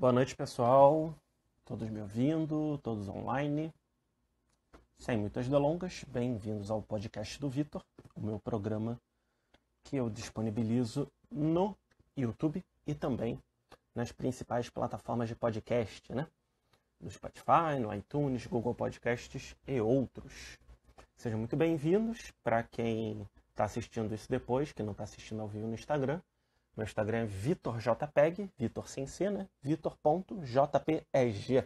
Boa noite, pessoal. Todos me ouvindo, todos online. Sem muitas delongas, bem-vindos ao podcast do Vitor, o meu programa que eu disponibilizo no YouTube e também nas principais plataformas de podcast, né? No Spotify, no iTunes, Google Podcasts e outros. Sejam muito bem-vindos para quem está assistindo isso depois, que não está assistindo ao vivo no Instagram. Meu Instagram é VitorJPEG, Vitor sem C, né? Vitor.jpeg.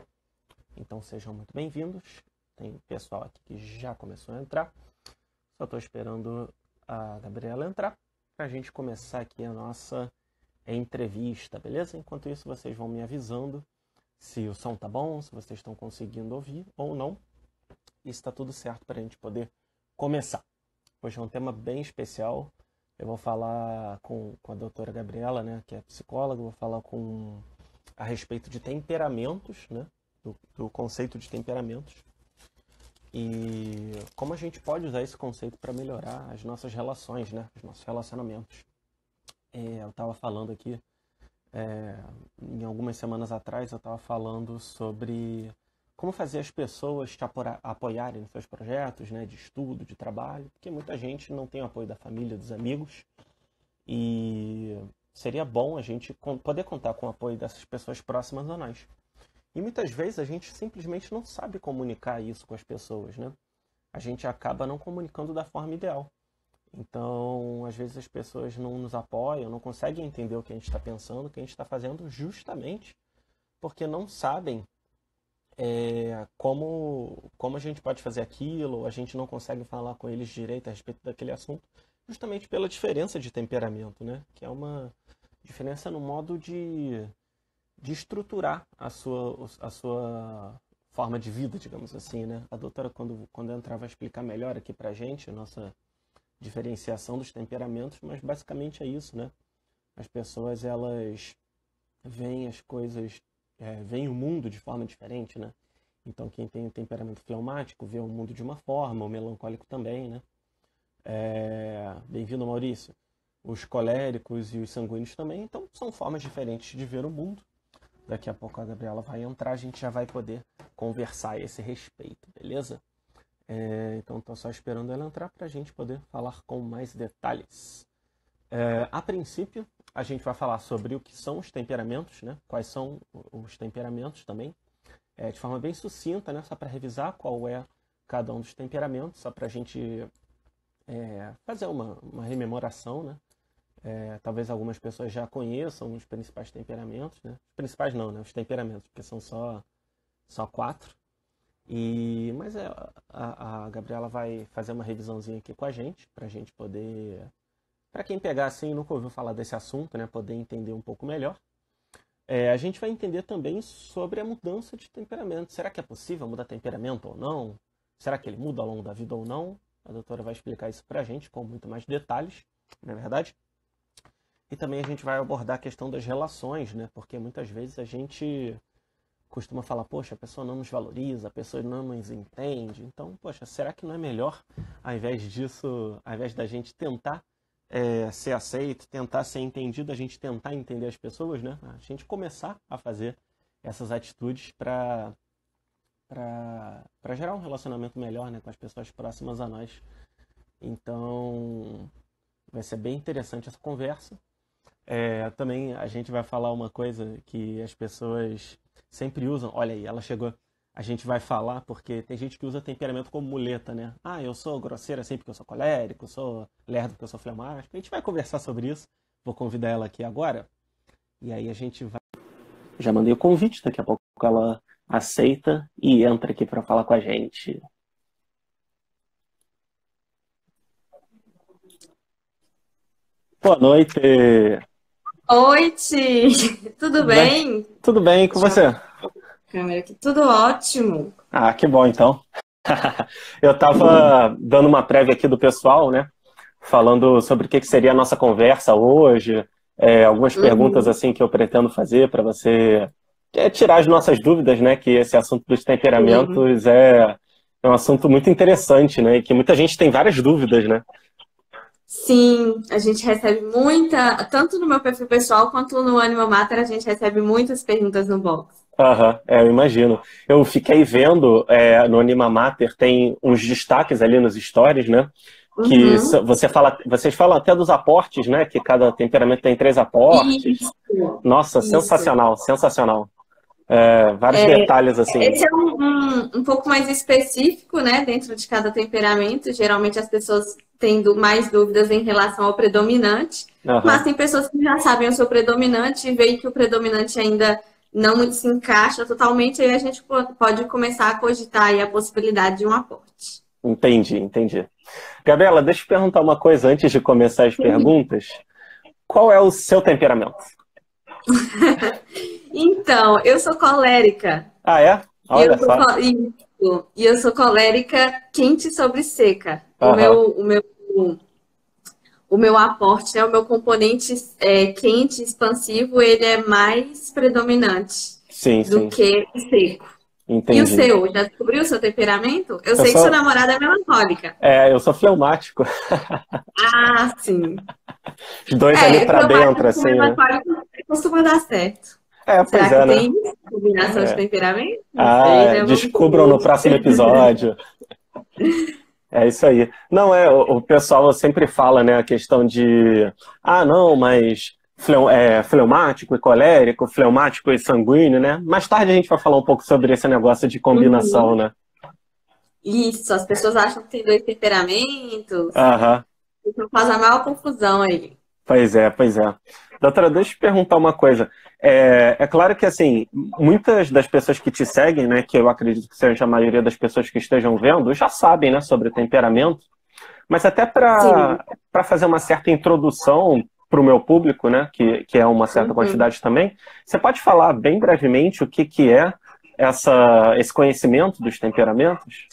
Então sejam muito bem-vindos. Tem pessoal aqui que já começou a entrar. Só estou esperando a Gabriela entrar para a gente começar aqui a nossa entrevista, beleza? Enquanto isso, vocês vão me avisando se o som tá bom, se vocês estão conseguindo ouvir ou não. E está tudo certo para a gente poder começar. Hoje é um tema bem especial. Eu vou falar com, com a doutora Gabriela, né, que é psicóloga, vou falar com a respeito de temperamentos, né, do, do conceito de temperamentos e como a gente pode usar esse conceito para melhorar as nossas relações, né? Os nossos relacionamentos. É, eu estava falando aqui, é, em algumas semanas atrás, eu estava falando sobre como fazer as pessoas te apoiarem nos seus projetos, né? De estudo, de trabalho, porque muita gente não tem o apoio da família, dos amigos. E seria bom a gente poder contar com o apoio dessas pessoas próximas a nós. E muitas vezes a gente simplesmente não sabe comunicar isso com as pessoas, né? A gente acaba não comunicando da forma ideal. Então, às vezes as pessoas não nos apoiam, não conseguem entender o que a gente está pensando, o que a gente está fazendo, justamente porque não sabem é, como, como a gente pode fazer aquilo, a gente não consegue falar com eles direito a respeito daquele assunto, justamente pela diferença de temperamento, né? Que é uma diferença no modo de de estruturar a sua, a sua forma de vida, digamos assim, né? A doutora, quando, quando entrar, vai explicar melhor aqui pra gente a nossa diferenciação dos temperamentos, mas basicamente é isso, né? As pessoas, elas veem as coisas, é, veem o mundo de forma diferente, né? Então, quem tem o temperamento fleumático vê o mundo de uma forma, o melancólico também, né? É... Bem-vindo, Maurício. Os coléricos e os sanguíneos também, então, são formas diferentes de ver o mundo. Daqui a pouco a Gabriela vai entrar, a gente já vai poder conversar a esse respeito, beleza? É, então estou só esperando ela entrar para a gente poder falar com mais detalhes. É, a princípio, a gente vai falar sobre o que são os temperamentos, né? Quais são os temperamentos também, é, de forma bem sucinta, né? Só para revisar qual é cada um dos temperamentos, só para a gente é, fazer uma, uma rememoração, né? É, talvez algumas pessoas já conheçam os principais temperamentos, né? Os principais não, né? Os temperamentos, porque são só, só quatro. E, mas é, a, a Gabriela vai fazer uma revisãozinha aqui com a gente, para a gente poder, para quem pegar assim e nunca ouviu falar desse assunto, né? Poder entender um pouco melhor. É, a gente vai entender também sobre a mudança de temperamento. Será que é possível mudar temperamento ou não? Será que ele muda ao longo da vida ou não? A doutora vai explicar isso para a gente com muito mais detalhes, não é verdade? E também a gente vai abordar a questão das relações, né? Porque muitas vezes a gente costuma falar, poxa, a pessoa não nos valoriza, a pessoa não nos entende. Então, poxa, será que não é melhor, ao invés disso, ao invés da gente tentar é, ser aceito, tentar ser entendido, a gente tentar entender as pessoas, né? A gente começar a fazer essas atitudes para para gerar um relacionamento melhor né, com as pessoas próximas a nós. Então, vai ser bem interessante essa conversa. É, também a gente vai falar uma coisa que as pessoas sempre usam. Olha aí, ela chegou. A gente vai falar porque tem gente que usa temperamento como muleta, né? Ah, eu sou grosseira assim porque eu sou colérico, sou lerdo porque eu sou fleumático. A gente vai conversar sobre isso. Vou convidar ela aqui agora. E aí a gente vai. Já mandei o convite, daqui a pouco ela aceita e entra aqui para falar com a gente. Boa noite. Oi, Ti. Tudo, Tudo bem? bem? Tudo bem, com você? Câmera aqui. Tudo ótimo. Ah, que bom, então. Eu estava dando uma prévia aqui do pessoal, né? Falando sobre o que seria a nossa conversa hoje, é, algumas uhum. perguntas assim que eu pretendo fazer para você é, tirar as nossas dúvidas, né? Que esse assunto dos temperamentos uhum. é, é um assunto muito interessante, né? E que muita gente tem várias dúvidas, né? Sim, a gente recebe muita, tanto no meu perfil pessoal quanto no Anima Mater, a gente recebe muitas perguntas no box. Aham, é, eu imagino. Eu fiquei vendo é, no Anima Mater, tem uns destaques ali nos stories, né? Que uhum. você fala, vocês falam até dos aportes, né? Que cada temperamento tem três aportes. Isso. Nossa, Isso. sensacional, sensacional. É, vários é, detalhes assim. Esse é um, um, um, pouco mais específico, né, dentro de cada temperamento. Geralmente as pessoas tendo mais dúvidas em relação ao predominante, uhum. mas tem pessoas que já sabem o seu predominante e veem que o predominante ainda não se encaixa totalmente, aí a gente pode começar a cogitar a possibilidade de um aporte. Entendi, entendi. Gabriela, deixa eu perguntar uma coisa antes de começar as perguntas. Qual é o seu temperamento? então, eu sou colérica. Ah, é? Olha só. Isso. E eu sou colérica quente sobre seca. Uhum. O, meu, o, meu, o meu aporte, né, o meu componente é, quente, expansivo, ele é mais predominante sim, do sim. que seco. Entendi. E o seu? Já descobriu o seu temperamento? Eu, eu sei sou... que sua namorada é melancólica. É, eu sou fleumático. Ah, sim. Os dois é, ali pra dentro, assim. Né? Costuma dar certo. É, pois Será é, que né? tem combinação é. de temperamento? ah, sei, né? descubram no próximo episódio. É isso aí. Não, é, o, o, pessoal sempre fala, né, a questão de, ah, não, mas é, fleumático e colérico, fleumático e sanguíneo, né? Mais tarde a gente vai falar um pouco sobre esse negócio de combinação, uhum. né? Isso, as pessoas acham que tem dois temperamentos. Aham. Então faz a maior confusão aí. Pois é, pois é. Doutora, deixa eu te perguntar uma coisa. É, é, claro que, assim, muitas das pessoas que te seguem, né, que eu acredito que seja a maioria das pessoas que estejam vendo, já sabem, né, sobre temperamento. Mas até para fazer uma certa introdução para o meu público, né, que, que é uma certa uhum. quantidade também, você pode falar bem brevemente o que, que é essa, esse conhecimento dos temperamentos?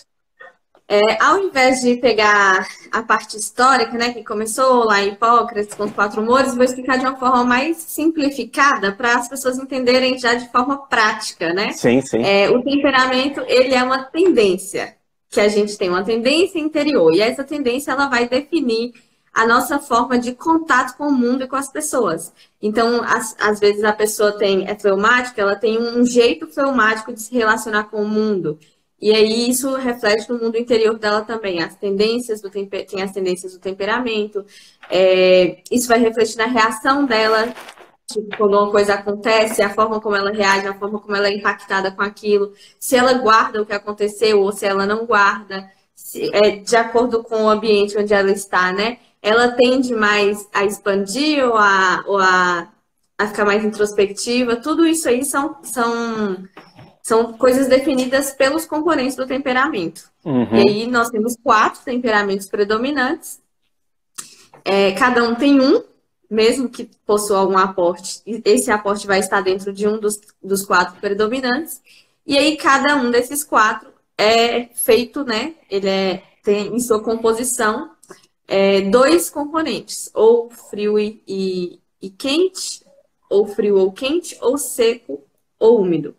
É, ao invés de pegar a parte histórica, né, que começou lá em Hipócrates com os quatro humores, vou explicar de uma forma mais simplificada para as pessoas entenderem já de forma prática, né? Sim, sim. É, o temperamento, ele é uma tendência, que a gente tem uma tendência interior, e essa tendência ela vai definir a nossa forma de contato com o mundo e com as pessoas. Então, às, às vezes a pessoa tem, é fleumática, ela tem um jeito fleumático de se relacionar com o mundo. E aí isso reflete no mundo interior dela também. As tendências do temper... tem as tendências do temperamento. É... Isso vai refletir na reação dela. Tipo, quando uma coisa acontece, a forma como ela reage, a forma como ela é impactada com aquilo. Se ela guarda o que aconteceu ou se ela não guarda. Se... É, de acordo com o ambiente onde ela está, né? Ela tende mais a expandir ou a, ou a, a ficar mais introspectiva. Tudo isso aí são, são são coisas definidas pelos componentes do temperamento. Uhum. E aí nós temos quatro temperamentos predominantes. É, cada um tem um, mesmo que possua algum aporte, esse aporte vai estar dentro de um dos, dos quatro predominantes. E aí cada um desses quatro é feito, né? Ele é, tem em sua composição é, dois componentes, ou frio e, e, e quente, ou frio ou quente, ou seco ou úmido.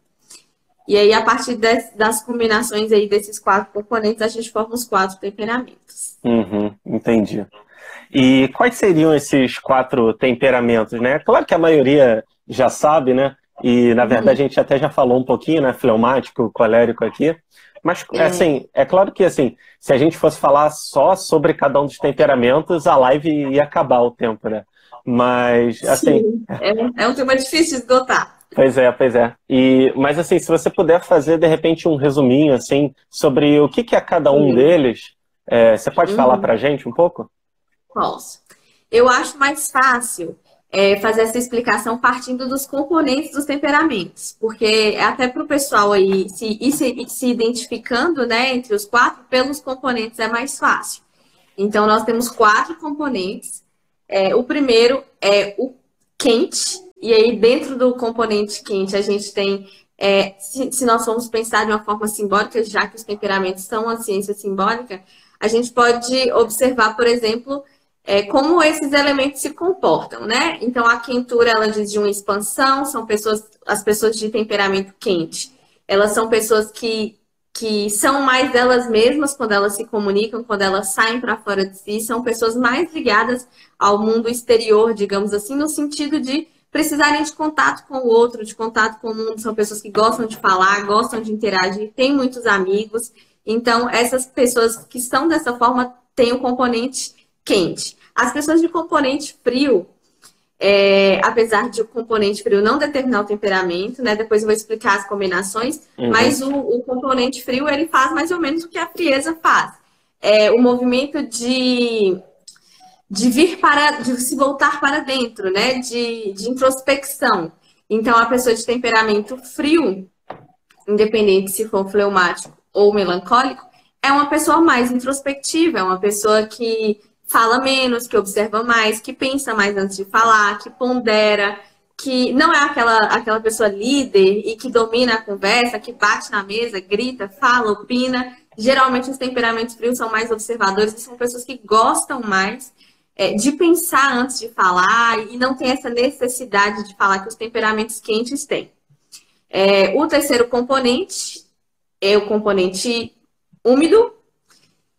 E aí, a partir das, das combinações aí desses quatro componentes, a gente forma os quatro temperamentos. Uhum, entendi. E quais seriam esses quatro temperamentos, né? Claro que a maioria já sabe, né? E, na verdade, uhum. a gente até já falou um pouquinho, né? Fleumático, colérico aqui. Mas, é. assim, é claro que, assim, se a gente fosse falar só sobre cada um dos temperamentos, a live ia acabar o tempo, né? Mas, assim... Sim, é, é um tema difícil de esgotar. Pois é, pois é. E, mas assim, se você puder fazer de repente um resuminho assim sobre o que, que é cada um uhum. deles, é, você pode uhum. falar para a gente um pouco? Posso. Eu acho mais fácil é, fazer essa explicação partindo dos componentes dos temperamentos, porque até para o pessoal aí se, se, se identificando né, entre os quatro, pelos componentes é mais fácil. Então, nós temos quatro componentes. É, o primeiro é o quente, e aí, dentro do componente quente, a gente tem, é, se, se, nós formos pensar de uma forma simbólica, já que os temperamentos são uma ciência simbólica, a gente pode observar, por exemplo, é, como esses elementos se comportam, né? Então, a quentura, ela diz de uma expansão, são pessoas, as pessoas de temperamento quente, elas são pessoas que que são mais delas mesmas quando elas se comunicam, quando elas saem para fora de si, são pessoas mais ligadas ao mundo exterior, digamos assim, no sentido de precisarem de contato com o outro, de contato com o mundo, são pessoas que gostam de falar, gostam de interagir, têm muitos amigos. Então, essas pessoas que estão dessa forma têm o componente quente. As pessoas de componente frio, é, apesar de o componente frio não determinar o temperamento, né? Depois eu vou explicar as combinações, uhum. mas o, o, componente frio ele faz mais ou menos o que a frieza faz. É, o movimento de, de vir para, de se voltar para dentro, né? De, de introspecção. Então, a pessoa de temperamento frio, independente se for fleumático ou melancólico, é uma pessoa mais introspectiva, é uma pessoa que fala menos, que observa mais, que pensa mais antes de falar, que pondera, que não é aquela, aquela pessoa líder e que domina a conversa, que bate na mesa, grita, fala, opina. Geralmente os temperamentos frios são mais observadores e são pessoas que gostam mais é, de pensar antes de falar e não tem essa necessidade de falar que os temperamentos quentes têm. É, o terceiro componente é o componente úmido,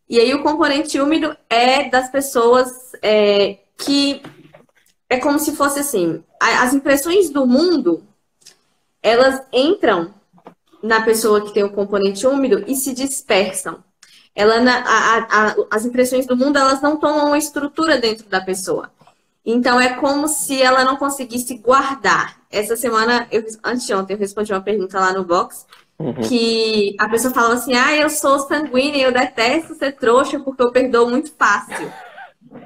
e aí o componente úmido é das pessoas é, que é como se fosse assim, as impressões do mundo, elas entram na pessoa que tem o componente úmido e se dispersam. Ela, a, a, as impressões do mundo, elas não tomam uma estrutura dentro da pessoa. Então é como se ela não conseguisse guardar. Essa semana, eu, anteontem, eu respondi uma pergunta lá no box Uhum. Que a pessoa fala assim: ah, eu sou sanguínea, eu detesto ser trouxa porque eu perdoo muito fácil.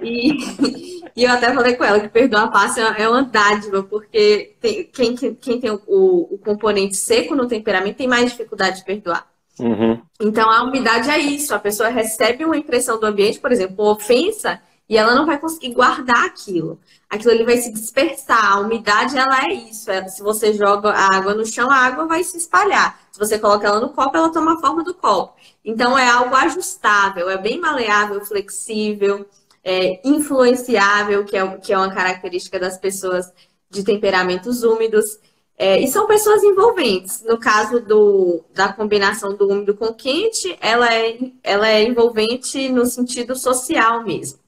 E, e eu até falei com ela que perdoar fácil é uma dádiva, porque tem, quem, quem tem o, o, componente seco no temperamento tem mais dificuldade de perdoar. Uhum. Então a umidade é isso: a pessoa recebe uma impressão do ambiente, por exemplo, uma ofensa, e ela não vai conseguir guardar aquilo. Aquilo ali vai se dispersar. A umidade, ela é isso. É, se você joga a água no chão, a água vai se espalhar. Se você coloca ela no copo, ela toma a forma do copo. Então, é algo ajustável, é bem maleável, flexível, é influenciável, que é, que é uma característica das pessoas de temperamentos úmidos. É, e são pessoas envolventes. No caso do, da combinação do úmido com quente, ela é, ela é envolvente no sentido social mesmo.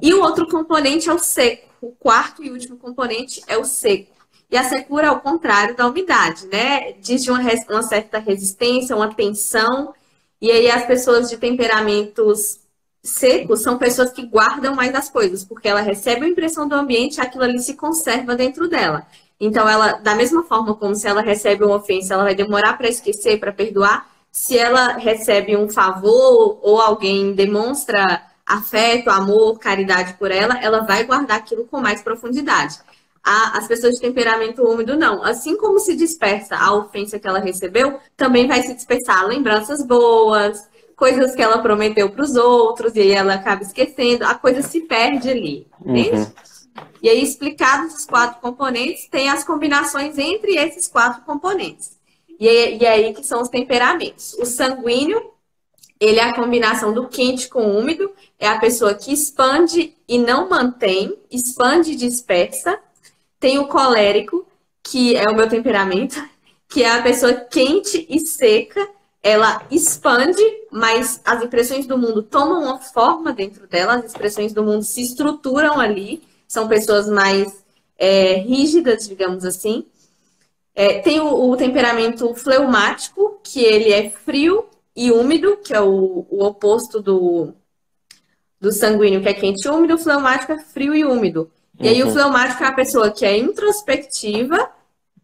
E o outro componente é o seco. O quarto e último componente é o seco. E a secura é o contrário da umidade, né? Diz de uma, uma certa resistência, uma tensão. E aí as pessoas de temperamentos secos são pessoas que guardam mais as coisas, porque ela recebe a impressão do ambiente e aquilo ali se conserva dentro dela. Então, ela, da mesma forma como se ela recebe uma ofensa, ela vai demorar para esquecer, para perdoar. Se ela recebe um favor ou alguém demonstra afeto, amor, caridade por ela, ela vai guardar aquilo com mais profundidade. as pessoas de temperamento úmido, não. Assim como se dispersa a ofensa que ela recebeu, também vai se dispersar lembranças boas, coisas que ela prometeu para os outros, e aí ela acaba esquecendo, a coisa se perde ali. Uhum. E aí, explicados os quatro componentes, tem as combinações entre esses quatro componentes. E, e aí que são os temperamentos. O sanguíneo ele é a combinação do quente com o úmido, é a pessoa que expande e não mantém, expande e dispersa. Tem o colérico, que é o meu temperamento, que é a pessoa quente e seca, ela expande, mas as impressões do mundo tomam uma forma dentro dela, as expressões do mundo se estruturam ali, são pessoas mais é, rígidas, digamos assim. É, tem o, o temperamento fleumático, que ele é frio e úmido, que é o, o oposto do, do sanguíneo, que é quente e úmido, o fleumático é frio e úmido. E aí o uhum. fleumático é a pessoa que é introspectiva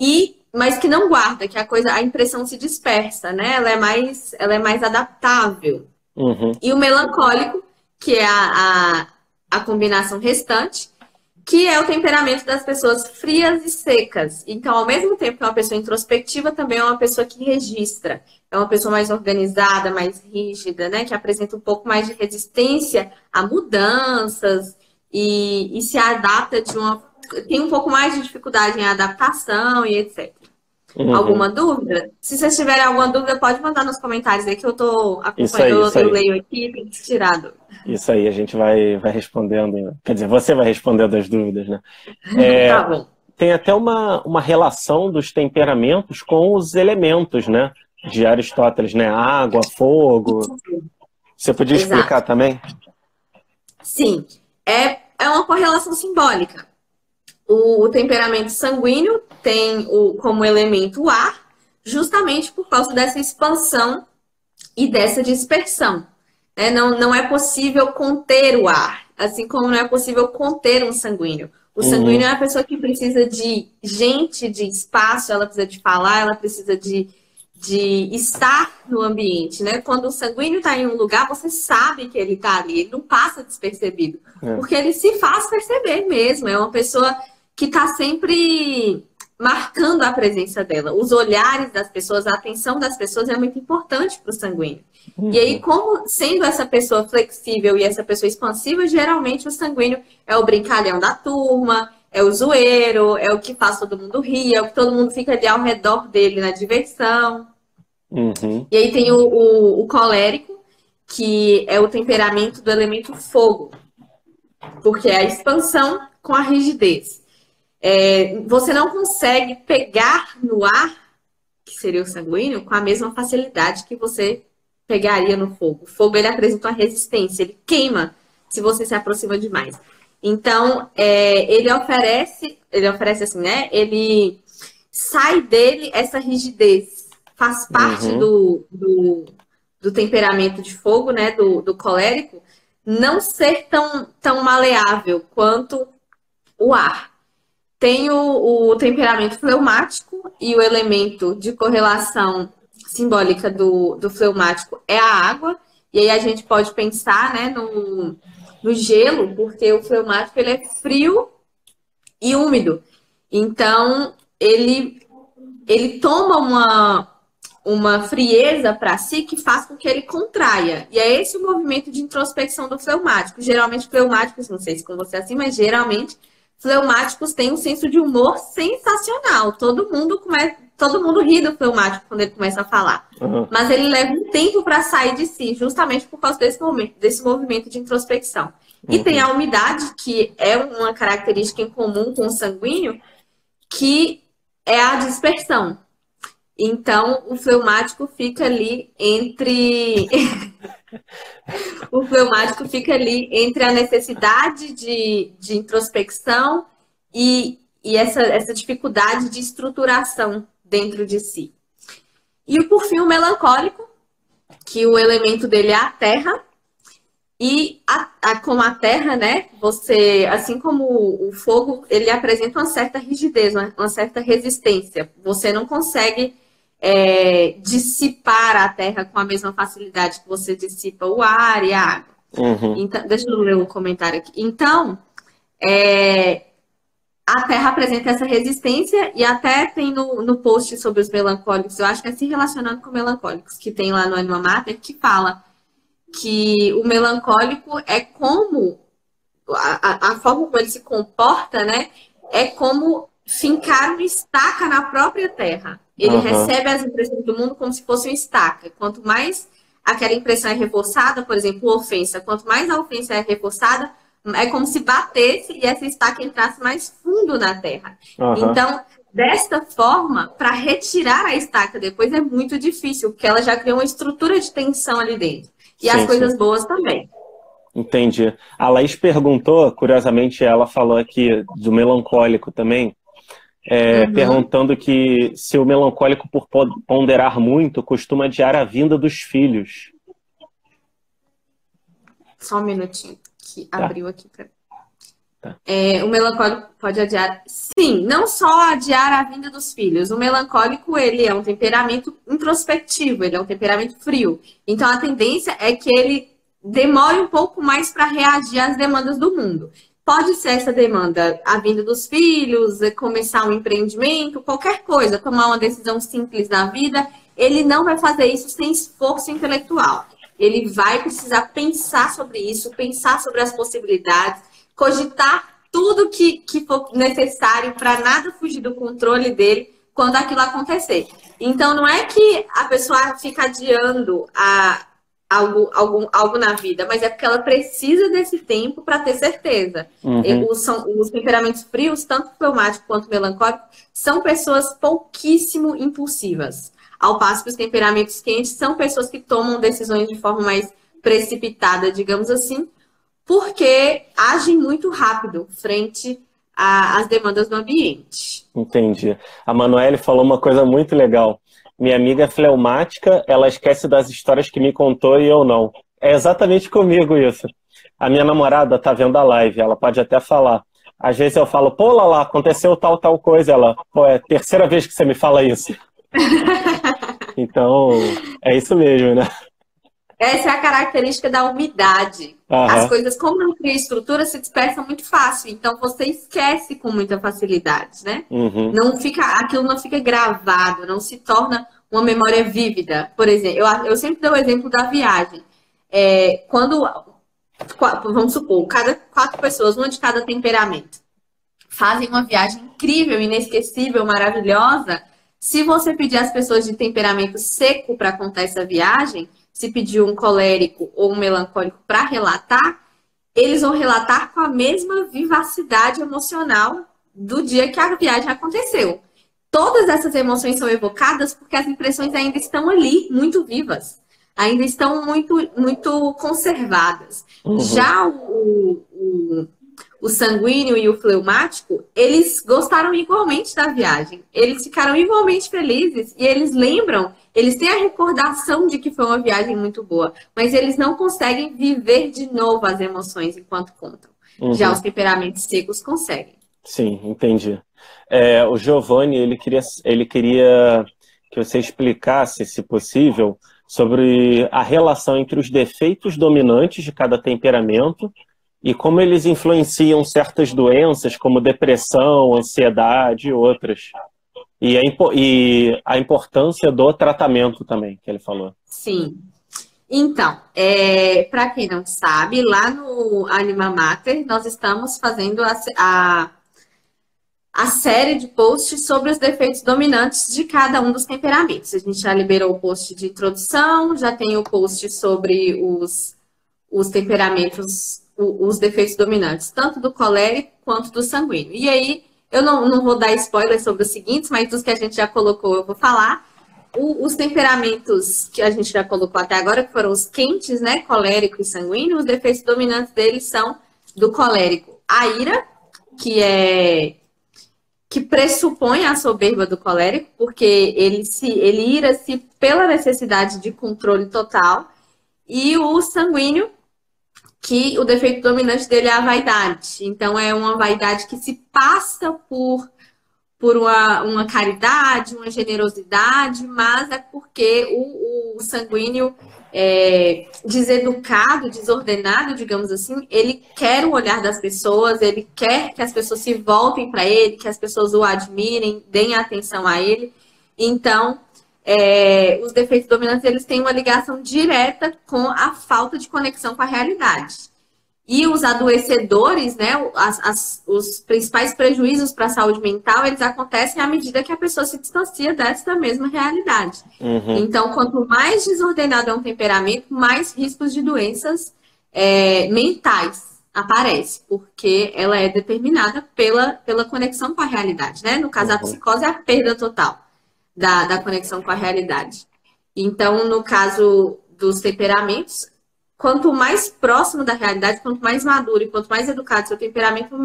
e mas que não guarda, que a coisa, a impressão se dispersa, né? Ela é mais, ela é mais adaptável. Uhum. E o melancólico, que é a, a, a combinação restante, que é o temperamento das pessoas frias e secas. Então, ao mesmo tempo que é uma pessoa introspectiva, também é uma pessoa que registra. É uma pessoa mais organizada, mais rígida, né? Que apresenta um pouco mais de resistência a mudanças e, e se adapta de uma. tem um pouco mais de dificuldade em adaptação e etc. Uhum. Alguma dúvida? Se vocês tiverem alguma dúvida, pode mandar nos comentários aí que eu tô acompanhando, isso aí, eu, leio aqui, tem que tirar Isso aí, a gente vai, vai respondendo. Quer dizer, você vai respondendo as dúvidas, né? É, tá bom. Tem até uma, uma relação dos temperamentos com os elementos, né? de Aristóteles, né? Água, fogo. Você podia Exato. explicar também? Sim, é, é uma correlação simbólica. O, o temperamento sanguíneo tem o, como elemento o ar, justamente por causa dessa expansão e dessa dispersão. Né? Não, não é possível conter o ar, assim como não é possível conter um sanguíneo. O uhum. sanguíneo é uma pessoa que precisa de gente, de espaço, ela precisa de falar, ela precisa de, de estar no ambiente, né? Quando o sanguíneo está em um lugar, você sabe que ele está ali, ele não passa despercebido, é. porque ele se faz perceber mesmo. É uma pessoa que está sempre marcando a presença dela. Os olhares das pessoas, a atenção das pessoas é muito importante para o sanguíneo. Uhum. E aí, como sendo essa pessoa flexível e essa pessoa expansiva, geralmente o sanguíneo é o brincalhão da turma, é o zoeiro, é o que faz todo mundo rir, é o que todo mundo fica ali ao redor dele na diversão. Uhum. E aí tem o, o, o colérico, que é o temperamento do elemento fogo, porque é a expansão com a rigidez. É, você não consegue pegar no ar, que seria o sanguíneo, com a mesma facilidade que você pegaria no fogo. O fogo ele apresenta uma resistência, ele queima se você se aproxima demais. Então, é, ele oferece, ele oferece assim, né? Ele sai dele essa rigidez, faz parte uhum. do, do, do, temperamento de fogo, né? Do, do colérico, não ser tão, tão maleável quanto o ar. Tem o, o temperamento fleumático e o elemento de correlação simbólica do, do fleumático é a água. E aí a gente pode pensar né, no, no gelo, porque o fleumático ele é frio e úmido. Então, ele, ele toma uma, uma frieza para si que faz com que ele contraia. E é esse o movimento de introspecção do fleumático. Geralmente, fleumáticos, não sei se com você é assim, mas geralmente fleumáticos têm um senso de humor sensacional. Todo mundo começa, todo mundo ri do fleumático quando ele começa a falar. Uhum. Mas ele leva um tempo para sair de si, justamente por causa desse momento, desse movimento de introspecção. Uhum. E tem a umidade, que é uma característica em comum com o sanguíneo, que é a dispersão. Então, o fleumático fica ali entre. o fleumático fica ali entre a necessidade de, de introspecção e, e essa, essa dificuldade de estruturação dentro de si. E por fim, o melancólico, que o elemento dele é a terra. E a, a, como a terra, né, você, assim como o, fogo, ele apresenta uma certa rigidez, uma, uma certa resistência. Você não consegue é, dissipar a terra com a mesma facilidade que você dissipa o ar e a água. Uhum. Então, deixa eu ler um comentário aqui. Então, é, a Terra apresenta essa resistência e até tem no, no post sobre os melancólicos, eu acho que é se relacionando com melancólicos, que tem lá no Anima Mater, que fala que o melancólico é como a, a, forma como ele se comporta, né? É como fincar uma estaca na própria terra. Ele uhum. recebe as impressões do mundo como se fosse uma estaca. Quanto mais aquela impressão é reforçada, por exemplo, ofensa, quanto mais a ofensa é reforçada, é como se batesse e essa estaca entrasse mais fundo na terra. Uhum. Então, desta forma, para retirar a estaca depois é muito difícil, porque ela já criou uma estrutura de tensão ali dentro. E sim, as coisas sim. boas também. Entendi. A Laís perguntou, curiosamente, ela falou aqui do melancólico também, é, uhum. perguntando que se o melancólico, por ponderar muito, costuma adiar a vinda dos filhos. Só um minutinho, que tá. abriu aqui para tá. é, o melancólico pode adiar, sim, não só adiar a vinda dos filhos. O melancólico ele é um temperamento introspectivo, ele é um temperamento frio. Então a tendência é que ele demore um pouco mais para reagir às demandas do mundo. Pode ser essa demanda a vinda dos filhos, é começar um empreendimento, qualquer coisa, tomar uma decisão simples na vida. Ele não vai fazer isso sem esforço intelectual. Ele vai precisar pensar sobre isso, pensar sobre as possibilidades, cogitar tudo que, que for necessário para nada fugir do controle dele quando aquilo acontecer. Então, não é que a pessoa fica adiando a, algo, algo, algo na vida, mas é porque ela precisa desse tempo para ter certeza. Uhum. Os, são, os temperamentos frios, tanto fleumático quanto melancólico, são pessoas pouquíssimo impulsivas. ao passo que os temperamentos quentes são pessoas que tomam decisões de forma mais precipitada, digamos assim, porque agem muito rápido frente às demandas do ambiente. Entendi. A Manuele falou uma coisa muito legal. Minha amiga é fleumática, ela esquece das histórias que me contou e eu não. É exatamente comigo isso. A minha namorada tá vendo a live, ela pode até falar. Às vezes eu falo, pô, lá, aconteceu tal, tal coisa. Ela, pô, é a terceira vez que você me fala isso. então, é isso mesmo, né? Essa é a característica da umidade. Uhum. As coisas, como não cria estrutura, se dispersam muito fácil. Então você esquece com muita facilidade, né? Uhum. Não fica, aquilo não fica gravado, não se torna uma memória vívida. Por exemplo, eu, eu sempre dou o exemplo da viagem. É, quando, vamos supor, cada quatro pessoas, uma de cada temperamento, fazem uma viagem incrível, inesquecível, maravilhosa. Se você pedir às pessoas de temperamento seco para contar essa viagem, se pedir um colérico ou um melancólico para relatar, eles vão relatar com a mesma vivacidade emocional do dia que a viagem aconteceu. Todas essas emoções são evocadas porque as impressões ainda estão ali, muito vivas, ainda estão muito, muito conservadas. Uhum. Já o, o, o sanguíneo e o fleumático, eles gostaram igualmente da viagem. Eles ficaram igualmente felizes e eles lembram, eles têm a recordação de que foi uma viagem muito boa, mas eles não conseguem viver de novo as emoções enquanto contam. Uhum. Já os temperamentos secos conseguem. Sim, entendi. É, o Giovanni, ele queria, ele queria que você explicasse, se possível, sobre a relação entre os defeitos dominantes de cada temperamento e como eles influenciam certas doenças, como depressão, ansiedade e outras. E a, e a importância do tratamento também, que ele falou. Sim. Então, é, para quem não sabe, lá no Anima Mater, nós estamos fazendo a, a, a, série de posts sobre os defeitos dominantes de cada um dos temperamentos. A gente já liberou o post de introdução, já tem o post sobre os, os temperamentos os defeitos dominantes, tanto do colérico quanto do sanguíneo. E aí, eu não, não vou dar spoiler sobre os seguintes, mas dos que a gente já colocou, eu vou falar. O, os temperamentos que a gente já colocou até agora, que foram os quentes, né? Colérico e sanguíneo, os defeitos dominantes deles são do colérico a ira, que é que pressupõe a soberba do colérico, porque ele se ele ira-se pela necessidade de controle total, e o sanguíneo, que o defeito dominante dele é a vaidade. Então, é uma vaidade que se passa por, por uma, uma caridade, uma generosidade, mas é porque o, o sanguíneo é, deseducado, desordenado, digamos assim, ele quer o olhar das pessoas, ele quer que as pessoas se voltem para ele, que as pessoas o admirem, deem atenção a ele. Então, é, os defeitos dominantes eles têm uma ligação direta com a falta de conexão com a realidade. E os adoecedores, né, as, as, os principais prejuízos para a saúde mental, eles acontecem à medida que a pessoa se distancia dessa mesma realidade. Uhum. Então, quanto mais desordenado é um temperamento, mais riscos de doenças é, mentais aparece, porque ela é determinada pela, pela conexão com a realidade, né? No caso, uhum. a psicose é a perda total da, da conexão com a realidade. Então, no caso dos temperamentos, quanto mais próximo da realidade, quanto mais maduro e quanto mais educado seu temperamento,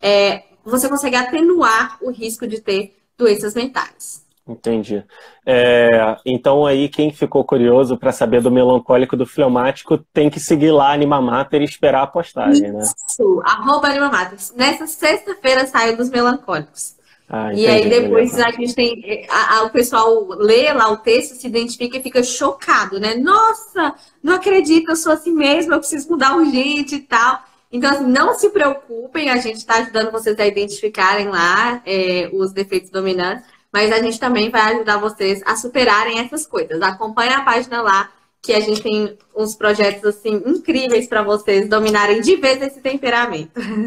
é, você consegue atenuar o risco de ter doenças mentais. Entendi. É, então aí quem ficou curioso para saber do melancólico do fleumático tem que seguir lá Anima Mater e esperar a postagem, né? Isso, arroba Anima Mater. Nessa sexta-feira saiu dos melancólicos. Ah, e aí depois a gente tem. A, a, o pessoal lê lá o texto, se identifica e fica chocado, né? Nossa, não acredito, eu sou assim mesmo, eu preciso mudar urgente e tal. Então, assim, não se preocupem, a gente está ajudando vocês a identificarem lá é, os defeitos dominantes, mas a gente também vai ajudar vocês a superarem essas coisas. Acompanhe a página lá que a gente tem uns projetos assim incríveis para vocês dominarem de vez esse temperamento. Uhum.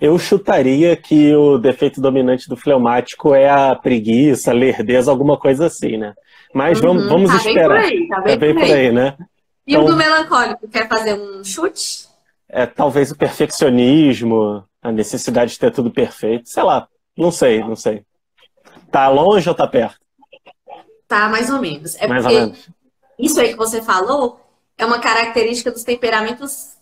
Eu chutaria que o defeito dominante do fleumático é a preguiça, a lerdeza, alguma coisa assim, né? Mas uhum, vamos, vamos tá esperar. Bem por aí, tá bem, tá bem por, aí. por aí, né? E então, o do melancólico, quer fazer um chute? É, talvez o perfeccionismo, a necessidade de ter tudo perfeito, sei lá, não sei, não sei. Tá longe ou tá perto? Tá, mais ou menos. É mais porque ou menos. Isso aí que você falou é uma característica dos temperamentos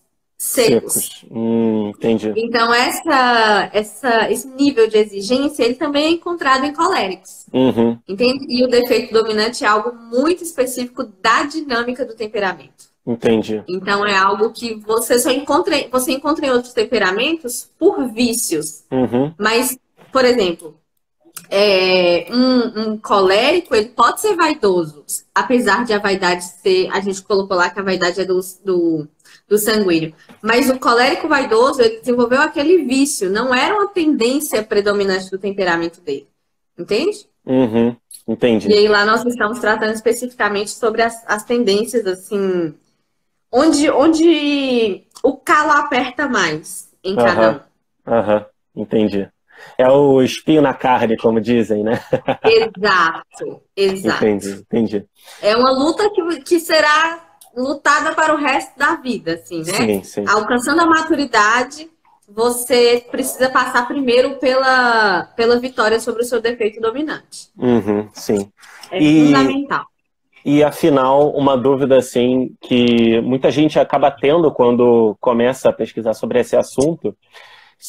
secos. secos. Hum, entendi. Então, essa, essa, esse nível de exigência, ele também é encontrado em coléricos. Uhum. Entende? E o defeito dominante é algo muito específico da dinâmica do temperamento. Entendi. Então é algo que você só encontra, você encontra em outros temperamentos por vícios. Uhum. Mas, por exemplo, é, um, um, colérico ele pode ser vaidoso, apesar de a vaidade ser, a gente colocou lá que a vaidade é do, do, do sanguíneo. Mas o colérico vaidoso ele desenvolveu aquele vício, não era uma tendência predominante do temperamento dele. Entende? Uhum. Entendi. E aí lá nós estamos tratando especificamente sobre as, as tendências assim onde, onde o calo aperta mais em cada um. Aham, entendi. É o espinho na carne, como dizem, né? Exato, exato. Entendi, entendi. É uma luta que, que será lutada para o resto da vida, assim, né? Sim, sim. Alcançando a maturidade, você precisa passar primeiro pela, pela vitória sobre o seu defeito dominante. Uhum, sim. É e... fundamental. E afinal, uma dúvida assim que muita gente acaba tendo quando começa a pesquisar sobre esse assunto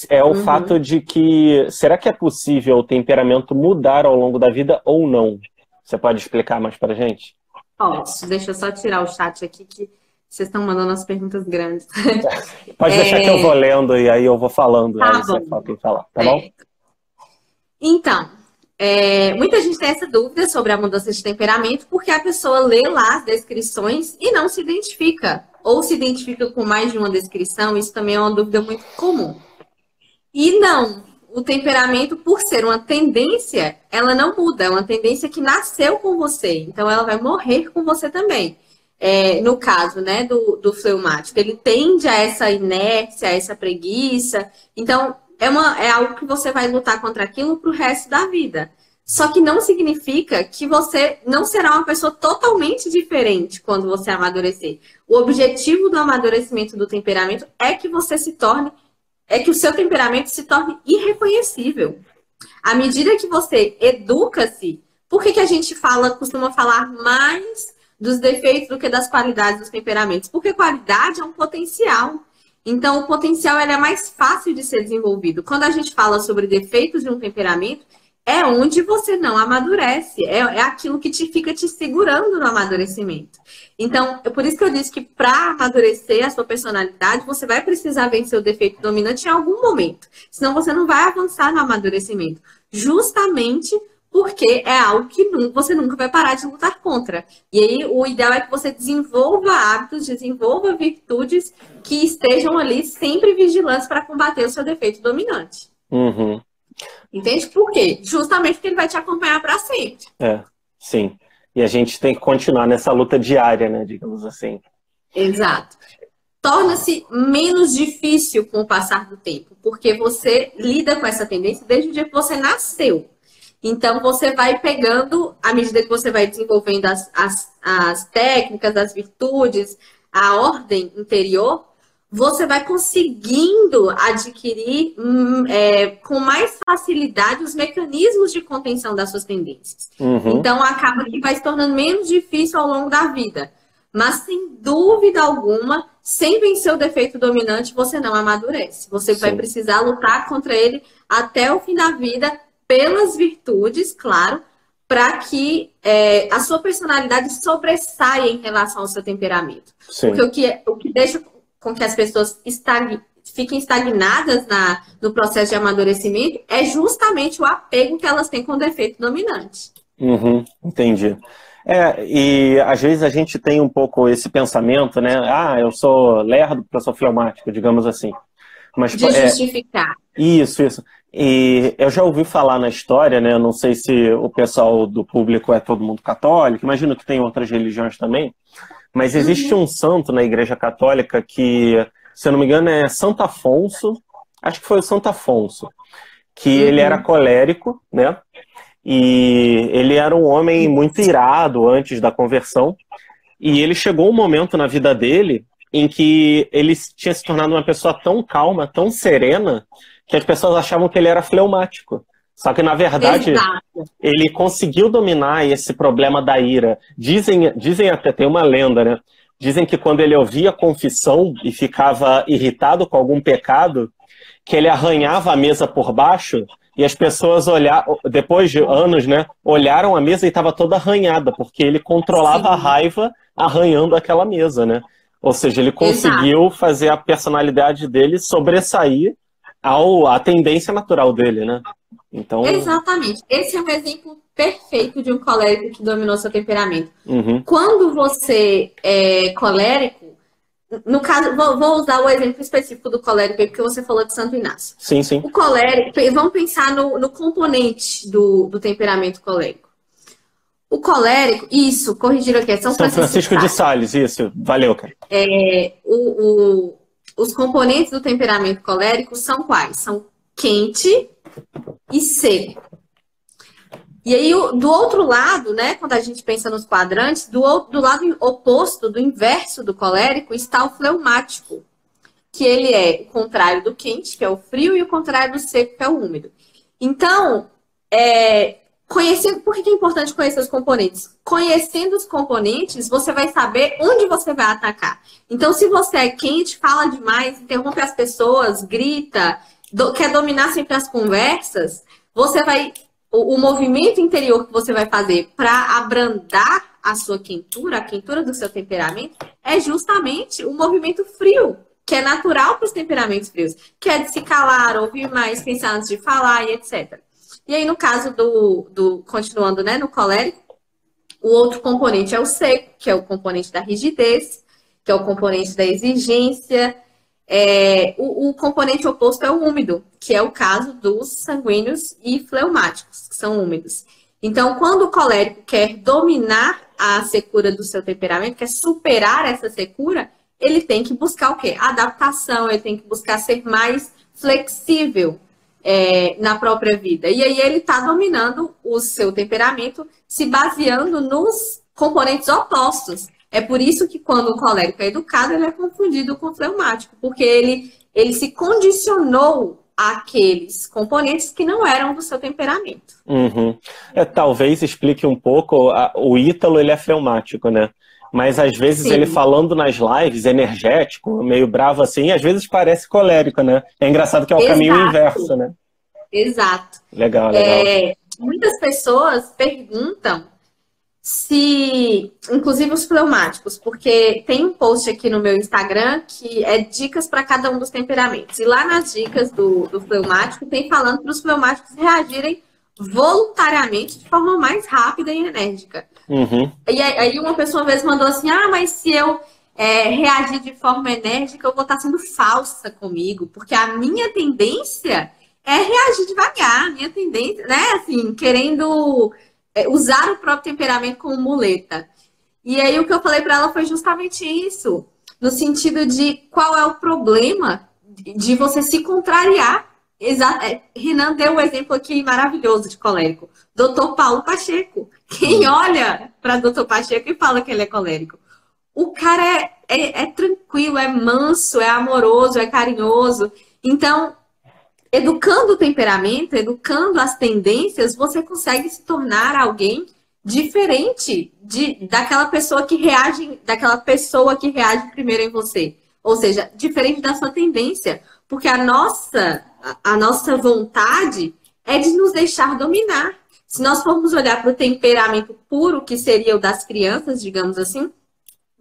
é o uhum. fato de que será que é possível o temperamento mudar ao longo da vida ou não? Você pode explicar mais para gente? Posso. Deixa eu só tirar o chat aqui que vocês estão mandando as perguntas grandes. Pode é... deixar que eu vou lendo e aí eu vou falando. Tá aí bom. você falar, tá é. bom? Então, é, muita gente tem essa dúvida sobre a mudança de temperamento porque a pessoa lê lá as descrições e não se identifica. Ou se identifica com mais de uma descrição, isso também é uma dúvida muito comum. E não, o temperamento, por ser uma tendência, ela não muda, é uma tendência que nasceu com você, então ela vai morrer com você também. É, no caso né, do, do fleumático, ele tende a essa inércia, a essa preguiça. Então, é, uma, é algo que você vai lutar contra aquilo para o resto da vida. Só que não significa que você não será uma pessoa totalmente diferente quando você amadurecer. O objetivo do amadurecimento do temperamento é que você se torne, é que o seu temperamento se torne irreconhecível. À medida que você educa-se, por que, que a gente fala, costuma falar mais dos defeitos do que das qualidades dos temperamentos? Porque qualidade é um potencial. Então, o potencial é mais fácil de ser desenvolvido. Quando a gente fala sobre defeitos de um temperamento, é onde você não amadurece. É, é aquilo que te fica te segurando no amadurecimento. Então, é por isso que eu disse que para amadurecer a sua personalidade, você vai precisar vencer o defeito dominante em algum momento. Senão você não vai avançar no amadurecimento. Justamente porque é algo que você nunca vai parar de lutar contra. E aí o ideal é que você desenvolva hábitos, desenvolva virtudes que estejam ali sempre vigilantes para combater o seu defeito dominante. Uhum. Entende por quê? Justamente porque ele vai te acompanhar para sempre. É, sim. E a gente tem que continuar nessa luta diária, né, digamos assim. Exato. Torna-se menos difícil com o passar do tempo, porque você lida com essa tendência desde o dia que você nasceu. Então, você vai pegando, à medida que você vai desenvolvendo as, as, as técnicas, as virtudes, a ordem interior, você vai conseguindo adquirir hum, é, com mais facilidade os mecanismos de contenção das suas tendências. Uhum. Então, acaba que vai se tornando menos difícil ao longo da vida. Mas, sem dúvida alguma, sem vencer o defeito dominante, você não amadurece. Você Sim. vai precisar lutar contra ele até o fim da vida, pelas virtudes, claro, para que é, a sua personalidade sobressaia em relação ao seu temperamento. Sim. Porque o que, o que deixa com que as pessoas estagn, fiquem estagnadas na, no processo de amadurecimento é justamente o apego que elas têm com o defeito dominante. Uhum, entendi. É, e às vezes a gente tem um pouco esse pensamento, né? Ah, eu sou lerdo porque eu sou fleumático, digamos assim. Mas, de é, justificar. Isso, isso. E eu já ouvi falar na história, né? Não sei se o pessoal do público é todo mundo católico, imagino que tem outras religiões também. Mas existe uhum. um santo na Igreja Católica que, se eu não me engano, é Santo Afonso. Acho que foi o Santo Afonso. Que uhum. ele era colérico, né? E ele era um homem muito irado antes da conversão. E ele chegou um momento na vida dele em que ele tinha se tornado uma pessoa tão calma, tão serena, que as pessoas achavam que ele era fleumático. Só que, na verdade, Exato. ele conseguiu dominar esse problema da ira. Dizem, dizem até, tem uma lenda, né? Dizem que quando ele ouvia a confissão e ficava irritado com algum pecado, que ele arranhava a mesa por baixo e as pessoas olharam, depois de anos, né, olharam a mesa e estava toda arranhada, porque ele controlava Sim. a raiva arranhando aquela mesa, né? Ou seja, ele conseguiu Exato. fazer a personalidade dele sobressair ao, à tendência natural dele, né? Então... Exatamente. Esse é um exemplo perfeito de um colérico que dominou seu temperamento. Uhum. Quando você é colérico, no caso, vou, vou, usar o exemplo específico do colérico, porque você falou de Santo Inácio. Sim, sim. O colérico, vamos pensar no, no componente do, do temperamento colérico. O colérico, isso, corrigiram aqui, é São, São Francisco, Francisco de Sales, isso, valeu, cara. É, o, o, os componentes do temperamento colérico são quais? São quente e seco. E aí, do outro lado, né, quando a gente pensa nos quadrantes, do, do lado oposto, do inverso do colérico, está o fleumático, que ele é o contrário do quente, que é o frio, e o contrário do seco, que é o úmido. Então, é, conhecendo, por que é importante conhecer os componentes? Conhecendo os componentes, você vai saber onde você vai atacar. Então, se você é quente, fala demais, interrompe as pessoas, grita, do, quer dominar sempre as conversas, você vai o, o movimento interior que você vai fazer para abrandar a sua quentura, a quentura do seu temperamento, é justamente o movimento frio, que é natural para os temperamentos frios, que é de se calar, ouvir mais, pensar antes de falar e etc. E aí, no caso do, do continuando né, no colérico, o outro componente é o seco, que é o componente da rigidez, que é o componente da exigência, é, o, o, componente oposto é o úmido, que é o caso dos sanguíneos e fleumáticos, que são úmidos. Então, quando o colérico quer dominar a secura do seu temperamento, quer superar essa secura, ele tem que buscar o quê? Adaptação, ele tem que buscar ser mais flexível é, na própria vida. E aí ele está dominando o seu temperamento se baseando nos componentes opostos. É por isso que quando o colérico é educado, ele é confundido com o fleumático, porque ele, ele se condicionou àqueles componentes que não eram do seu temperamento. Uhum. É, talvez explique um pouco, a, o Ítalo ele é fleumático, né? Mas às vezes Sim. ele falando nas lives, energético, meio bravo assim, às vezes parece colérico, né? É engraçado que é o Exato. caminho inverso, né? Exato. Legal, legal. É, muitas pessoas perguntam se, inclusive os fleumáticos, porque tem um post aqui no meu Instagram que é dicas para cada um dos temperamentos. E lá nas dicas do, do fleumático tem falando para os fleumáticos reagirem voluntariamente de forma mais rápida e enérgica. Uhum. E aí uma pessoa uma vez mandou assim, ah, mas se eu é, reagir de forma enérgica, eu vou estar sendo falsa comigo, porque a minha tendência é reagir devagar, a minha tendência, né, assim, querendo é, usar o próprio temperamento como muleta. E aí o que eu falei para ela foi justamente isso, no sentido de qual é o problema de você se contrariar. Exato. É, Renan deu um exemplo aqui maravilhoso de colérico. Doutor Paulo Pacheco. Quem olha para Doutor Pacheco e fala que ele é colérico? O cara é, é, é tranquilo, é manso, é amoroso, é carinhoso. Então, educando o temperamento, educando as tendências, você consegue se tornar alguém diferente de daquela pessoa que reage, daquela pessoa que reage primeiro em você. Ou seja, diferente da sua tendência, porque a nossa a, nossa vontade é de nos deixar dominar. Se nós formos olhar para o temperamento puro, que seria o das crianças, digamos assim,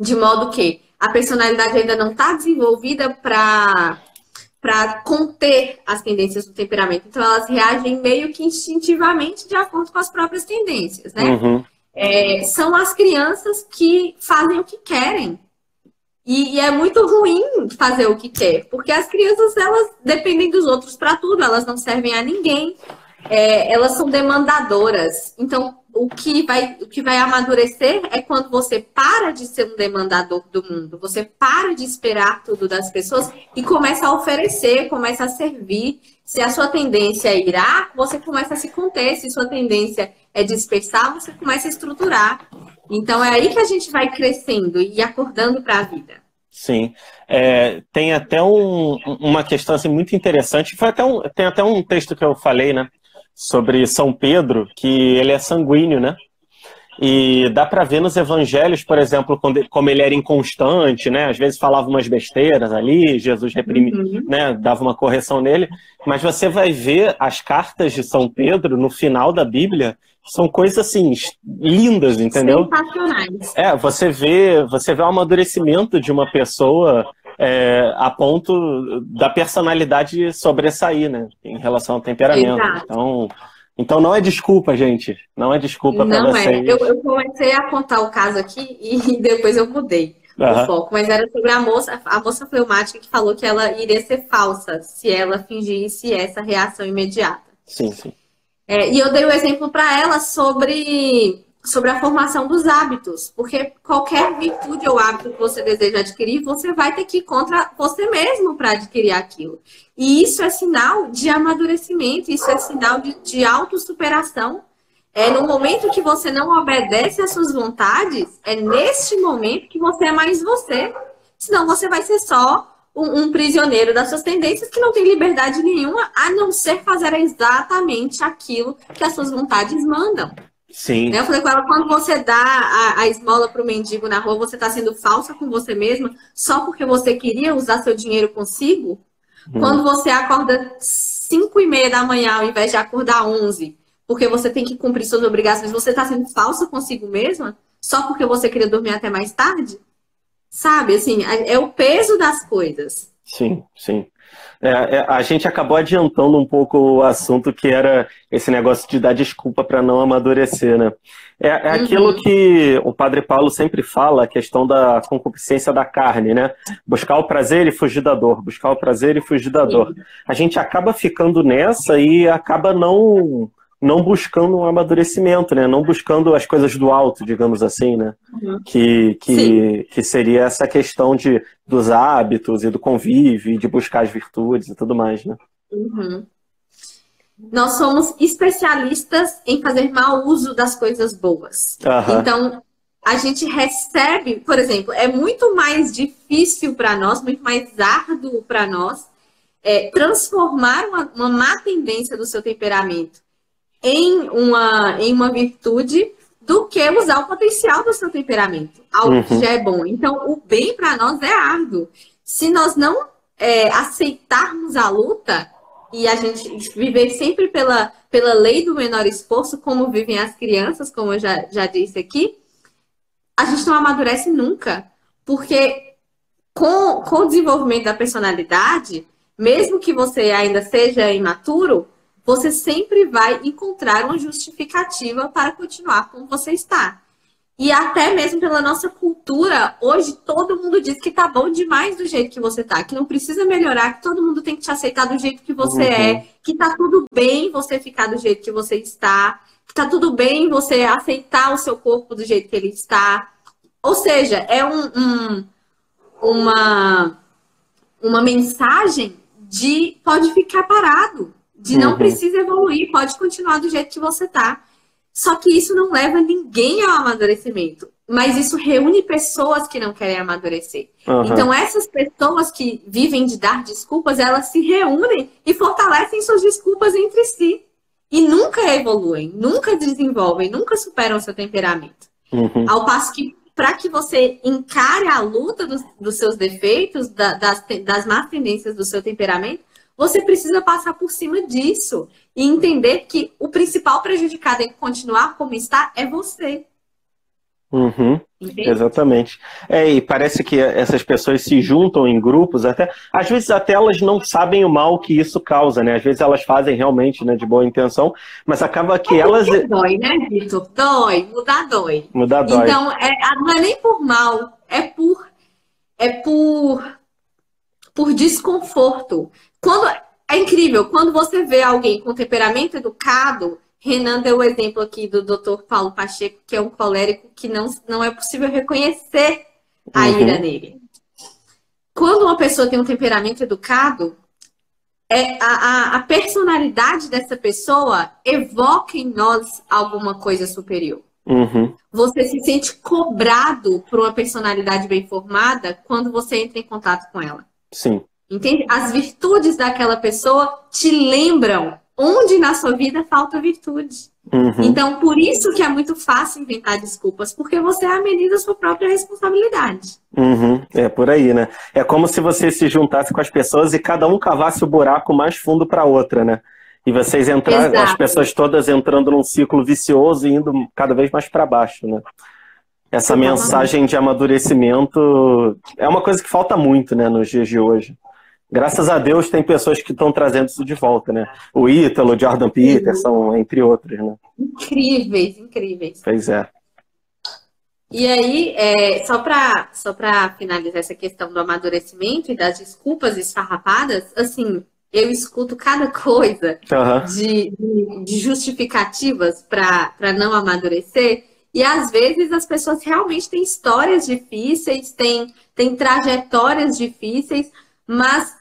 de modo que a personalidade ainda não está desenvolvida para para conter as tendências do temperamento. Então, elas reagem meio que instintivamente de acordo com as próprias tendências, né? Uhum. É, são as crianças que fazem o que querem. E, e, é muito ruim fazer o que quer, porque as crianças, elas dependem dos outros para tudo, elas não servem a ninguém, é, elas são demandadoras. Então, o que vai, o que vai amadurecer é quando você para de ser um demandador do mundo, você para de esperar tudo das pessoas e começa a oferecer, começa a servir. Se a sua tendência é irar, você começa a se conter. Se sua tendência é dispersar, você começa a estruturar. Então é aí que a gente vai crescendo e acordando para a vida. Sim. É, tem até um, uma questão assim, muito interessante. Foi até um, tem até um texto que eu falei, né? Sobre São Pedro, que ele é sanguíneo, né? E dá para ver nos evangelhos, por exemplo, como ele era inconstante, né? Às vezes falava umas besteiras ali, Jesus reprimia, uhum. né? dava uma correção nele. Mas você vai ver as cartas de São Pedro no final da Bíblia, são coisas assim lindas, entendeu? Sensacionais. É, você vê, você vê o amadurecimento de uma pessoa é, a ponto da personalidade sobressair, né? Em relação ao temperamento. Exato. Então, então não é desculpa, gente. Não é desculpa para vocês. Não é. Eu, eu, comecei a contar o caso aqui e depois eu mudei uhum. o foco. Mas era sobre a moça, a moça fleumática que falou que ela iria ser falsa se ela fingisse essa reação imediata. Sim, sim. É, e eu dei o um exemplo para ela sobre sobre a formação dos hábitos, porque qualquer virtude ou hábito que você deseja adquirir, você vai ter que ir contra você mesmo para adquirir aquilo. E isso é sinal de amadurecimento, isso é sinal de, de autossuperação. É no momento que você não obedece às suas vontades, é neste momento que você é mais você. Senão você vai ser só um, um prisioneiro das suas tendências que não tem liberdade nenhuma, a não ser fazer exatamente aquilo que as suas vontades mandam. Sim. Né? Eu falei com ela, quando você dá a, a esmola para o mendigo na rua, você está sendo falsa com você mesma só porque você queria usar seu dinheiro consigo? Hum. Quando você acorda 5 e meia da manhã ao invés de acordar 11, porque você tem que cumprir suas obrigações, você está sendo falsa consigo mesma só porque você queria dormir até mais tarde? Sabe, assim, é o peso das coisas. Sim, sim. É, é, a gente acabou adiantando um pouco o assunto que era esse negócio de dar desculpa para não amadurecer, né? É, é uhum. aquilo que o Padre Paulo sempre fala, a questão da concupiscência da carne, né? Buscar o prazer e fugir da dor, buscar o prazer e fugir da dor. A gente acaba ficando nessa e acaba não não buscando um amadurecimento, né? Não buscando as coisas do alto, digamos assim, né? Uhum. Que, que, que seria essa questão de, dos hábitos e do convívio, e de buscar as virtudes e tudo mais, né? Uhum. Nós somos especialistas em fazer mau uso das coisas boas. Uhum. Então, a gente recebe, por exemplo, é muito mais difícil para nós, muito mais árduo para nós, é, transformar uma, uma má tendência do seu temperamento em uma, em uma virtude do que usar o potencial do seu temperamento, algo uhum. que já é bom. Então, o bem para nós é árduo. Se nós não é, aceitarmos a luta e a gente viver sempre pela, pela lei do menor esforço, como vivem as crianças, como eu já, já disse aqui, a gente não amadurece nunca. Porque com, com o desenvolvimento da personalidade, mesmo que você ainda seja imaturo, você sempre vai encontrar uma justificativa para continuar como você está. E até mesmo pela nossa cultura, hoje todo mundo diz que tá bom demais do jeito que você tá, que não precisa melhorar, que todo mundo tem que te aceitar do jeito que você uhum. é, que tá tudo bem você ficar do jeito que você está, que tá tudo bem você aceitar o seu corpo do jeito que ele está. Ou seja, é um, um uma, uma mensagem de pode ficar parado, de não uhum. precisa evoluir, pode continuar do jeito que você tá. Só que isso não leva ninguém ao amadurecimento. Mas isso reúne pessoas que não querem amadurecer. Uhum. Então, essas pessoas que vivem de dar desculpas, elas se reúnem e fortalecem suas desculpas entre si. E nunca evoluem, nunca desenvolvem, nunca superam seu temperamento. Uhum. Ao passo que, para que você encare a luta dos, dos seus defeitos, da, das, das más tendências do seu temperamento, você precisa passar por cima disso e entender que o principal prejudicado em continuar como está é você. Uhum, exatamente. É, e parece que essas pessoas se juntam em grupos, até às vezes até elas não sabem o mal que isso causa, né? Às vezes elas fazem realmente né, de boa intenção, mas acaba que é elas. Dói, né, Vitor? Dói, mudar dói. Mudar dói. Então, é, não é nem por mal, é por. É por por desconforto. Quando é incrível, quando você vê alguém com temperamento educado, Renan deu o exemplo aqui do Dr. Paulo Pacheco, que é um colérico que não, não é possível reconhecer a uhum. ira nele. Quando uma pessoa tem um temperamento educado, é a, a, a personalidade dessa pessoa evoca em nós alguma coisa superior. Uhum. Você se sente cobrado por uma personalidade bem formada quando você entra em contato com ela. Sim. Entende? As virtudes daquela pessoa te lembram onde na sua vida falta virtude. Uhum. Então, por isso que é muito fácil inventar desculpas, porque você ameniza a sua própria responsabilidade. Uhum. É por aí, né? É como se você se juntasse com as pessoas e cada um cavasse o buraco mais fundo para outra, né? E vocês entrarem, as pessoas todas entrando num ciclo vicioso e indo cada vez mais para baixo, né? Essa mensagem de amadurecimento é uma coisa que falta muito, né, nos dias de hoje. Graças a Deus tem pessoas que estão trazendo isso de volta, né? O Ítalo, o Jordan Peterson, entre outros, né? Incríveis, incríveis. Pois é. E aí, é, só para só finalizar essa questão do amadurecimento e das desculpas esfarrapadas, assim, eu escuto cada coisa uhum. de, de, justificativas para não amadurecer. E às vezes as pessoas realmente têm histórias difíceis, têm, têm trajetórias difíceis, mas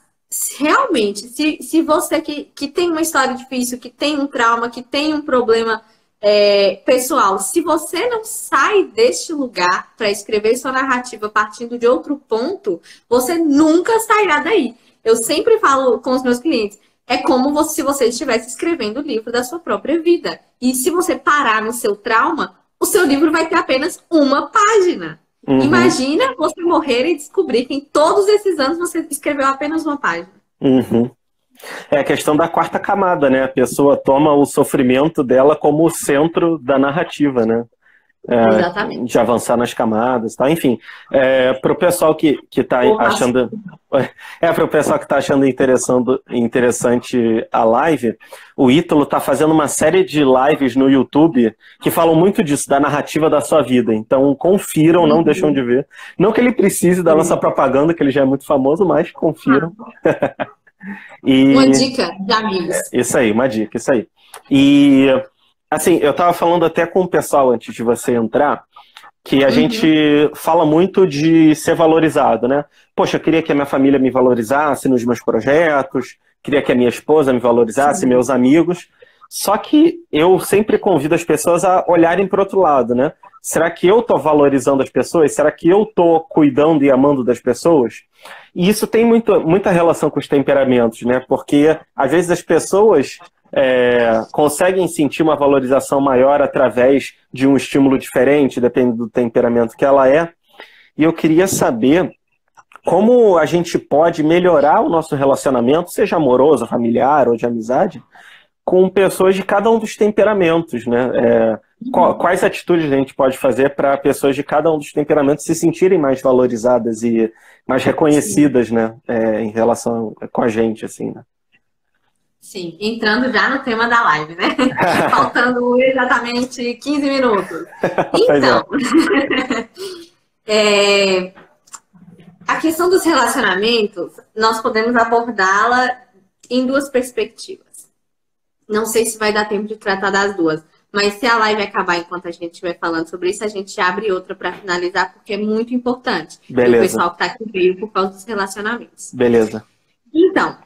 realmente, se, se você que, que tem uma história difícil, que tem um trauma, que tem um problema é, pessoal, se você não sai deste lugar para escrever sua narrativa partindo de outro ponto, você nunca sairá daí. Eu sempre falo com os meus clientes, é como se você estivesse escrevendo o livro da sua própria vida. E se você parar no seu trauma, o seu livro vai ter apenas uma página. Uhum. Imagina você morrer e descobrir que em todos esses anos você escreveu apenas uma página. Uhum. É a questão da quarta camada, né? A pessoa toma o sofrimento dela como o centro da narrativa, né? É, de avançar nas camadas, tá? Enfim, é, para o pessoal que que está achando, é para o pessoal que está achando interessante a live, o Ítalo está fazendo uma série de lives no YouTube que falam muito disso, da narrativa da sua vida. Então confiram, não uhum. deixam de ver. Não que ele precise da nossa propaganda, que ele já é muito famoso, mas confiram. e... Uma dica de amigos. Isso aí, uma dica, isso aí. E Assim, eu estava falando até com o pessoal antes de você entrar, que a uhum. gente fala muito de ser valorizado, né? Poxa, eu queria que a minha família me valorizasse nos meus projetos, queria que a minha esposa me valorizasse, Sim. meus amigos. Só que eu sempre convido as pessoas a olharem para outro lado, né? Será que eu estou valorizando as pessoas? Será que eu estou cuidando e amando das pessoas? E isso tem muito, muita relação com os temperamentos, né? Porque às vezes as pessoas é, conseguem sentir uma valorização maior através de um estímulo diferente, dependendo do temperamento que ela é. E eu queria saber como a gente pode melhorar o nosso relacionamento, seja amoroso, familiar ou de amizade, com pessoas de cada um dos temperamentos, né? É, quais atitudes a gente pode fazer para pessoas de cada um dos temperamentos se sentirem mais valorizadas e mais reconhecidas, né? É, em relação com a gente, assim, né? Sim, entrando já no tema da live, né? Faltando exatamente 15 minutos. Então, é, a questão dos relacionamentos, nós podemos abordá-la em duas perspectivas. Não sei se vai dar tempo de tratar das duas, mas se a live acabar enquanto a gente estiver falando sobre isso, a gente abre outra para finalizar, porque é muito importante. Beleza. o pessoal que está aqui veio por causa dos relacionamentos. Beleza. Então,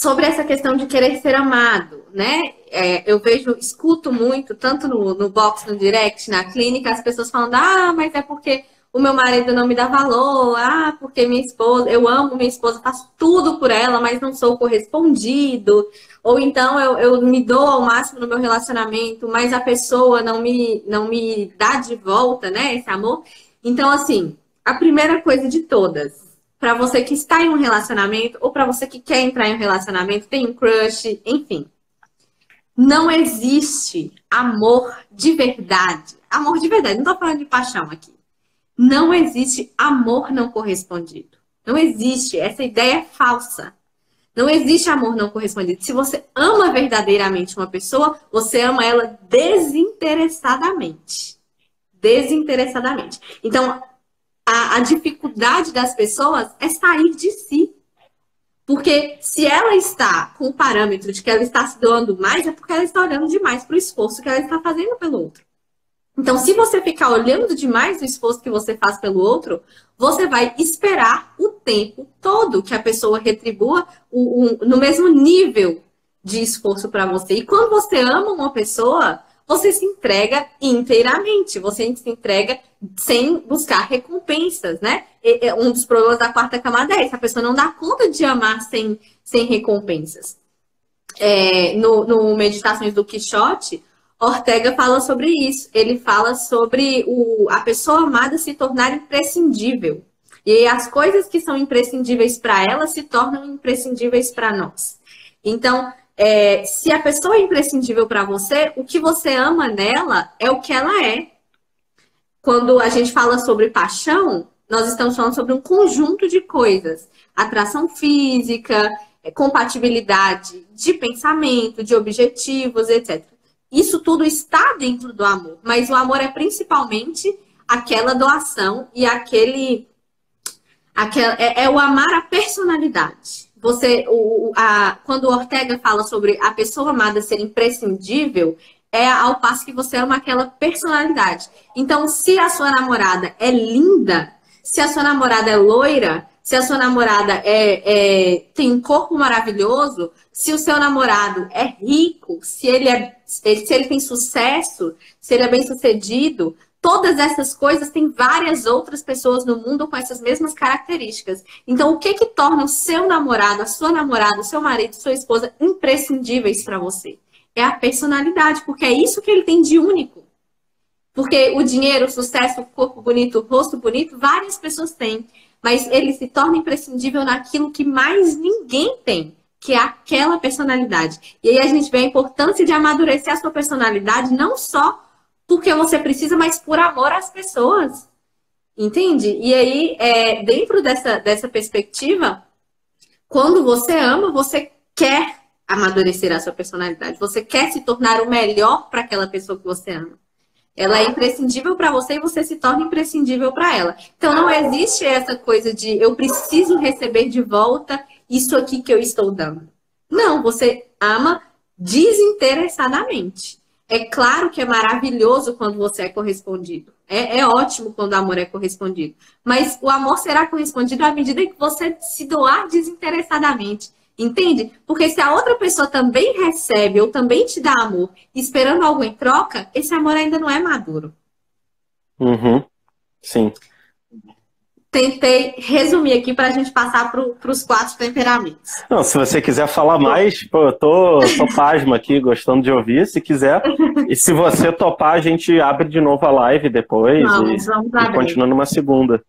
sobre essa questão de querer ser amado, né? É, eu vejo, escuto muito, tanto no, no box, no direct, na clínica, as pessoas falando, ah, mas é porque o meu marido não me dá valor, ah, porque minha esposa, eu amo minha esposa, faço tudo por ela, mas não sou correspondido. Ou então eu, eu me dou ao máximo no meu relacionamento, mas a pessoa não me, não me dá de volta, né, esse amor. Então, assim, a primeira coisa de todas, para você que está em um relacionamento ou para você que quer entrar em um relacionamento, tem um crush, enfim. Não existe amor de verdade. Amor de verdade, não estou falando de paixão aqui. Não existe amor não correspondido. Não existe. Essa ideia é falsa. Não existe amor não correspondido. Se você ama verdadeiramente uma pessoa, você ama ela desinteressadamente. Desinteressadamente. Então, a, a dificuldade das pessoas é sair de si. Porque se ela está com o parâmetro de que ela está se doando mais, é porque ela está olhando demais para o esforço que ela está fazendo pelo outro. Então, se você ficar olhando demais o esforço que você faz pelo outro, você vai esperar o tempo todo que a pessoa retribua o, no mesmo nível de esforço para você. E quando você ama uma pessoa, você se entrega inteiramente, você se entrega sem buscar recompensas, né? E, um dos problemas da quarta camada é esse, a pessoa não dá conta de amar sem, sem recompensas. é, no, no Meditações do Quixote, Ortega fala sobre isso. Ele fala sobre o, a pessoa amada se tornar imprescindível. E as coisas que são imprescindíveis para ela se tornam imprescindíveis para nós. Então, é, se a pessoa é imprescindível para você, o que você ama nela é o que ela é. Quando a gente fala sobre paixão, nós estamos falando sobre um conjunto de coisas: atração física, é, compatibilidade de pensamento, de objetivos, etc. Isso tudo está dentro do amor, mas o amor é principalmente aquela doação e aquele, aquela, é, é o amar a personalidade. Você, o, a, quando o Ortega fala sobre a pessoa amada ser imprescindível, é ao passo que você ama aquela personalidade. Então, se a sua namorada é linda, se a sua namorada é loira, se a sua namorada é, é, tem um corpo maravilhoso, se o seu namorado é rico, se ele, é, se ele tem sucesso, se ele é bem sucedido, todas essas coisas tem várias outras pessoas no mundo com essas mesmas características. Então, o que que torna o seu namorado, a sua namorada, o seu marido, sua esposa imprescindíveis para você? É a personalidade, porque é isso que ele tem de único. Porque o dinheiro, o sucesso, o corpo bonito, o rosto bonito, várias pessoas têm mas ele se torna imprescindível naquilo que mais ninguém tem, que é aquela personalidade. E aí a gente vê a importância de amadurecer a sua personalidade, não só porque você precisa, mas por amor às pessoas. Entende? E aí, é, dentro dessa, dessa perspectiva, quando você ama, você quer amadurecer a sua personalidade. Você quer se tornar o melhor para aquela pessoa que você ama. Ela é imprescindível para você e você se torna imprescindível para ela. Então não existe essa coisa de eu preciso receber de volta isso aqui que eu estou dando. Não, você ama desinteressadamente. É claro que é maravilhoso quando você é correspondido. É, é, ótimo quando o amor é correspondido. Mas o amor será correspondido à medida que você se doar desinteressadamente. Entende? Porque se a outra pessoa também recebe ou também te dá amor, esperando algo em troca, esse amor ainda não é maduro. Uhum. Sim. Tentei resumir aqui para a gente passar para os quatro temperamentos. Não, se você quiser falar mais, pô, eu tô, tô pasmo aqui, gostando de ouvir, se quiser. E se você topar, a gente abre de novo a live depois vamos, e, vamos e continua numa segunda.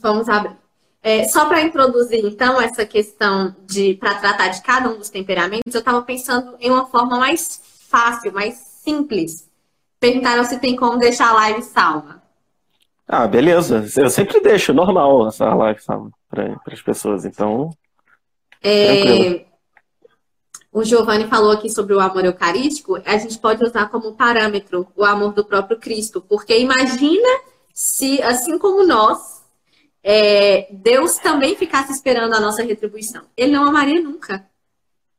Vamos abrir. É, só para introduzir, então, essa questão de para tratar de cada um dos temperamentos, eu estava pensando em uma forma mais fácil, mais simples. Perguntaram se tem como deixar a live salva. Ah, beleza. Eu sempre deixo normal essa live salva para as pessoas, então. É, o Giovanni falou aqui sobre o amor eucarístico, a gente pode usar como parâmetro o amor do próprio Cristo, porque imagina se, assim como nós, é, Deus também ficasse esperando a nossa retribuição. Ele não amaria nunca.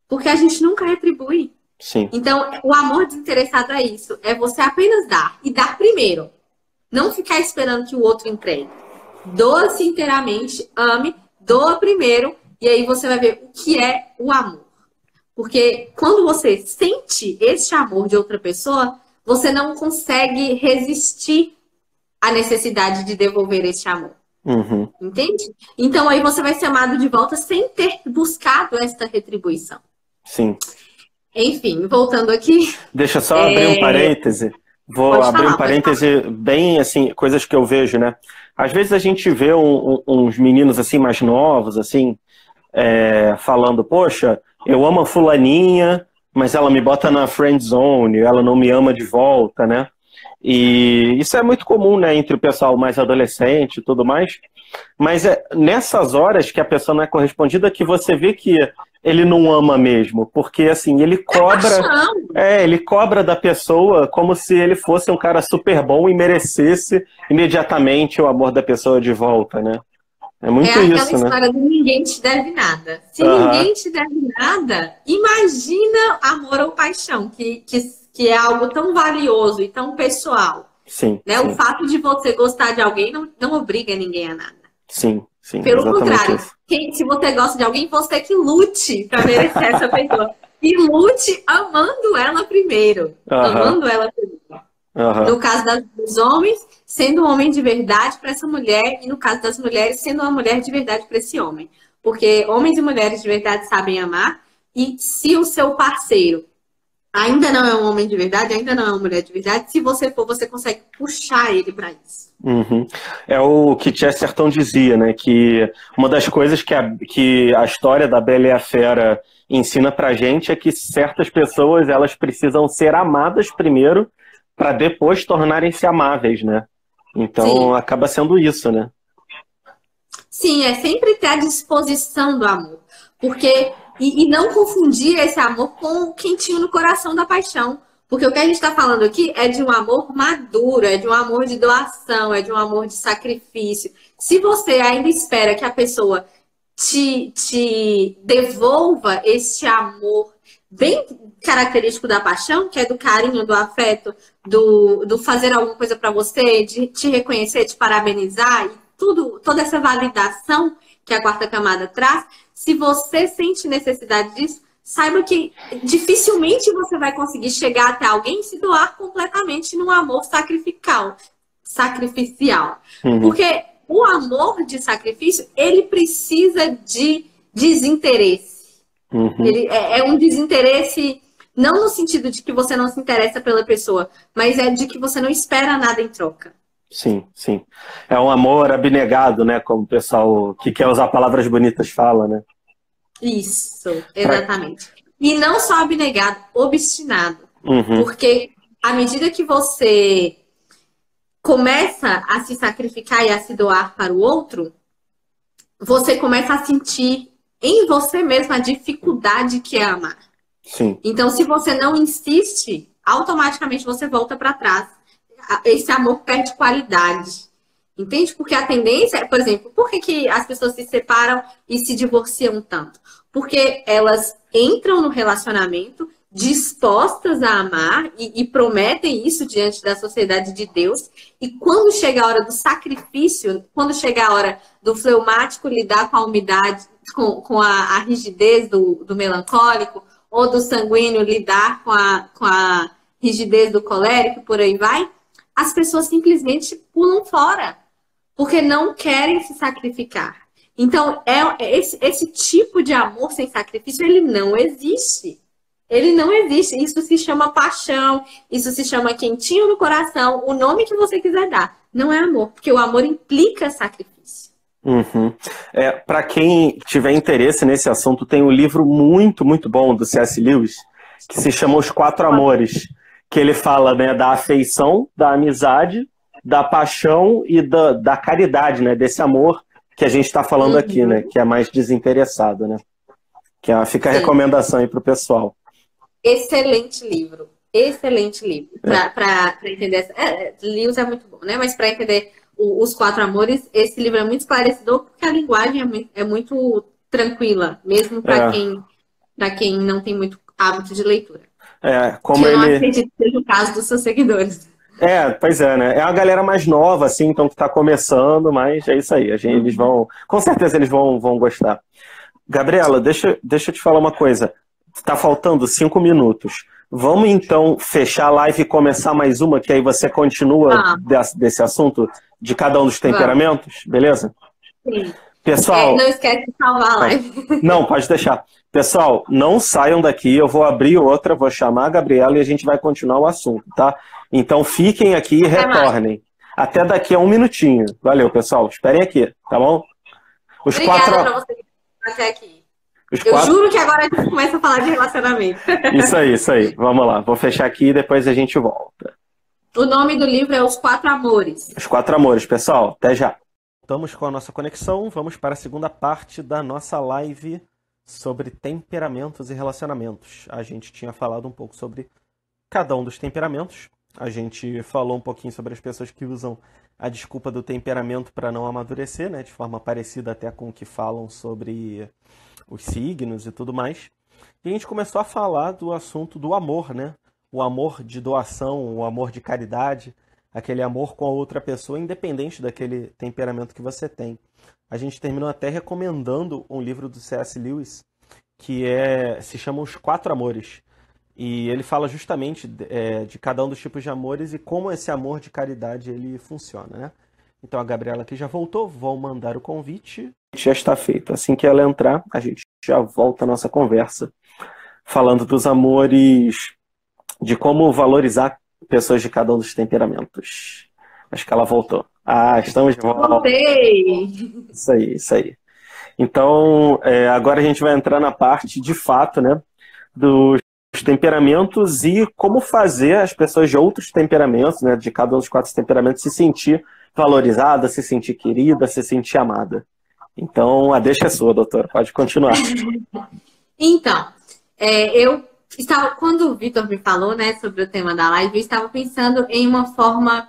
Porque a gente nunca retribui. Sim. Então, o amor desinteressado é isso. É você apenas dar. E dar primeiro. Não ficar esperando que o outro entregue. Doa-se inteiramente, ame, doa primeiro. E aí você vai ver o que é o amor. Porque quando você sente este amor de outra pessoa, você não consegue resistir à necessidade de devolver este amor. Uhum. Entende? Então aí você vai ser amado de volta sem ter buscado esta retribuição. Sim. Enfim, voltando aqui. Deixa só é... abrir um parêntese. Vou pode abrir falar, um parêntese bem assim, coisas que eu vejo, né? Às vezes a gente vê um, um, uns meninos assim mais novos, assim, é, falando, poxa, eu amo a fulaninha, mas ela me bota na friend zone, ela não me ama de volta, né? E isso é muito comum, né, entre o pessoal mais adolescente e tudo mais. Mas é nessas horas que a pessoa não é correspondida que você vê que ele não ama mesmo, porque assim, ele cobra, é, ele cobra da pessoa como se ele fosse um cara super bom e merecesse imediatamente o amor da pessoa de volta, né? É muito é aquela isso, né? história do ninguém te deve nada. Se uhum. ninguém te deve nada, imagina amor ou paixão, que, que que é algo tão valioso e tão pessoal. Sim. Né? Sim. O fato de você gostar de alguém não, não obriga ninguém a nada. Sim, sim. Pelo contrário, quem, se você gosta de alguém, você que lute para merecer essa pessoa. E lute amando ela primeiro. Uh -huh. Amando ela primeiro. Uh -huh. No caso dos homens, sendo um homem de verdade para essa mulher, e no caso das mulheres, sendo uma mulher de verdade para esse homem. Porque homens e mulheres de verdade sabem amar, E se o seu parceiro ainda não é um homem de verdade, ainda não é uma mulher de verdade, se você for, você consegue puxar ele para isso. Uhum. É o que Chesterton dizia, né? Que uma das coisas que a, que a história da Bela e a Fera ensina pra gente é que certas pessoas elas precisam ser amadas primeiro para depois tornarem-se amáveis, né? Então Sim. acaba sendo isso, né? Sim, é sempre ter a disposição do amor. Porque. E, e não confundir esse amor com o quentinho no coração da paixão. Porque o que a gente está falando aqui é de um amor maduro, é de um amor de doação, é de um amor de sacrifício. Se você ainda espera que a pessoa te, te devolva este amor bem característico da paixão, que é do carinho, do afeto, do, do fazer alguma coisa para você, de te reconhecer, te parabenizar e tudo, toda essa validação que a quarta camada traz, se você sente necessidade disso, saiba que dificilmente você vai conseguir chegar até alguém e se doar completamente num amor sacrificial. sacrificial. Uhum. Porque o amor de sacrifício, ele precisa de desinteresse. Uhum. Ele é, é um desinteresse não no sentido de que você não se interessa pela pessoa, mas é de que você não espera nada em troca. Sim, sim. É um amor abnegado, né? Como o pessoal que quer usar palavras bonitas fala, né? Isso, exatamente. Pra... E não só abnegado, obstinado. Uhum. Porque à medida que você começa a se sacrificar e a se doar para o outro, você começa a sentir em você mesmo a dificuldade que é amar. Sim. Então, se você não insiste, automaticamente você volta para trás esse amor perde qualidade. Entende? Porque a tendência, por exemplo, por que, que as pessoas se separam e se divorciam tanto? Porque elas entram no relacionamento dispostas a amar e, e, prometem isso diante da sociedade de Deus. E quando chega a hora do sacrifício, quando chega a hora do fleumático lidar com a umidade, com, com a, a rigidez do, do, melancólico, ou do sanguíneo lidar com a, com a rigidez do colérico, por aí vai, as pessoas simplesmente pulam fora, porque não querem se sacrificar. Então, é, é, esse, esse tipo de amor sem sacrifício, ele não existe. Ele não existe. Isso se chama paixão, isso se chama quentinho no coração, o nome que você quiser dar. Não é amor, porque o amor implica sacrifício. Uhum. É, Para quem tiver interesse nesse assunto, tem um livro muito, muito bom do C.S. Lewis, que se chama Os Quatro Amores que ele fala né, da afeição, da amizade, da paixão e da, da caridade, né, desse amor que a gente está falando uhum. aqui, né, que é mais desinteressado, né. Que é, fica a Sim. recomendação aí para o pessoal. Excelente livro, excelente livro. É. Para entender, é, Lewis é muito bom, né, mas para entender o, os quatro amores, esse livro é muito esclarecedor porque a linguagem é muito, é muito tranquila, mesmo para é. quem, quem não tem muito hábito de leitura. É, como eu ele... acredito que seja o caso dos seus seguidores. É, pois é, né? É uma galera mais nova, assim, então que está começando, mas é isso aí. A gente, eles vão. Com certeza eles vão, vão gostar. Gabriela, deixa, deixa eu te falar uma coisa. Está faltando cinco minutos. Vamos então fechar a live e começar mais uma, que aí você continua ah. desse, desse, assunto de cada um dos temperamentos, Vamos. beleza? Sim. Pessoal. É, não esquece de salvar a live. Não, pode deixar. Pessoal, não saiam daqui, eu vou abrir outra, vou chamar a Gabriela e a gente vai continuar o assunto, tá? Então fiquem aqui e retornem. Até daqui a um minutinho. Valeu, pessoal. Esperem aqui, tá bom? Os Obrigada quatro... pra você até aqui. Os eu quatro... juro que agora a gente começa a falar de relacionamento. Isso aí, isso aí. Vamos lá. Vou fechar aqui e depois a gente volta. O nome do livro é Os Quatro Amores. Os Quatro Amores, pessoal. Até já. Estamos com a nossa conexão. Vamos para a segunda parte da nossa live sobre temperamentos e relacionamentos. A gente tinha falado um pouco sobre cada um dos temperamentos. A gente falou um pouquinho sobre as pessoas que usam a desculpa do temperamento para não amadurecer, né, de forma parecida até com o que falam sobre os signos e tudo mais. E a gente começou a falar do assunto do amor, né? O amor de doação, o amor de caridade, aquele amor com a outra pessoa, independente daquele temperamento que você tem a gente terminou até recomendando um livro do C.S. Lewis que é se chama Os Quatro Amores. E ele fala justamente é, de cada um dos tipos de amores e como esse amor de caridade ele funciona, né? Então a Gabriela aqui já voltou, vou mandar o convite. Já está feito. Assim que ela entrar, a gente já volta a nossa conversa falando dos amores, de como valorizar pessoas de cada um dos temperamentos. Acho que ela voltou. Ah, estamos de volta. Voltei! Isso aí, isso aí. Então, é, agora a gente vai entrar na parte, de fato, né, dos temperamentos e como fazer as pessoas de outros temperamentos, né, de cada um dos quatro temperamentos, se sentir valorizada, se sentir querida, se sentir amada. Então, a deixa é sua, doutora. Pode continuar. Então, é, eu estava, quando o Vitor me falou, né, sobre o tema da live, eu estava pensando em uma forma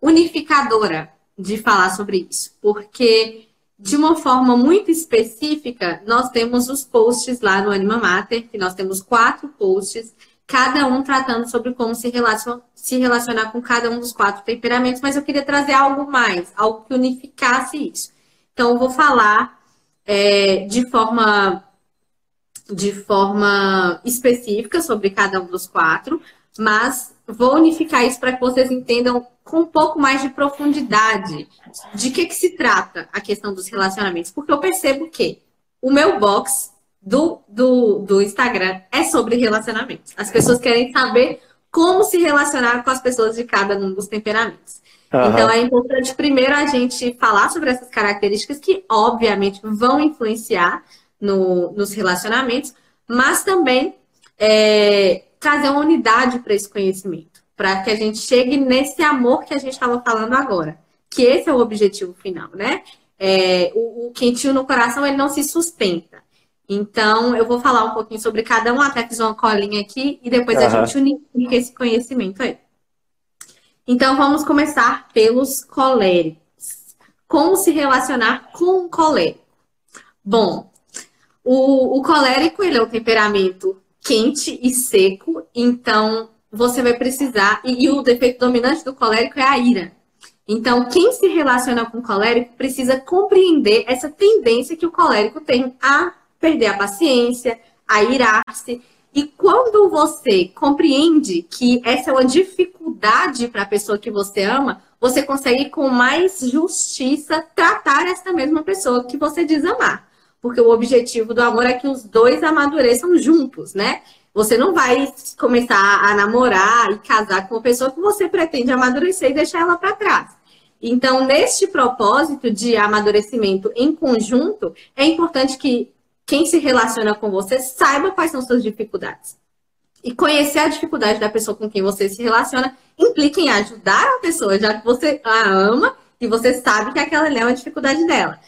unificadora de falar sobre isso, porque de uma forma muito específica, nós temos os posts lá no Anima Mater, que nós temos quatro posts, cada um tratando sobre como se, relacion, se relacionar com cada um dos quatro temperamentos, mas eu queria trazer algo mais, algo que unificasse isso. Então, eu vou falar é, de forma de forma específica sobre cada um dos quatro, mas vou unificar isso para que vocês entendam com um pouco mais de profundidade de que, que se trata a questão dos relacionamentos. Porque eu percebo que o meu box do, do, do Instagram é sobre relacionamentos. As pessoas querem saber como se relacionar com as pessoas de cada um dos temperamentos. Uhum. Então é importante primeiro a gente falar sobre essas características que, obviamente, vão influenciar no, nos relacionamentos, mas também é, trazer uma unidade para esse conhecimento, para que a gente chegue nesse amor que a gente estava falando agora, que esse é o objetivo final, né? É, o, o quentinho no coração ele não se sustenta. Então, eu vou falar um pouquinho sobre cada um, até fiz uma colinha aqui, e depois uhum. a gente unifica esse conhecimento aí. Então, vamos começar pelos coléricos. Como se relacionar com o colérico? Bom, o, o colérico, ele é o temperamento quente e seco, então você vai precisar. E, e, o defeito dominante do colérico é a ira. Então, quem se relaciona com colérico precisa compreender essa tendência que o colérico tem a perder a paciência, a irar-se. E quando você compreende que essa é uma dificuldade para a pessoa que você ama, você consegue com mais justiça tratar essa mesma pessoa que você diz amar porque o objetivo do amor é que os dois amadureçam juntos, né? Você não vai começar a namorar e casar com uma pessoa que você pretende amadurecer e deixar ela para trás. Então, neste propósito de amadurecimento em conjunto, é importante que quem se relaciona com você saiba quais são suas dificuldades. E conhecer a dificuldade da pessoa com quem você se relaciona implica em ajudar a pessoa, já que você a ama e você sabe que aquela é uma dificuldade dela.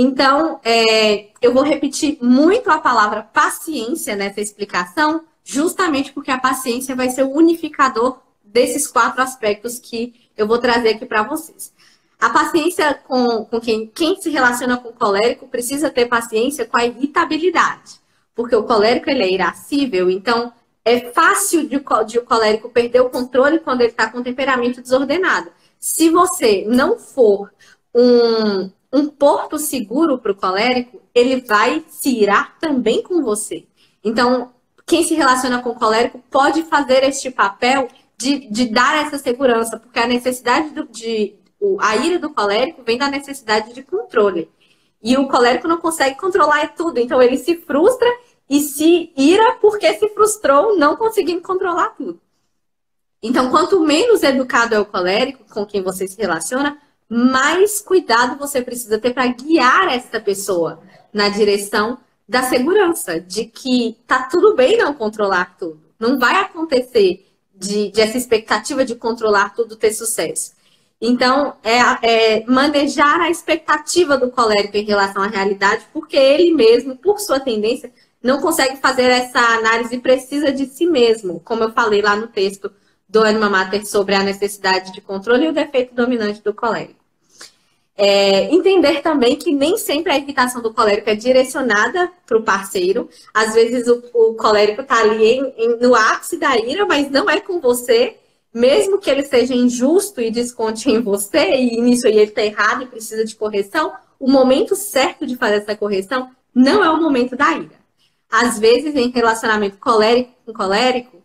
Então, é, eu vou repetir muito a palavra paciência nessa explicação, justamente porque a paciência vai ser o unificador desses quatro aspectos que eu vou trazer aqui para vocês. A paciência com, com quem, quem se relaciona com o colérico precisa ter paciência com a irritabilidade, porque o colérico ele é irascível, então é fácil de, de o colérico perder o controle quando ele está com temperamento desordenado. Se você não for um, um porto seguro para o colérico, ele vai se irar também com você. Então, quem se relaciona com o colérico pode fazer este papel de, de dar essa segurança, porque a necessidade do, de. A ira do colérico vem da necessidade de controle. E o colérico não consegue controlar tudo, então ele se frustra e se ira porque se frustrou não conseguindo controlar tudo. Então, quanto menos educado é o colérico com quem você se relaciona, mais cuidado você precisa ter para guiar essa pessoa na direção da segurança, de que tá tudo bem não controlar tudo. Não vai acontecer de, de essa expectativa de controlar tudo ter sucesso. Então, é, é, manejar a expectativa do colérico em relação à realidade, porque ele mesmo, por sua tendência, não consegue fazer essa análise precisa de si mesmo, como eu falei lá no texto do Anima Mater sobre a necessidade de controle e o defeito dominante do colérico. É, entender também que nem sempre a irritação do colérico é direcionada para o parceiro. Às vezes o, o colérico está ali em, em, no ápice da ira, mas não é com você. Mesmo que ele seja injusto e desconte em você, e nisso aí ele está errado e precisa de correção, o momento certo de fazer essa correção não é o momento da ira. Às vezes, em relacionamento colérico com colérico,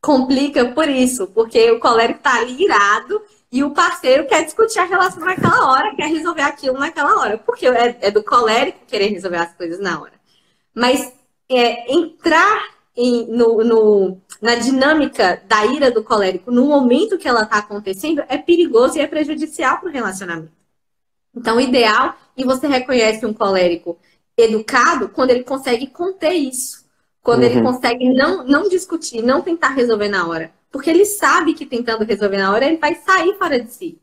complica por isso, porque o colérico está ali irado e o parceiro quer discutir a relação naquela hora, quer resolver aquilo naquela hora. Porque é, é do colérico querer resolver as coisas na hora. Mas é, entrar em, no, no, na dinâmica da ira do colérico no momento que ela está acontecendo é perigoso e é prejudicial para o relacionamento. Então, o ideal, e você reconhece um colérico educado quando ele consegue conter isso. Quando uhum. ele consegue não, não discutir, não tentar resolver na hora. Porque ele sabe que tentando resolver na hora, ele vai sair fora de si.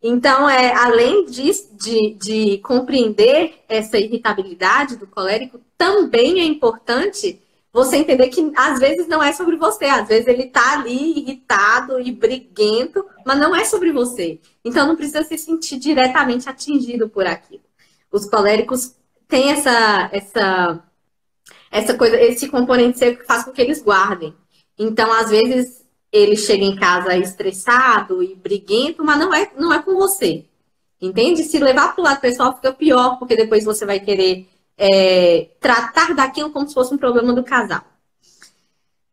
Então, é, além de, de, de compreender essa irritabilidade do colérico, também é importante você entender que às vezes não é sobre você, às vezes ele tá ali irritado e briguento, mas não é sobre você. Então não precisa se sentir diretamente atingido por aquilo. Os coléricos têm essa essa essa coisa, esse componente que faz com que eles guardem. Então, às vezes, ele chega em casa estressado e briguento, mas não é, não é com você. Entende? Se levar para o lado pessoal fica pior, porque depois você vai querer é, tratar daquilo como se fosse um problema do casal.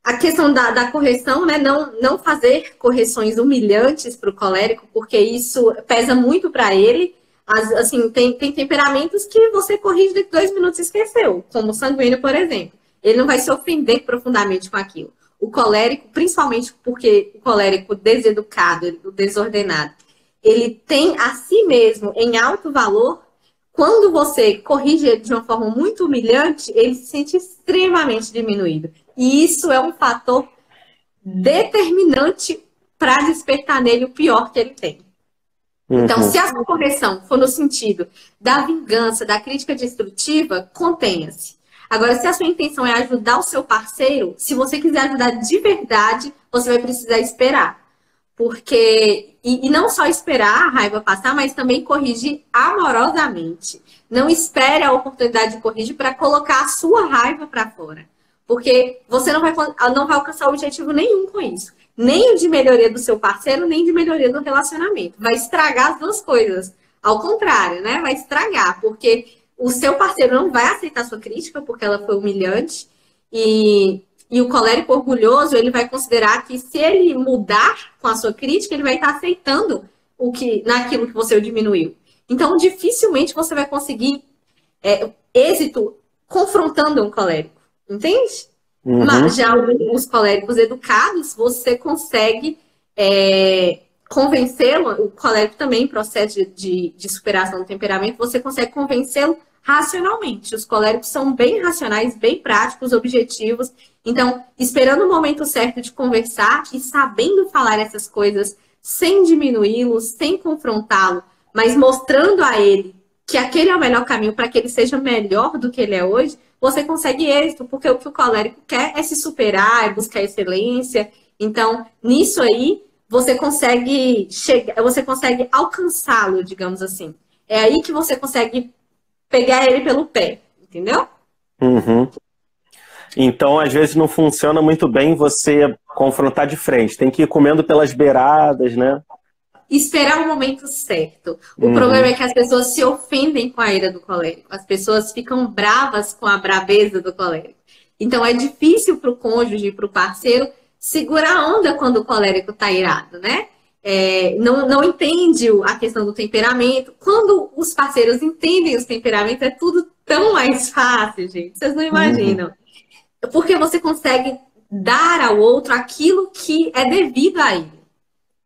A questão da, da correção, né? Não, não fazer correções humilhantes para o colérico, porque isso pesa muito para ele. As, assim, tem, tem temperamentos que você corrige de dois minutos e esqueceu, como o sanguíneo, por exemplo. Ele não vai se ofender profundamente com aquilo. O colérico, principalmente porque o colérico deseducado, o desordenado, ele tem a si mesmo em alto valor. Quando você corrige ele de uma forma muito humilhante, ele se sente extremamente diminuído. E isso é um fator determinante para despertar nele o pior que ele tem. Então, uhum. se a sua correção for no sentido da vingança, da crítica destrutiva, contenha-se. Agora, se a sua intenção é ajudar o seu parceiro, se você quiser ajudar de verdade, você vai precisar esperar. Porque, e, e não só esperar a raiva passar, mas também corrigir amorosamente. Não espere a oportunidade de corrigir para colocar a sua raiva para fora. Porque você não vai, não vai alcançar objetivo nenhum com isso. Nem de melhoria do seu parceiro, nem de melhoria do relacionamento. Vai estragar as duas coisas. Ao contrário, né? Vai estragar, porque o seu parceiro não vai aceitar sua crítica porque ela foi humilhante e, e o colérico orgulhoso ele vai considerar que se ele mudar com a sua crítica ele vai estar aceitando o que naquilo que você diminuiu. Então dificilmente você vai conseguir é, êxito confrontando um colérico, entende? Uhum. Mas já os coléricos educados você consegue é, convencê-lo, o colérico também, processo de, de, superação do temperamento, você consegue convencê-lo racionalmente. Os coléricos são bem racionais, bem práticos, objetivos. Então, esperando o momento certo de conversar e sabendo falar essas coisas sem diminuí-lo, sem confrontá-lo, mas mostrando a ele que aquele é o melhor caminho para que ele seja melhor do que ele é hoje, você consegue êxito, porque o que o colérico quer é se superar, é buscar excelência. Então, nisso aí, você consegue chegar, você consegue alcançá-lo, digamos assim. É aí que você consegue pegar ele pelo pé, entendeu? Uhum. Então, às vezes não funciona muito bem você confrontar de frente. Tem que ir comendo pelas beiradas, né? Esperar o momento certo. O uhum. problema é que as pessoas se ofendem com a ira do colérico. As pessoas ficam bravas com a braveza do colérico. Então, é difícil para o cônjuge e para o parceiro segura a onda quando o colérico está irado, né? É, não, não entende a questão do temperamento. Quando os parceiros entendem os temperamentos, é tudo tão mais fácil, gente. Vocês não imaginam. Uhum. Porque você consegue dar ao outro aquilo que é devido a ele.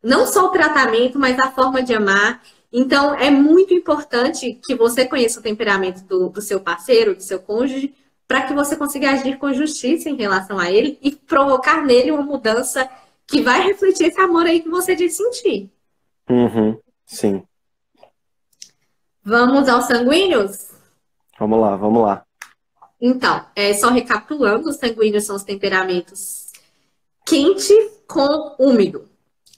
Não só o tratamento, mas a forma de amar. Então, é muito importante que você conheça o temperamento do, do seu parceiro, do seu cônjuge, para que você consiga agir com justiça em relação a ele e provocar nele uma mudança que vai refletir esse amor aí que você diz sentir. Uhum, sim. Vamos aos sanguíneos? Vamos lá, vamos lá. Então, é, só recapitulando, os sanguíneos são os temperamentos quente com úmido.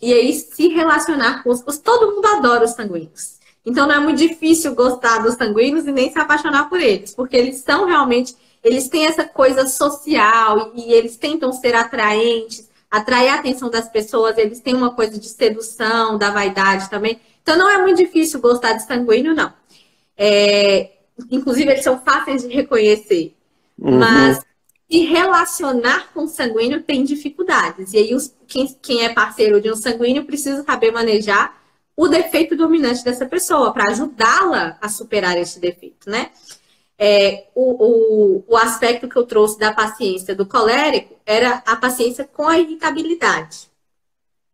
E aí, se relacionar com os. Todo mundo adora os sanguíneos. Então, não é muito difícil gostar dos sanguíneos e nem se apaixonar por eles, porque eles são realmente eles têm essa coisa social e eles tentam ser atraentes, atrair a atenção das pessoas, eles têm uma coisa de sedução, da vaidade também. Então não é muito difícil gostar de sanguíneo, não. É, inclusive, eles são fáceis de reconhecer. Uhum. Mas se relacionar com sanguíneo tem dificuldades. E aí, os, quem, quem é parceiro de um sanguíneo precisa saber manejar o defeito dominante dessa pessoa para ajudá-la a superar esse defeito, né? é, o, o, o aspecto que eu trouxe da paciência do colérico era a paciência com a irritabilidade.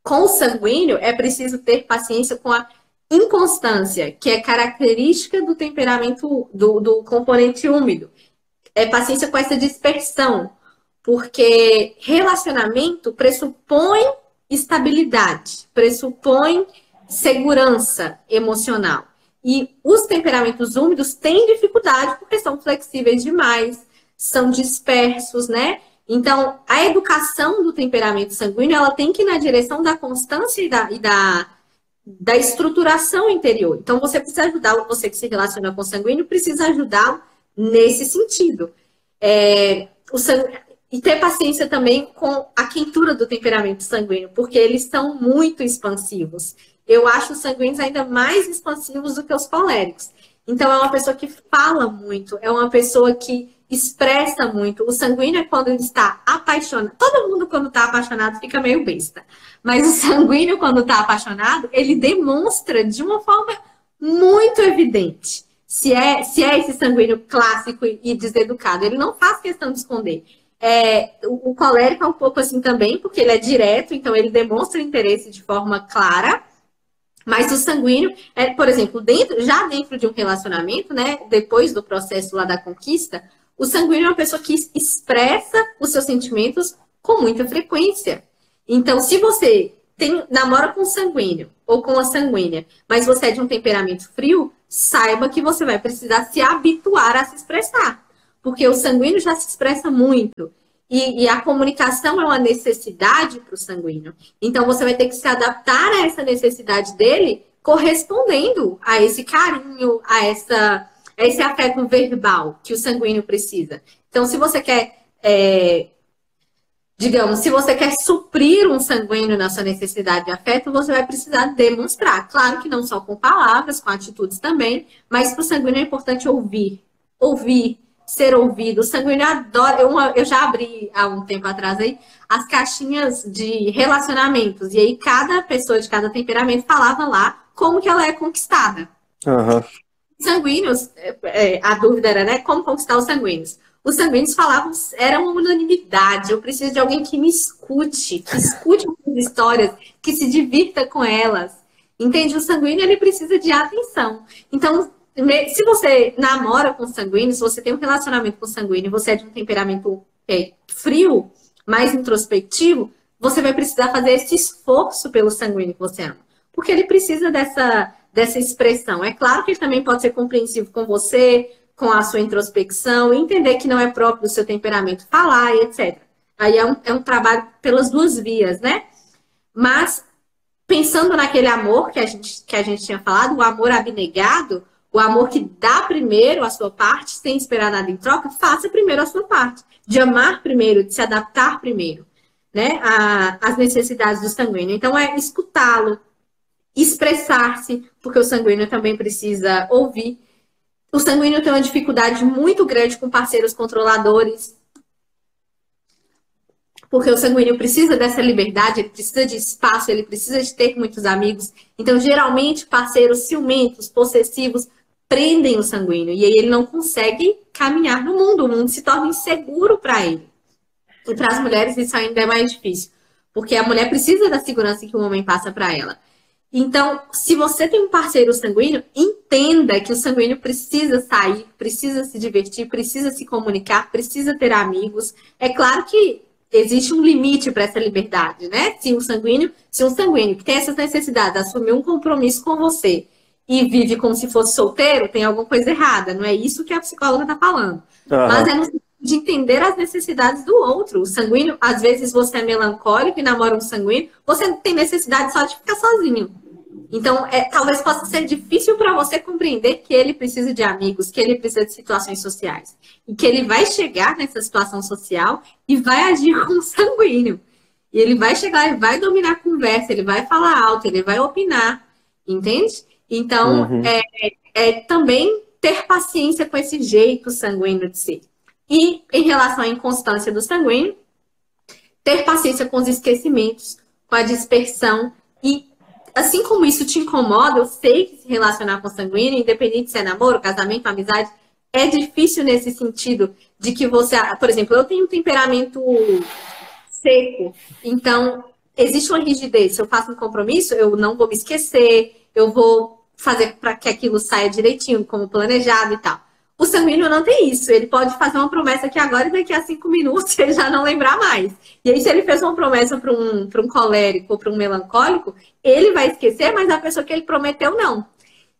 Com o sanguíneo, é preciso ter paciência com a inconstância, que é característica do temperamento do, do componente úmido. É paciência com essa dispersão, porque relacionamento pressupõe estabilidade, pressupõe segurança emocional. E os temperamentos úmidos têm dificuldade porque são flexíveis demais, são dispersos, né? Então, a educação do temperamento sanguíneo, ela tem que ir na direção da constância e da, e da, da estruturação interior. Então, você precisa ajudar, você que se relaciona com o sanguíneo, precisa ajudá-lo nesse sentido. É, o E ter paciência também com a quentura do temperamento sanguíneo, porque eles são muito expansivos. Eu acho os sanguíneos ainda mais expansivos do que os coléricos. Então, é uma pessoa que fala muito, é uma pessoa que expressa muito. O sanguíneo é quando ele está apaixonado. Todo mundo, quando está apaixonado, fica meio besta. Mas o sanguíneo, quando está apaixonado, ele demonstra de uma forma muito evidente. Se é, se é esse sanguíneo clássico e deseducado, ele não faz questão de esconder. É, o, o colérico é um pouco assim também, porque ele é direto, então ele demonstra interesse de forma clara mas o sanguíneo, é, por exemplo, dentro, já dentro de um relacionamento, né, depois do processo lá da conquista, o sanguíneo é uma pessoa que expressa os seus sentimentos com muita frequência. Então, se você tem, namora com sanguíneo ou com a sanguínea, mas você é de um temperamento frio, saiba que você vai precisar se habituar a se expressar. Porque o sanguíneo já se expressa muito. E, e, a comunicação é uma necessidade para o sanguíneo. Então você vai ter que se adaptar a essa necessidade dele, correspondendo a esse carinho, a, essa, a esse afeto verbal que o sanguíneo precisa. Então, se você quer, é, digamos, se você quer suprir um sanguíneo na sua necessidade de afeto, você vai precisar demonstrar. Claro que não só com palavras, com atitudes também, mas para o sanguíneo é importante ouvir. Ouvir, ser ouvido. O sanguíneo adora. Eu, eu já abri há um tempo atrás aí as caixinhas de relacionamentos. E aí cada pessoa de cada temperamento falava lá como que ela é conquistada. Uhum. Sanguíneos, é, é, a dúvida era, né? Como conquistar os sanguíneos? Os sanguíneos falavam, era uma unanimidade. Eu preciso de alguém que me escute, que escute as histórias, que se divirta com elas. Entende? O sanguíneo ele precisa de atenção. Então, se você namora com sanguíneo, se você tem um relacionamento com sanguíneo, você é de um temperamento é, frio, mais introspectivo, você vai precisar fazer esse esforço pelo sanguíneo que você ama. Porque ele precisa dessa, dessa expressão. É claro que ele também pode ser compreensivo com você, com a sua introspecção, entender que não é próprio do seu temperamento falar e etc. Aí é um, é um trabalho pelas duas vias, né? Mas, pensando naquele amor que a gente, que a gente tinha falado, o amor abnegado, o amor que dá primeiro a sua parte, sem esperar nada em troca, faça primeiro a sua parte. De amar primeiro, de se adaptar primeiro, né? às necessidades do sanguíneo. Então, é escutá-lo, expressar-se, porque o sanguíneo também precisa ouvir. O sanguíneo tem uma dificuldade muito grande com parceiros controladores, porque o sanguíneo precisa dessa liberdade, ele precisa de espaço, ele precisa de ter muitos amigos. Então, geralmente, parceiros ciumentos, possessivos, prendem o sanguíneo e aí ele não consegue caminhar no mundo, o mundo se torna inseguro para ele. E para as mulheres isso ainda é mais difícil, porque a mulher precisa da segurança que o homem passa para ela. Então, se você tem um parceiro sanguíneo, entenda que o sanguíneo precisa sair, precisa se divertir, precisa se comunicar, precisa ter amigos. É claro que existe um limite para essa liberdade, né? Se um sanguíneo, se um sanguíneo que tem essas necessidades assumir um compromisso com você e vive como se fosse solteiro, tem alguma coisa errada. Não é isso que a psicóloga está falando. Uhum. Mas é no sentido de entender as necessidades do outro. O sanguíneo, às vezes você é melancólico e namora um sanguíneo, você tem necessidade só de ficar sozinho. Então, é, talvez possa ser difícil para você compreender que ele precisa de amigos, que ele precisa de situações sociais. E que ele vai chegar nessa situação social e vai agir com sanguíneo. E ele vai chegar e vai dominar a conversa, ele vai falar alto, ele vai opinar. Entende? Então, uhum. é, é também ter paciência com esse jeito sanguíneo de ser. E em relação à inconstância do sanguíneo, ter paciência com os esquecimentos, com a dispersão e assim como isso te incomoda, eu sei que se relacionar com sanguíneo, independente se é namoro, casamento, amizade, é difícil nesse sentido de que você, por exemplo, eu tenho um temperamento seco, então existe uma rigidez. Se eu faço um compromisso, eu não vou me esquecer, eu vou fazer para que aquilo saia direitinho, como planejado e tal. O sanguíneo não tem isso. Ele pode fazer uma promessa aqui agora e daqui a cinco minutos ele já não lembrar mais. E aí, se ele fez uma promessa para um, um colérico ou para um melancólico, ele vai esquecer, mas a pessoa que ele prometeu não.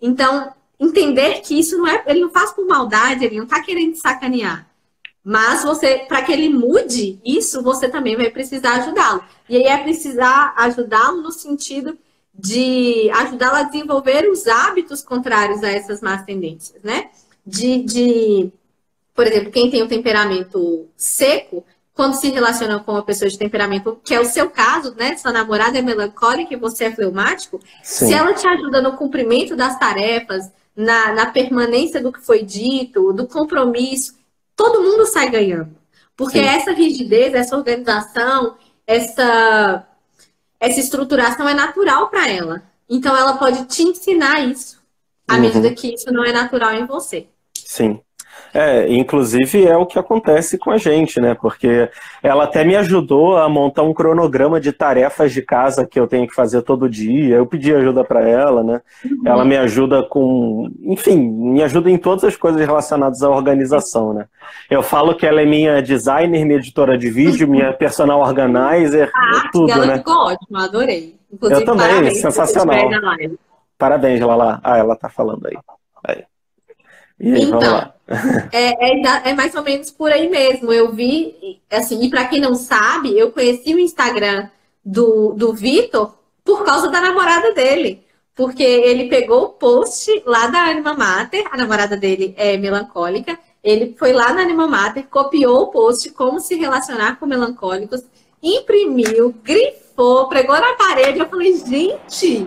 Então, entender que isso não é. Ele não faz por maldade, ele não está querendo sacanear. Mas você, para que ele mude isso, você também vai precisar ajudá-lo. E aí é precisar ajudá-lo no sentido de ajudá-lo a desenvolver os hábitos contrários a essas más tendências, né? De, de, por exemplo, quem tem o um temperamento seco, quando se relaciona com uma pessoa de temperamento, que é o seu caso, né? Sua namorada é melancólica e você é fleumático, Sim. se ela te ajuda no cumprimento das tarefas, na, na permanência do que foi dito, do compromisso, todo mundo sai ganhando. Porque Sim. essa rigidez, essa organização, essa, essa estruturação é natural para ela. Então ela pode te ensinar isso, à uhum. medida que isso não é natural em você. Sim. É, inclusive é o que acontece com a gente, né? Porque ela até me ajudou a montar um cronograma de tarefas de casa que eu tenho que fazer todo dia. Eu pedi ajuda para ela, né? Uhum. Ela me ajuda com, enfim, me ajuda em todas as coisas relacionadas à organização, né? Eu falo que ela é minha designer, minha editora de vídeo, minha personal organizer, ah, tudo, ela né? Ficou ótimo, adorei. Inclusive, eu também, sensacional. Parabéns, Lala. Ah, ela tá falando aí. aí. Aí, então, é, é, é, mais ou menos por aí mesmo. Eu vi, assim, e para quem não sabe, eu conheci o Instagram do, do Vitor por causa da namorada dele. Porque ele pegou o post lá da Anima Mater, a namorada dele é melancólica. Ele foi lá na Anima Mater, copiou o post como se relacionar com melancólicos, imprimiu, grifou, pregou na parede. Eu falei, gente,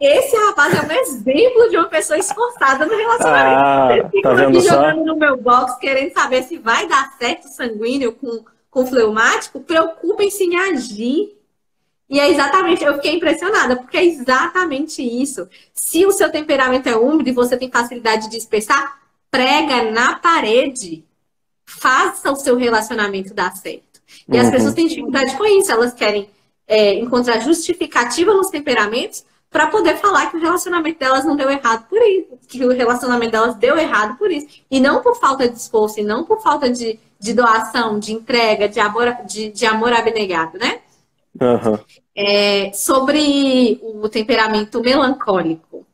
esse rapaz é um exemplo de uma pessoa esforçada no relacionamento. Ah, tá vendo aqui só? jogando no meu box, querendo saber se vai dar certo sanguíneo com, com fleumático, preocupem-se em agir. E é exatamente, eu fiquei impressionada, porque é exatamente isso. Se o seu temperamento é úmido e você tem facilidade de dispersar, prega na parede. Faça o seu relacionamento dar certo. E uhum. as pessoas têm dificuldade com isso, elas querem é, encontrar justificativa nos temperamentos para poder falar que o relacionamento delas não deu errado por isso, que o relacionamento delas deu errado por isso. E não por falta de esforço, e não por falta de, de doação, de entrega, de amor, de, de amor abnegado, né? Uhum. É, sobre o temperamento melancólico.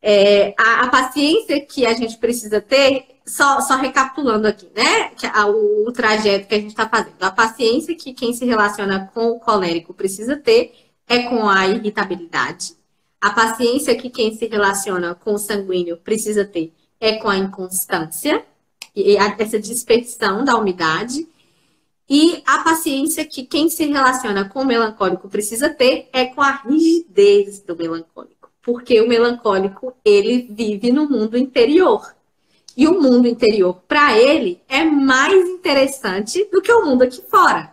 É, a, a, paciência que a gente precisa ter, só, só recapitulando aqui, né? A, o, o trajeto que a gente está fazendo. A paciência que quem se relaciona com o colérico precisa ter é com a irritabilidade. A paciência que quem se relaciona com o sanguíneo precisa ter é com a inconstância, e essa dispersão da umidade. E a paciência que quem se relaciona com o melancólico precisa ter é com a rigidez do melancólico. Porque o melancólico, ele vive no mundo interior. E o mundo interior, para ele, é mais interessante do que o mundo aqui fora.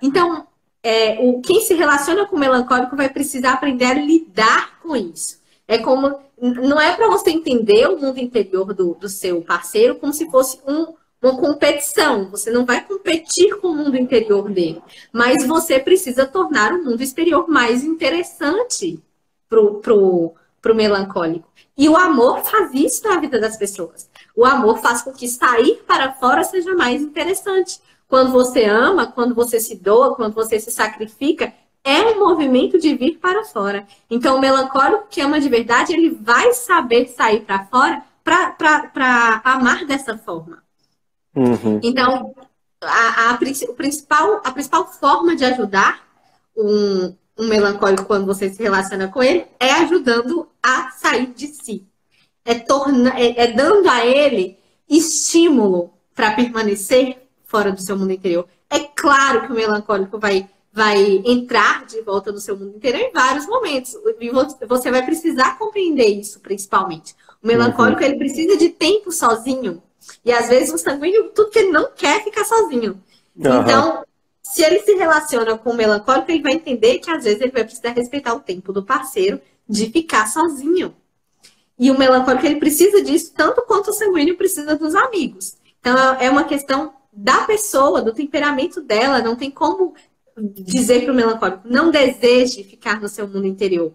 Então, é, o, quem se relaciona com o melancólico vai precisar aprender a lidar com isso. É como. Não é para você entender o mundo interior do, do seu parceiro como se fosse um, uma competição. Você não vai competir com o mundo interior dele. Mas você precisa tornar o mundo exterior mais interessante pro, pro, pro melancólico. E o amor faz isso na vida das pessoas. O amor faz com que sair para fora seja mais interessante. Quando você ama, quando você se doa, quando você se sacrifica, é um movimento de vir para fora. Então, o melancólico que ama de verdade, ele vai saber sair para fora para amar dessa forma. Uhum. Então, a, a, o principal, a principal forma de ajudar um, um melancólico quando você se relaciona com ele é ajudando a sair de si. É, torna, é, é dando a ele estímulo para permanecer fora do seu mundo interior. É claro que o melancólico vai, vai entrar de volta no seu mundo interior em vários momentos. E você vai precisar compreender isso, principalmente. O melancólico, uhum. ele precisa de tempo sozinho. E às vezes o sanguíneo, tudo que ele não quer é ficar sozinho. Uhum. Então, se ele se relaciona com o melancólico, ele vai entender que às vezes ele vai precisar respeitar o tempo do parceiro de ficar sozinho. E o melancólico ele precisa disso tanto quanto o sanguíneo precisa dos amigos. Então é uma questão da pessoa, do temperamento dela. Não tem como dizer para o melancólico não deseje ficar no seu mundo interior.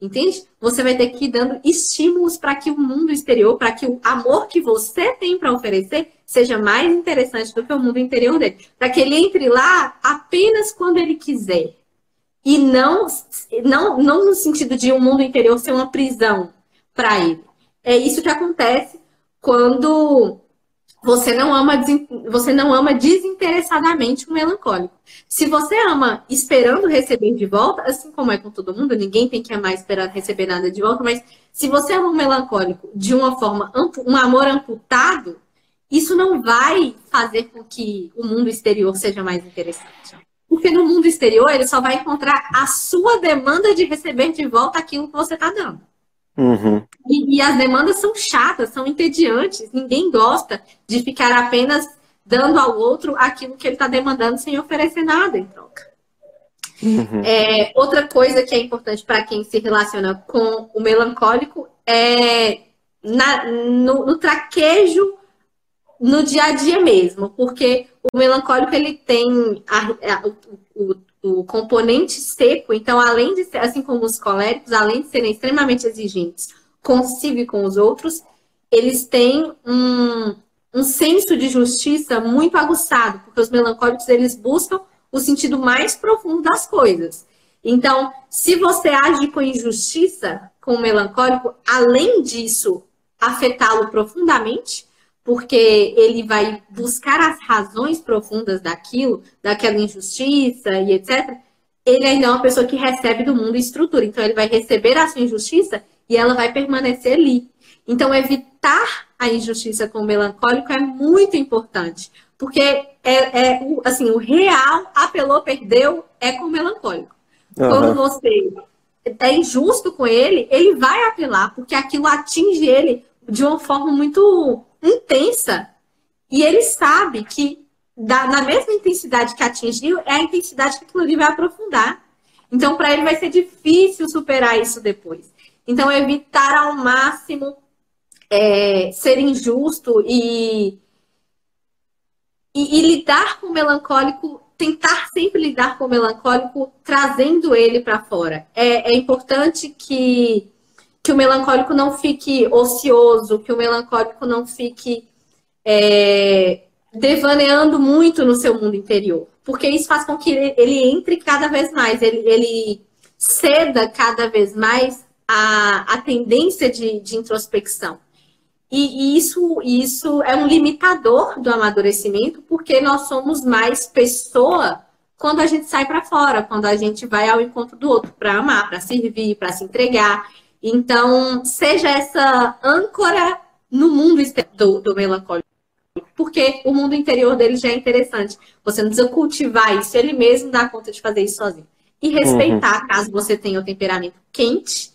Entende? Você vai ter que ir dando estímulos para que o mundo exterior, para que o amor que você tem para oferecer seja mais interessante do que o mundo interior dele. Para que ele entre lá apenas quando ele quiser. E não, não, não no sentido de o um mundo interior ser uma prisão para ele. É isso que acontece quando você não ama você não ama desinteressadamente o melancólico. Se você ama esperando receber de volta, assim como é com todo mundo, ninguém tem que amar esperando receber nada de volta, mas se você ama um melancólico de uma forma um amor amputado, isso não vai fazer com que o mundo exterior seja mais interessante. Porque no mundo exterior ele só vai encontrar a sua demanda de receber de volta aquilo que você está dando. Uhum. E, e, as demandas são chatas, são entediantes. Ninguém gosta de ficar apenas dando ao outro aquilo que ele está demandando sem oferecer nada em troca. Uhum. É, outra coisa que é importante para quem se relaciona com o melancólico é na, no, no, traquejo no dia a dia mesmo, porque o melancólico ele tem a, a, o, o o componente seco, então, além de ser, assim como os coléricos, além de serem extremamente exigentes consigo e com os outros, eles têm um, um senso de justiça muito aguçado, porque os melancólicos eles buscam o sentido mais profundo das coisas. Então, se você age com injustiça com o melancólico, além disso, afetá-lo profundamente, porque ele vai buscar as razões profundas daquilo, daquela injustiça e etc. Ele ainda é uma pessoa que recebe do mundo estrutura. Então, ele vai receber a sua injustiça e ela vai permanecer ali. Então, evitar a injustiça com o melancólico é muito importante. Porque é, é assim, o real apelou, perdeu, é com o melancólico. Uhum. Quando você é injusto com ele, ele vai apelar, porque aquilo atinge ele de uma forma muito intensa. E ele sabe que da, na mesma intensidade que atingiu, é a intensidade que aquilo ali vai aprofundar. Então, para ele vai ser difícil superar isso depois. Então, evitar ao máximo é, ser injusto e, e, e, lidar com o melancólico, tentar sempre lidar com o melancólico, trazendo ele para fora. É, é importante que que o melancólico não fique ocioso, que o melancólico não fique é, devaneando muito no seu mundo interior. Porque isso faz com que ele, ele entre cada vez mais, ele, ele ceda cada vez mais a, a tendência de, de introspecção. E, e isso, isso é um limitador do amadurecimento, porque nós somos mais pessoa quando a gente sai para fora, quando a gente vai ao encontro do outro para amar, para servir, para se entregar. Então, seja essa âncora no mundo do, do melancólico. Porque o mundo interior dele já é interessante. Você não precisa cultivar isso, ele mesmo dá conta de fazer isso sozinho. E respeitar, uhum. caso você tenha o temperamento quente,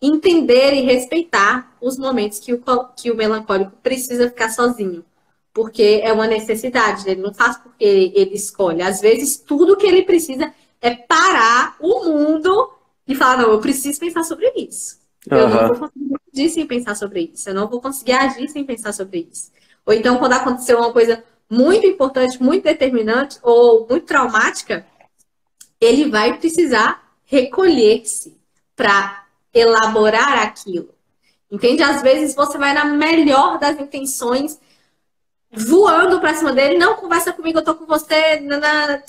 entender e respeitar os momentos que o, que o melancólico precisa ficar sozinho. Porque é uma necessidade, ele não faz porque ele escolhe. Às vezes, tudo que ele precisa é parar o mundo e falar: não, eu preciso pensar sobre isso. Eu uhum. não vou conseguir agir sem pensar sobre isso. Eu não vou conseguir agir sem pensar sobre isso. Ou então, quando aconteceu uma coisa muito importante, muito determinante ou muito traumática, ele vai precisar recolher-se para elaborar aquilo. Entende? Às vezes você vai na melhor das intenções, voando para cima dele, não conversa comigo, eu tô com você,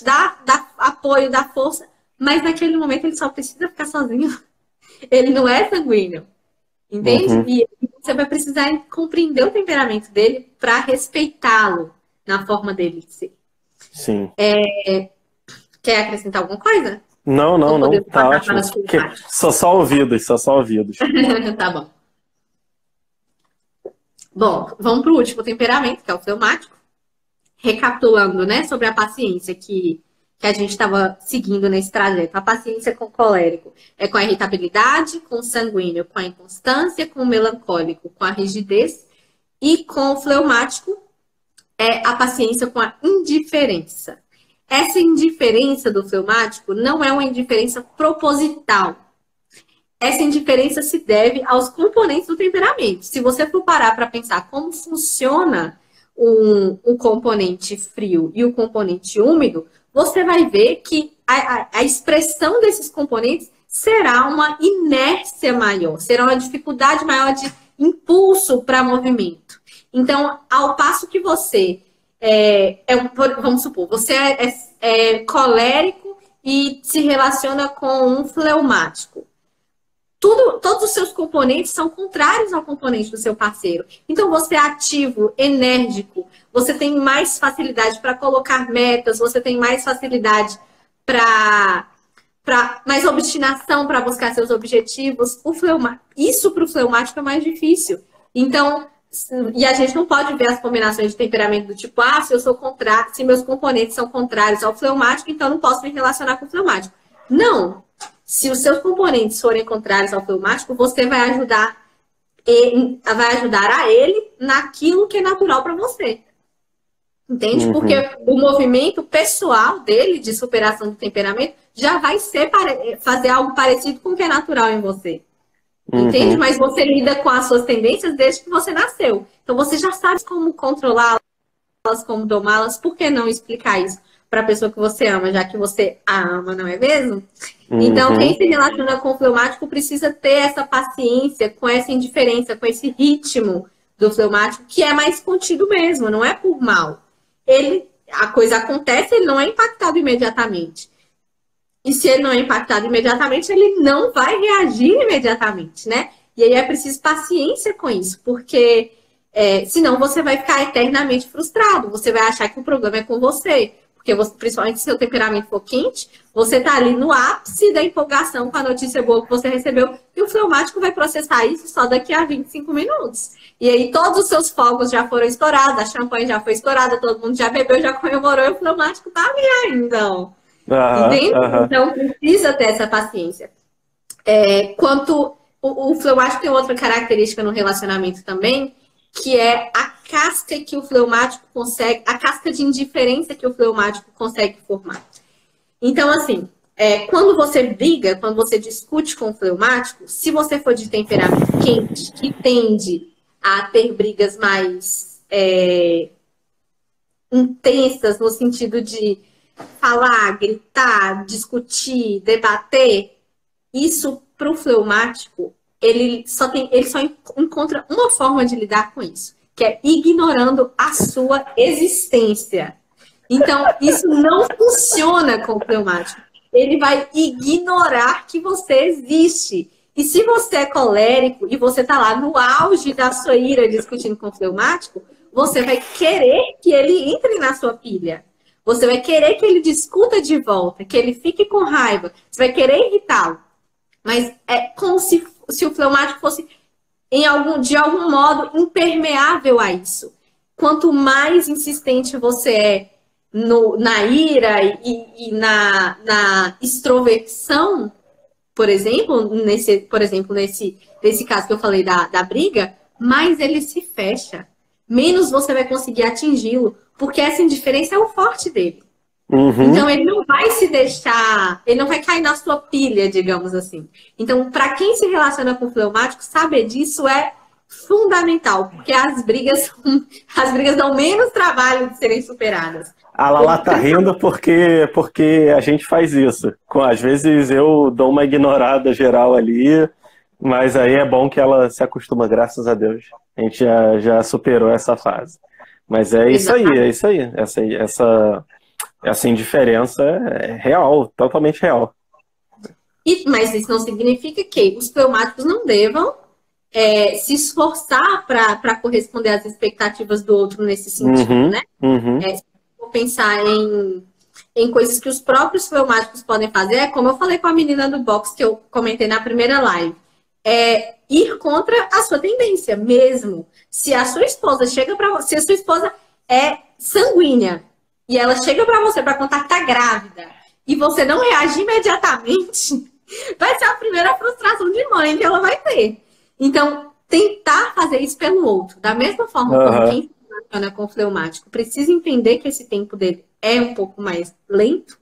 dá, dá apoio, dá força, mas naquele momento ele só precisa ficar sozinho ele não é sanguíneo. Entende? Uhum. E você vai precisar compreender o temperamento dele para respeitá-lo na forma dele de ser. Sim. É... Quer acrescentar alguma coisa? Não, não, não. Tá ótimo. Que... Só só ouvidos, só só ouvidos. tá bom. Bom, vamos para o último temperamento, que é o fleumático. Recapitulando, né, sobre a paciência que que a gente estava seguindo nesse trajeto. A paciência com colérico é com a irritabilidade, com o sanguíneo, com a inconstância, com o melancólico, com a rigidez e com o fleumático é a paciência com a indiferença. Essa indiferença do fleumático não é uma indiferença proposital. essa indiferença se deve aos componentes do temperamento. Se você for parar para pensar como funciona um, um, componente frio e o componente úmido, você vai ver que a, a, a expressão desses componentes será uma inércia maior, será uma dificuldade maior de impulso para movimento. Então, ao passo que você é, é vamos supor, você é, é, é colérico e se relaciona com um fleumático. Tudo, todos os seus componentes são contrários ao componente do seu parceiro. Então, você é ativo, enérgico, você tem mais facilidade para colocar metas, você tem mais facilidade para para mais obstinação para buscar seus objetivos. O fleuma, isso para o fleumático é mais difícil. Então, e a gente não pode ver as combinações de temperamento do tipo, ah, se eu sou contrário, se meus componentes são contrários ao fleumático, então não posso me relacionar com o fleumático. Não. Se os seus componentes forem contrários ao fleumático, você vai ajudar vai ajudar a ele naquilo que é natural para você. Entende? Uhum. Porque o movimento pessoal dele de superação do temperamento já vai ser fazer algo parecido com o que é natural em você. Uhum. Entende? Mas você lida com as suas tendências desde que você nasceu. Então você já sabe como controlá-las, como domá-las. Por que não explicar isso para a pessoa que você ama, já que você a ama, não é mesmo? Uhum. Então, quem se relaciona com o fleumático precisa ter essa paciência, com essa indiferença, com esse ritmo do fleumático, que é mais contido mesmo, não é por mal ele, a coisa acontece, ele não é impactado imediatamente. E se ele não é impactado imediatamente, ele não vai reagir imediatamente, né? E aí é preciso paciência com isso, porque é, senão você vai ficar eternamente frustrado. Você vai achar que o problema é com você. Porque você, principalmente se seu temperamento for quente, você está ali no ápice da empolgação com a notícia boa que você recebeu, e o fleumático vai processar isso só daqui a 25 minutos. E aí todos os seus fogos já foram estourados, a champanhe já foi estourada, todo mundo já bebeu, já comemorou, e o fleumático tá ali ainda. Uhum, uhum. Então precisa ter essa paciência. É, quanto o, o fleumático tem outra característica no relacionamento também, que é a casca que o fleumático consegue, a casca de indiferença que o fleumático consegue formar. Então, assim, é, quando você briga, quando você discute com o fleumático, se você for de temperamento quente, que tende a ter brigas mais é, intensas, no sentido de falar, gritar, discutir, debater, isso para o fleumático, ele só, tem, ele só encontra uma forma de lidar com isso, que é ignorando a sua existência. Então, isso não funciona com o fleumático. Ele vai ignorar que você existe. E se você é colérico e você está lá no auge da sua ira discutindo com o fleumático, você vai querer que ele entre na sua pilha. Você vai querer que ele discuta de volta, que ele fique com raiva. Você vai querer irritá-lo. Mas é como se, se o fleumático fosse, em algum, de algum modo, impermeável a isso. Quanto mais insistente você é no, na ira e, e na, na extroversão, por exemplo, nesse, por exemplo, nesse, nesse caso que eu falei da, da briga, mais ele se fecha. Menos você vai conseguir atingi-lo, porque essa indiferença é o forte dele. Uhum. Então ele não vai se deixar, ele não vai cair na sua pilha, digamos assim. Então, para quem se relaciona com fleumático, saber disso é fundamental, porque as brigas, as brigas dão menos trabalho de serem superadas. A Lala tá rindo porque, porque a gente faz isso. Às vezes eu dou uma ignorada geral ali, mas aí é bom que ela se acostuma, graças a Deus. A gente já, já superou essa fase. Mas é isso aí, é isso aí. Essa, essa, essa indiferença é real, totalmente real. E, mas isso não significa que os pneumáticos não devam é, se esforçar para corresponder às expectativas do outro nesse sentido, uhum, né? Uhum. É, pensar em, em coisas que os próprios fleumáticos podem fazer, é como eu falei com a menina do box que eu comentei na primeira live, é ir contra a sua tendência mesmo. Se a sua esposa chega para você, se a sua esposa é sanguínea e ela chega para você para contar que tá grávida e você não reagir imediatamente, vai ser a primeira frustração de mãe que ela vai ter. Então, tentar fazer isso pelo outro, da mesma forma uhum. como quem relaciona com o fleumático precisa entender que esse tempo dele é um pouco mais lento.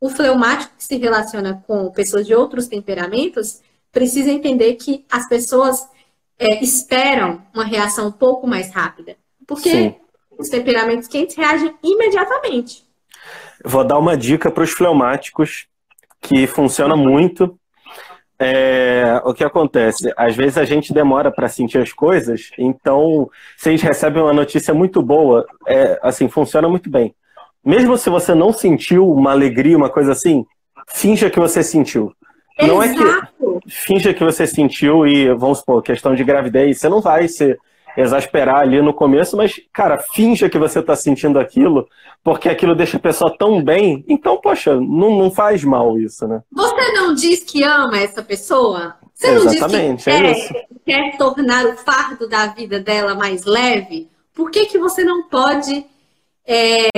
O fleumático que se relaciona com pessoas de outros temperamentos precisa entender que as pessoas é, esperam uma reação um pouco mais rápida. Porque Sim. os temperamentos quentes reagem imediatamente. Vou dar uma dica para os fleumáticos que funciona muito. É, o que acontece? Às vezes a gente demora para sentir as coisas, então se a gente recebe uma notícia muito boa, é, assim, funciona muito bem. Mesmo se você não sentiu uma alegria, uma coisa assim, finja que você sentiu. Exato. Não é que finja que você sentiu e, vamos supor, questão de gravidez, você não vai se exasperar ali no começo, mas, cara, finja que você está sentindo aquilo, porque aquilo deixa a pessoa tão bem. Então, poxa, não, não faz mal isso, né? Você não diz que ama essa pessoa? Você Exatamente, não diz que é quer, quer tornar o fardo da vida dela mais leve? Por que, que você não pode é,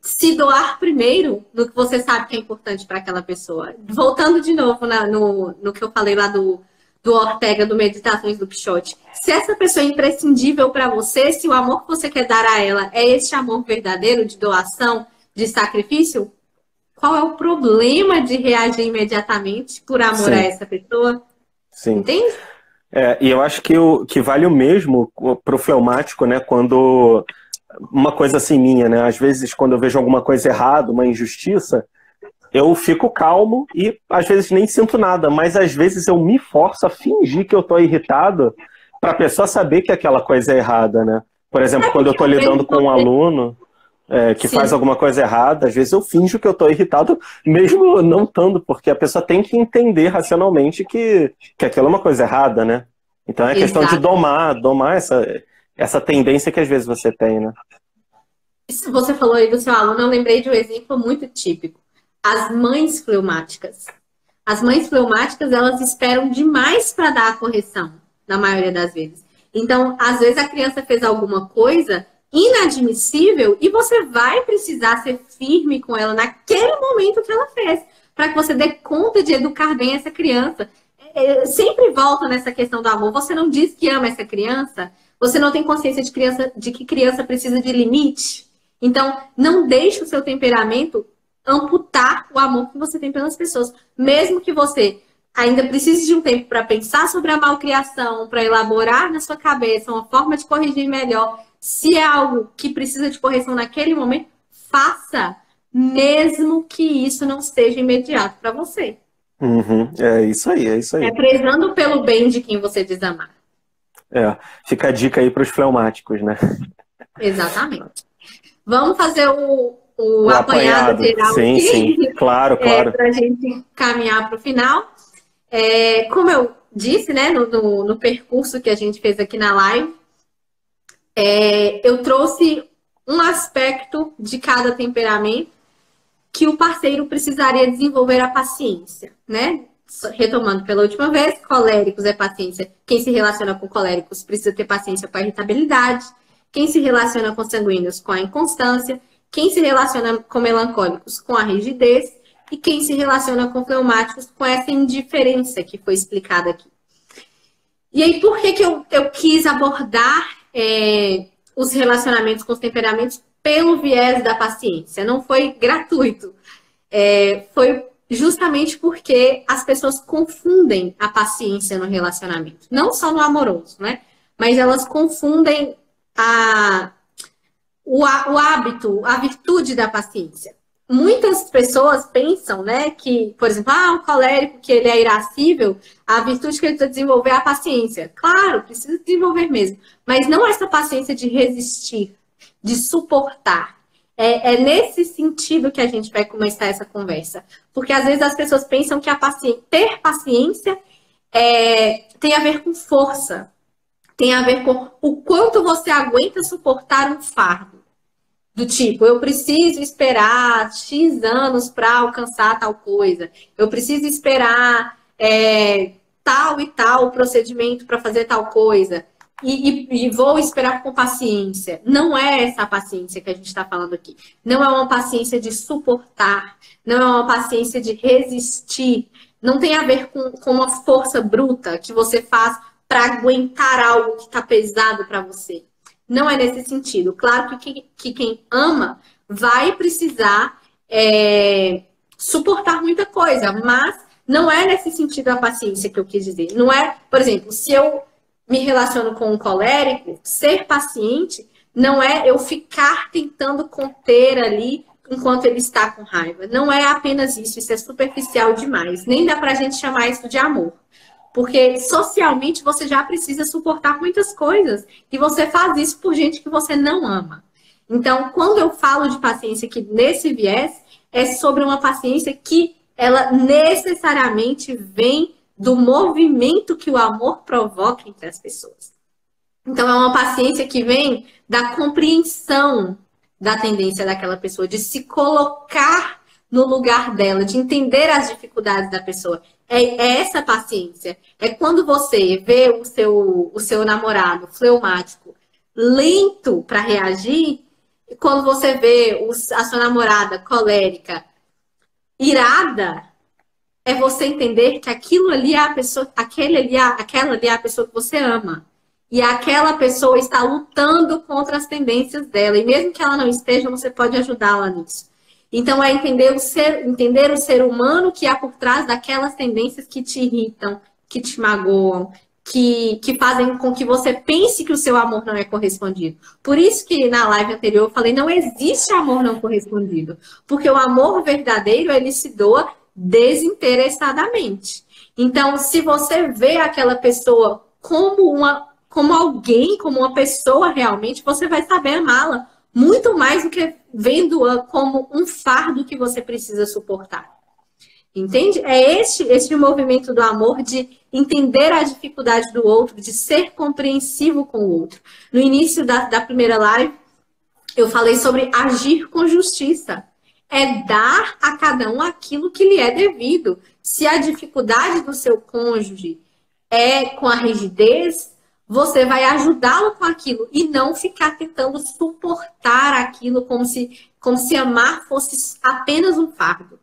se doar primeiro no que você sabe que é importante para aquela pessoa? Voltando de novo na, no, no que eu falei lá do do Ortega, do Meditações do Pichote. Se essa pessoa é imprescindível para você, se o amor que você quer dar a ela é esse amor verdadeiro de doação, de sacrifício, qual é o problema de reagir imediatamente por amor Sim. a essa pessoa? Sim. Entende? É, e eu acho que, o, que vale o mesmo para o fleumático, né? Quando uma coisa assim minha, né? Às vezes, quando eu vejo alguma coisa errada, uma injustiça, eu fico calmo e às vezes nem sinto nada, mas às vezes eu me forço a fingir que eu tô irritado para a pessoa saber que aquela coisa é errada, né? Por exemplo, quando eu estou lidando com um aluno é, que Sim. faz alguma coisa errada, às vezes eu finjo que eu estou irritado, mesmo não estando, porque a pessoa tem que entender racionalmente que, que aquilo é uma coisa errada, né? Então é Exato. questão de domar, domar essa, essa tendência que às vezes você tem, né? Você falou aí do seu aluno, eu lembrei de um exemplo muito típico as mães fleumáticas. As mães fleumáticas, elas esperam demais para dar a correção, na maioria das vezes. Então, às vezes a criança fez alguma coisa inadmissível e você vai precisar ser firme com ela naquele momento que ela fez, para que você dê conta de educar bem essa criança. É, sempre volta nessa questão do amor. Você não diz que ama essa criança, você não tem consciência de, criança, de que criança precisa de limite. Então, não deixe o seu temperamento amputar o amor que você tem pelas pessoas. Mesmo que você ainda precise de um tempo para pensar sobre a malcriação, para elaborar na sua cabeça uma forma de corrigir melhor. Se é algo que precisa de correção naquele momento, faça, mesmo que isso não seja imediato para você. Uhum, é isso aí, é isso aí. É prezando pelo bem de quem você desamar. É, fica a dica aí para os fleumáticos, né? Exatamente. Vamos fazer o, o, o apanhado, geral sim, aqui, sim. claro, claro. É, para a gente caminhar para o final. É, como eu disse, né, no, no, no, percurso que a gente fez aqui na live, é, eu trouxe um aspecto de cada temperamento que o parceiro precisaria desenvolver a paciência, né? Retomando pela última vez, coléricos é paciência. Quem se relaciona com coléricos precisa ter paciência com a irritabilidade. Quem se relaciona com sanguíneos com a inconstância quem se relaciona com melancólicos com a rigidez e quem se relaciona com fleumáticos com essa indiferença que foi explicada aqui. E aí, por que, que eu, eu quis abordar é, os relacionamentos com os temperamentos pelo viés da paciência? Não foi gratuito. É, foi justamente porque as pessoas confundem a paciência no relacionamento. Não só no amoroso, né? Mas elas confundem a, o, o hábito, a virtude da paciência. Muitas pessoas pensam, né, que, por exemplo, ah, o colérico que ele é irascível, a virtude que ele precisa desenvolver é a paciência. Claro, precisa desenvolver mesmo, mas não essa paciência de resistir, de suportar. É, é, nesse sentido que a gente vai começar essa conversa. Porque às vezes as pessoas pensam que a paci ter paciência é, tem a ver com força, tem a ver com o quanto você aguenta suportar um fardo. Do tipo, eu preciso esperar X anos para alcançar tal coisa, eu preciso esperar é, tal e tal procedimento para fazer tal coisa, e, e, e, vou esperar com paciência. Não é essa paciência que a gente está falando aqui. Não é uma paciência de suportar, não é uma paciência de resistir. Não tem a ver com, com uma força bruta que você faz para aguentar algo que está pesado para você. Não é nesse sentido. Claro que, que quem ama vai precisar é, suportar muita coisa, mas não é nesse sentido a paciência que eu quis dizer. Não é, por exemplo, se eu me relaciono com um colérico, ser paciente não é eu ficar tentando conter ali enquanto ele está com raiva. Não é apenas isso, isso é superficial demais. Nem dá pra gente chamar isso de amor. Porque socialmente você já precisa suportar muitas coisas e você faz isso por gente que você não ama. Então, quando eu falo de paciência aqui nesse viés, é sobre uma paciência que ela necessariamente vem do movimento que o amor provoca entre as pessoas. Então, é uma paciência que vem da compreensão da tendência daquela pessoa, de se colocar no lugar dela, de entender as dificuldades da pessoa. É, é essa paciência. É quando você vê o seu, o seu namorado fleumático lento para reagir, quando você vê a sua namorada colérica irada, é você entender que aquilo ali é a pessoa, aquele ali, é, aquela ali é a pessoa que você ama. E aquela pessoa está lutando contra as tendências dela. E mesmo que ela não esteja, você pode ajudá-la nisso. Então é entender o ser, entender o ser humano que há por trás daquelas tendências que te irritam, que te magoam, que, que fazem com que você pense que o seu amor não é correspondido. Por isso que na live anterior eu falei, não existe amor não correspondido. Porque o amor verdadeiro, ele se doa desinteressadamente. Então, se você vê aquela pessoa como uma como alguém, como uma pessoa realmente, você vai saber amá-la muito mais do que vendo-a como um fardo que você precisa suportar. Entende? É este, este movimento do amor de entender a dificuldade do outro, de ser compreensivo com o outro. No início da, da primeira live, eu falei sobre agir com justiça. É dar a cada um aquilo que lhe é devido. Se a dificuldade do seu cônjuge é com a rigidez, você vai ajudá-lo com aquilo e não ficar tentando suportar aquilo como se, como se amar fosse apenas um fardo.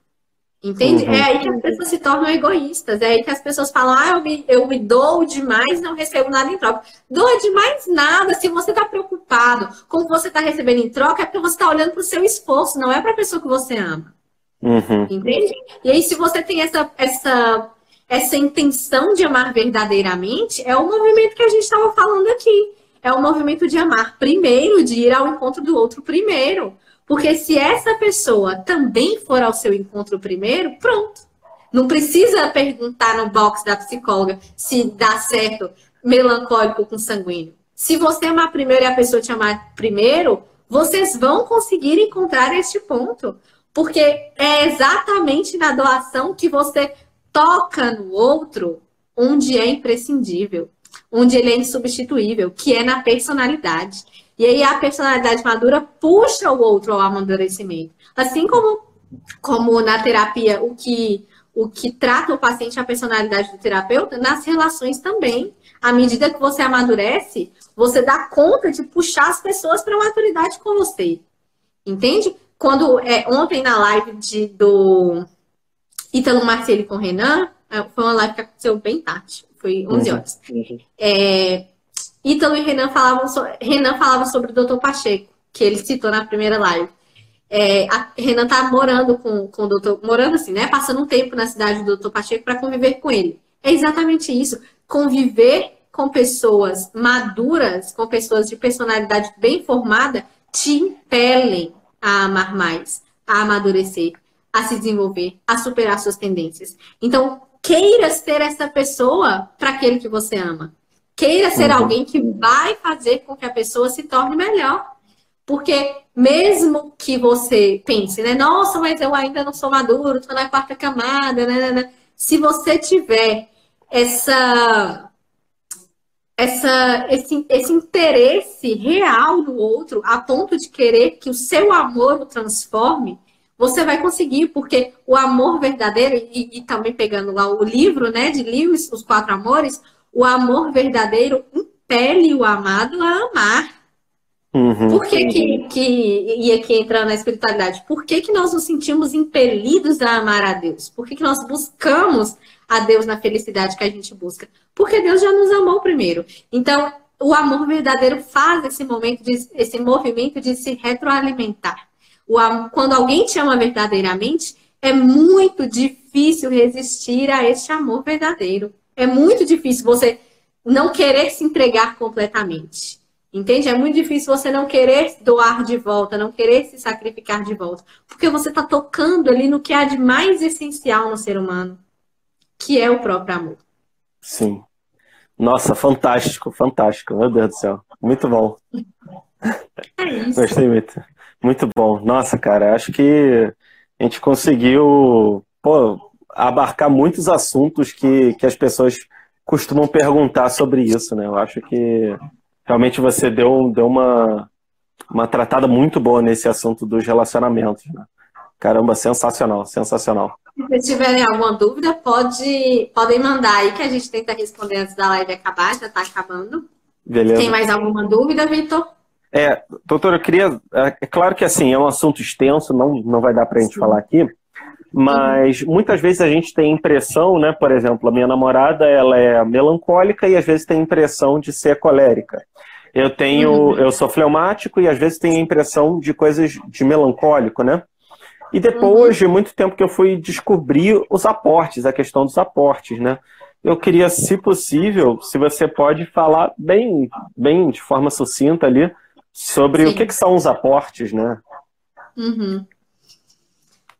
Entende? Uhum. É aí que as pessoas se tornam egoístas. É aí que as pessoas falam: ah, eu me, eu me dou demais, não recebo nada em troca. Doa demais nada. Se você está preocupado com o que você está recebendo em troca, é porque você está olhando para o seu esforço, não é para a pessoa que você ama. Uhum. Entende? E aí, se você tem essa, essa essa intenção de amar verdadeiramente é o movimento que a gente estava falando aqui. É o movimento de amar primeiro, de ir ao encontro do outro primeiro. Porque se essa pessoa também for ao seu encontro primeiro, pronto. Não precisa perguntar no box da psicóloga se dá certo melancólico com sanguíneo. Se você amar primeiro e a pessoa te amar primeiro, vocês vão conseguir encontrar este ponto. Porque é exatamente na doação que você toca no outro onde é imprescindível, onde ele é insubstituível, que é na personalidade. E aí a personalidade madura puxa o outro ao amadurecimento. Assim como, como na terapia, o que, o que trata o paciente é a personalidade do terapeuta, nas relações também. À medida que você amadurece, você dá conta de puxar as pessoas para a maturidade com você. Entende? Quando é, ontem na live de, do Ítalo Marcelli com Renan, é, foi uma live que aconteceu bem tarde, foi 11 uhum. horas. Uhum. É, Ítalo e Renan falavam, so, Renan falava sobre o Dr. Pacheco, que ele citou na primeira live. É, Renan tá morando com, com o doutor, morando assim, né? Passando um tempo na cidade do Dr. Pacheco para conviver com ele. É exatamente isso. Conviver com pessoas maduras, com pessoas de personalidade bem formada, te impelem a amar mais, a amadurecer, a se desenvolver, a superar suas tendências. Então, queira ser essa pessoa para aquele que você ama. Queira ser uhum. alguém que vai fazer com que a pessoa se torne melhor. Porque mesmo que você pense, né? Nossa, mas eu ainda não sou maduro, estou na quarta camada, né, né, né? Se você tiver essa essa, esse, esse interesse real no outro, a ponto de querer que o seu amor o transforme, você vai conseguir, porque o amor verdadeiro, e, e também pegando lá o livro né, de Lewis, Os Quatro Amores, o amor verdadeiro impele o amado a amar. Uhum. Por que, que, que, e aqui entrando na espiritualidade, por que, que nós nos sentimos impelidos a amar a Deus? Por que, que nós buscamos a Deus na felicidade que a gente busca? Porque Deus já nos amou primeiro. Então, o amor verdadeiro faz esse momento, de, esse movimento de se retroalimentar. Quando alguém te ama verdadeiramente, é muito difícil resistir a este amor verdadeiro. É muito difícil você não querer se entregar completamente. Entende? É muito difícil você não querer doar de volta, não querer se sacrificar de volta. Porque você está tocando ali no que há de mais essencial no ser humano, que é o próprio amor. Sim. Nossa, fantástico, fantástico. Meu Deus do céu. Muito bom. É isso. Gostei muito. Muito bom. Nossa, cara, acho que a gente conseguiu pô, abarcar muitos assuntos que, que as pessoas costumam perguntar sobre isso, né? Eu acho que realmente você deu, deu uma, uma tratada muito boa nesse assunto dos relacionamentos. Né? Caramba, sensacional, sensacional. Se tiverem alguma dúvida, pode, podem mandar aí que a gente tenta responder antes da live acabar, já está acabando. Beleza. Tem mais alguma dúvida, Vitor? É, doutor, eu queria. É, é claro que assim, é um assunto extenso, não, não vai dar para a gente Sim. falar aqui, mas muitas vezes a gente tem impressão, né? Por exemplo, a minha namorada ela é melancólica e às vezes tem impressão de ser colérica. Eu tenho, uhum. eu sou fleumático e às vezes tenho a impressão de coisas de melancólico, né? E depois uhum. de muito tempo que eu fui descobrir os aportes, a questão dos aportes, né? Eu queria, se possível, se você pode falar bem, bem de forma sucinta ali sobre Sim. o que, que, são os aportes, né? Uhum.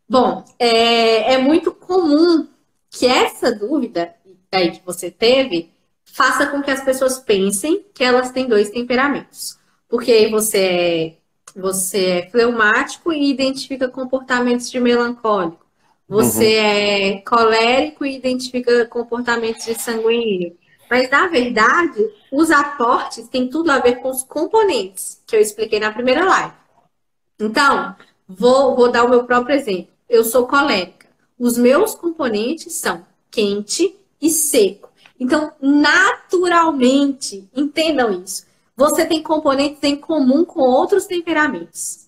Bom, é, é muito comum que essa dúvida aí que você teve faça com que as pessoas pensem que elas têm dois temperamentos. Porque aí você é, você é fleumático e identifica comportamentos de melancólico. Você uhum. é colérico e identifica comportamentos de sanguíneo. Mas, na verdade, os aportes têm tudo a ver com os componentes que eu expliquei na primeira live. Então, vou, vou dar o meu próprio exemplo. Eu sou colérica. Os meus componentes são quente e seco. Então, naturalmente, entendam isso. Você tem componentes em comum com outros temperamentos.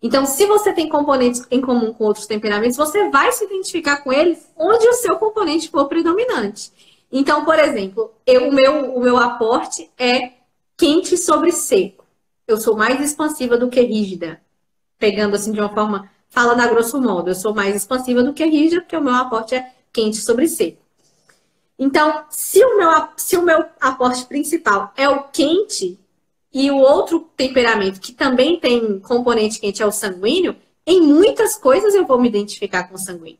Então, se você tem componentes em comum com outros temperamentos, você vai se identificar com eles onde o seu componente for predominante. Então, por exemplo, eu, o, meu, o meu aporte é quente sobre seco. Eu sou mais expansiva do que rígida. Pegando assim de uma forma, falando a grosso modo, eu sou mais expansiva do que rígida, porque o meu aporte é quente sobre seco. Então, se o, meu, se o meu aporte principal é o quente e o outro temperamento que também tem componente quente é o sanguíneo, em muitas coisas eu vou me identificar com o sanguíneo.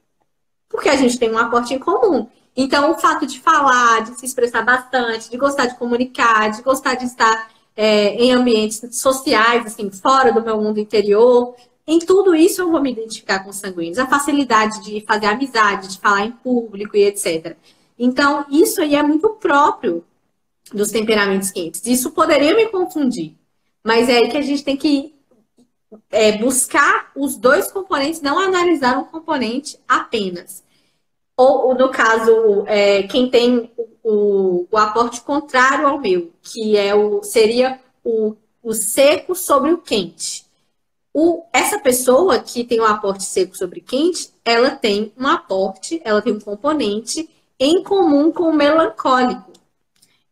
Porque a gente tem um aporte em comum. Então, o fato de falar, de se expressar bastante, de gostar de comunicar, de gostar de estar é, em ambientes sociais, assim, fora do meu mundo interior, em tudo isso eu vou me identificar com os sanguíneos. A facilidade de fazer amizade, de falar em público e etc. Então, isso aí é muito próprio dos temperamentos quentes. Isso poderia me confundir, mas é aí que a gente tem que é, buscar os dois componentes, não analisar um componente apenas. Ou, no caso, é, quem tem o, o, aporte contrário ao meu, que é o, seria o, o seco sobre o quente. O, essa pessoa que tem um aporte seco sobre quente, ela tem um aporte, ela tem um componente em comum com o melancólico,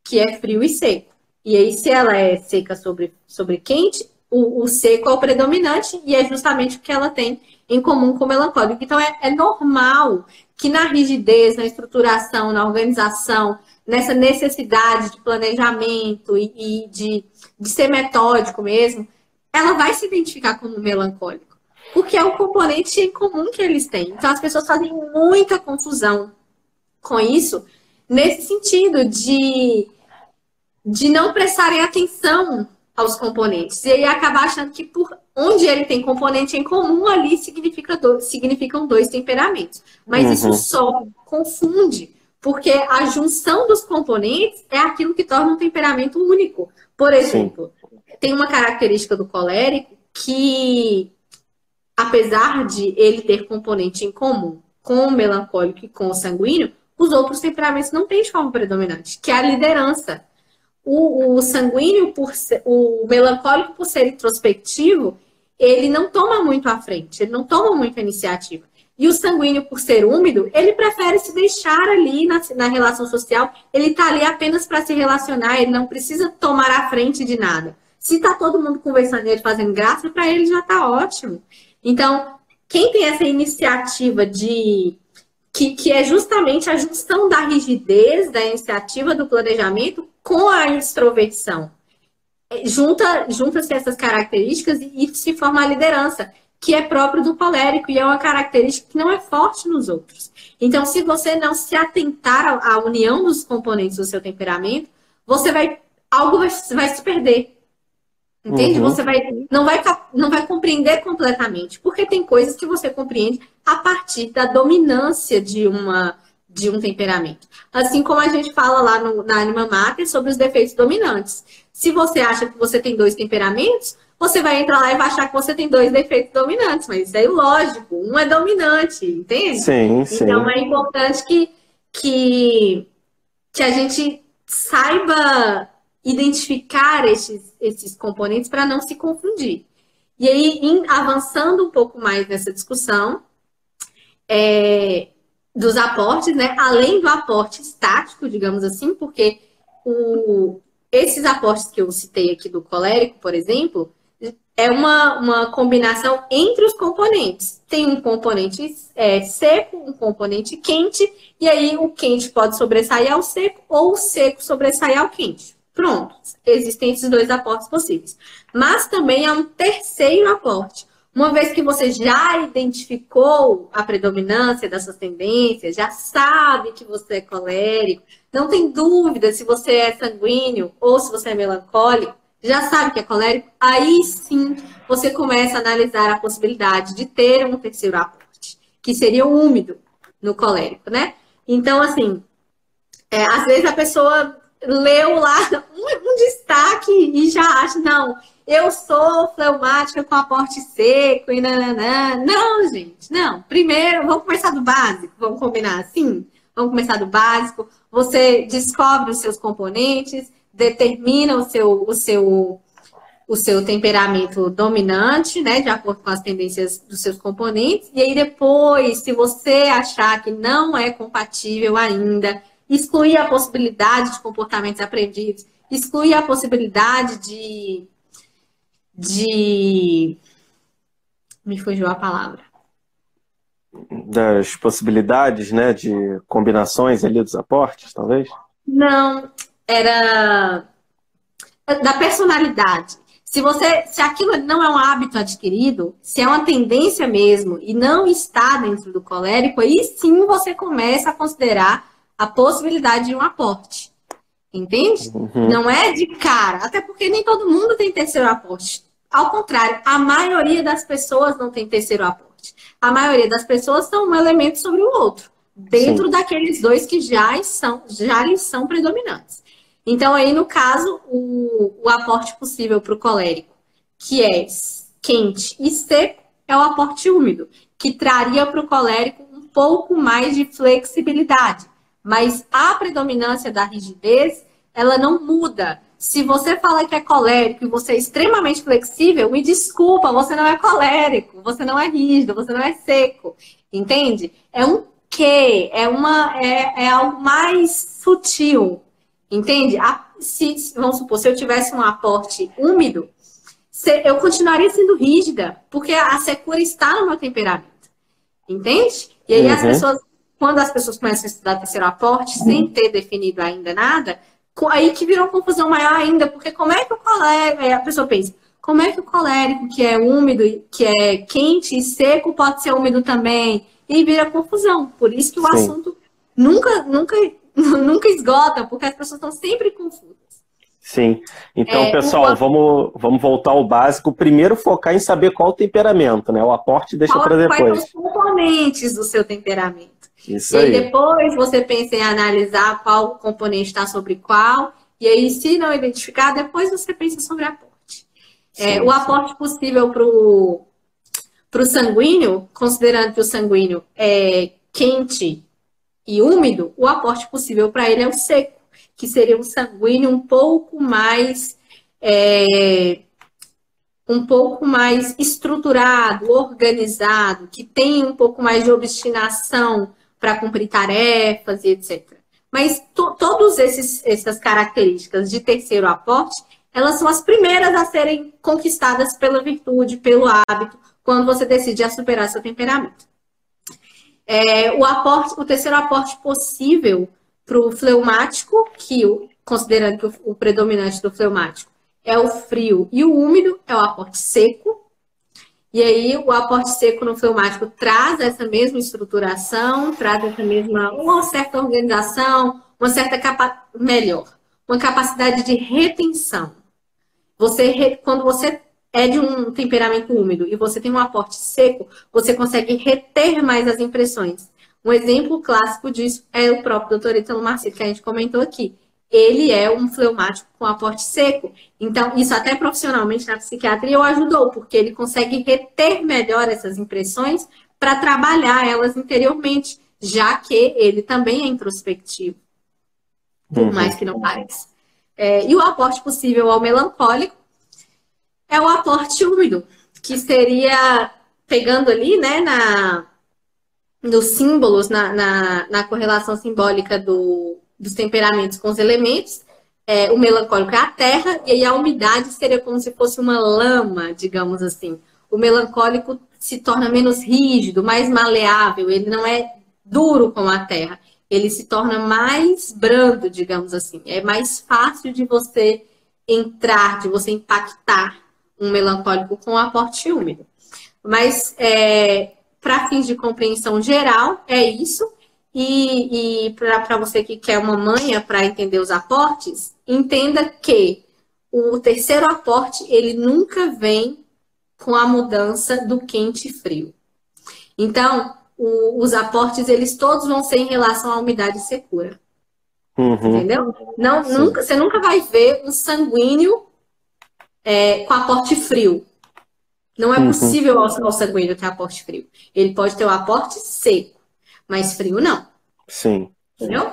que é frio e seco. E aí, se ela é seca sobre, sobre quente, o, o seco é o predominante e é justamente o que ela tem em comum com o melancólico. Então, é, é normal que na rigidez, na estruturação, na organização, nessa necessidade de planejamento e, e de, de ser metódico mesmo, ela vai se identificar como melancólico. Porque é o componente comum que eles têm. Então, as pessoas fazem muita confusão com isso, nesse sentido de, de não prestarem atenção aos componentes. E aí acabar achando que por onde ele tem componente em comum, ali significa dois, significam dois temperamentos. Mas uhum. isso só confunde, porque a junção dos componentes é aquilo que torna um temperamento único. Por exemplo, Sim. tem uma característica do colérico que, apesar de ele ter componente em comum com o melancólico e com o sanguíneo, os outros temperamentos não têm de forma predominante, que é a liderança. O, o sanguíneo, por ser, o melancólico, por ser introspectivo, ele não toma muito à frente, ele não toma muita iniciativa. E o sanguíneo, por ser úmido, ele prefere se deixar ali na, na relação social, ele está ali apenas para se relacionar, ele não precisa tomar à frente de nada. Se está todo mundo conversando ele fazendo graça, para ele já está ótimo. Então, quem tem essa iniciativa de que, que é justamente a junção da rigidez da iniciativa do planejamento com a extroversão. Junta, junta-se essas características e, e se forma a liderança, que é próprio do colérico e é uma característica que não é forte nos outros. Então, se você não se atentar à união dos componentes do seu temperamento, você vai algo vai, vai se perder. Entende? Uhum. Você vai não, vai não vai compreender completamente, porque tem coisas que você compreende a partir da dominância de uma de um temperamento. Assim como a gente fala lá no, na Anima Mater sobre os defeitos dominantes. Se você acha que você tem dois temperamentos, você vai entrar lá e vai achar que você tem dois defeitos dominantes, mas isso é ilógico. Um é dominante, entende? Sim, sim. Então é importante que, que, que a gente saiba identificar esses, esses componentes para não se confundir. E aí, em, avançando um pouco mais nessa discussão é, dos aportes, né? Além do aporte estático, digamos assim, porque o, esses aportes que eu citei aqui do colérico, por exemplo, é uma, uma combinação entre os componentes. Tem um componente é, seco, um componente quente, e aí o quente pode sobressair ao seco ou o seco sobressair ao quente. Pronto, existem esses dois aportes possíveis. Mas também há um terceiro aporte. Uma vez que você já identificou a predominância dessas tendências, já sabe que você é colérico, não tem dúvida se você é sanguíneo ou se você é melancólico, já sabe que é colérico, aí sim você começa a analisar a possibilidade de ter um terceiro aporte, que seria o úmido no colérico, né? Então, assim, é, às vezes a pessoa leu lá um, um, destaque e já acha, não, eu sou fleumática com aporte seco e nananã. Não, gente, não. Primeiro, vamos começar do básico, vamos combinar assim? Vamos começar do básico. Você descobre os seus componentes, determina o seu, o seu, o seu temperamento dominante, né, de acordo com as tendências dos seus componentes, e aí depois, se você achar que não é compatível ainda, excluir a possibilidade de comportamentos aprendidos, excluir a possibilidade de, de me fugiu a palavra. Das possibilidades, né, de combinações ali dos aportes, talvez? Não, era da personalidade. Se você, se aquilo não é um hábito adquirido, se é uma tendência mesmo e não está dentro do colérico, aí sim você começa a considerar a possibilidade de um aporte. Entende? Uhum. Não é de cara, até porque nem todo mundo tem terceiro aporte. Ao contrário, a maioria das pessoas não tem terceiro aporte. A maioria das pessoas são um elemento sobre o outro, dentro Sim. daqueles dois que já são, já lhes são predominantes. Então, aí, no caso, o, o aporte possível para o colérico, que é quente e seco, é o aporte úmido, que traria para o colérico um pouco mais de flexibilidade. Mas a predominância da rigidez, ela não muda. Se você fala que é colérico e você é extremamente flexível, me desculpa, você não é colérico, você não é rígido, você não é seco. Entende? É um quê? É, uma, é, é algo mais sutil. Entende? A, se, vamos supor, se eu tivesse um aporte úmido, se, eu continuaria sendo rígida, porque a secura está no meu temperamento. Entende? E aí uhum. as pessoas, quando as pessoas começam a estudar terceiro aporte, uhum. sem ter definido ainda nada, aí que virou confusão maior ainda, porque como é que o colérico, a pessoa pensa, como é que o colérico, que é úmido, que é quente e seco, pode ser úmido também? E vira confusão. Por isso que o Sim. assunto nunca, nunca nunca esgota, porque as pessoas estão sempre confusas. Sim. Então, é, pessoal, o... vamos, vamos voltar ao básico. Primeiro focar em saber qual o temperamento, né? O aporte deixa para depois. Quais os componentes do seu temperamento. Isso e aí. depois você pensa em analisar qual componente está sobre qual. E aí, se não identificar, depois você pensa sobre aporte. É, sim, é, o aporte possível para o sanguíneo, considerando que o sanguíneo é quente e úmido, o aporte possível para ele é o seco, que seria um sanguíneo um pouco mais é, um pouco mais estruturado, organizado, que tem um pouco mais de obstinação para cumprir tarefas e etc. Mas to, todas essas características de terceiro aporte, elas são as primeiras a serem conquistadas pela virtude, pelo hábito, quando você decide a superar seu temperamento. É, o, aporte, o terceiro aporte possível para o fleumático, que considerando que o, o predominante do fleumático é o frio e o úmido, é o aporte seco. E aí, o aporte seco no fleumático traz essa mesma estruturação, traz essa mesma, uma certa organização, uma certa capa, melhor, uma capacidade de retenção. Você, quando você é de um temperamento úmido e você tem um aporte seco, você consegue reter mais as impressões. Um exemplo clássico disso é o próprio Dr. Italo Marcelo, que a gente comentou aqui. Ele é um fleumático com aporte seco. Então, isso até profissionalmente na psiquiatria o ajudou, porque ele consegue reter melhor essas impressões para trabalhar elas interiormente, já que ele também é introspectivo, por mais que não pareça. É, e o aporte possível ao melancólico é o aporte úmido, que seria pegando ali, né, na, nos símbolos, na, na, na correlação simbólica do, dos temperamentos com os elementos. É, o melancólico é a terra, e aí a umidade seria como se fosse uma lama, digamos assim. O melancólico se torna menos rígido, mais maleável, ele não é duro como a terra, ele se torna mais brando, digamos assim. É mais fácil de você entrar, de você impactar um melancólico com aporte úmido. Mas, é, para fins de compreensão geral, é isso. E, e para você que quer uma manha para entender os aportes, entenda que o terceiro aporte, ele nunca vem com a mudança do quente e frio. Então, o, os aportes, eles todos vão ser em relação à umidade e secura. Uhum. Entendeu? Não, nunca, você nunca vai ver um sanguíneo é, com aporte frio. Não é uhum. possível ao, sanguíneo ter aporte frio. Ele pode ter o aporte seco, mas frio não. Sim. Entendeu?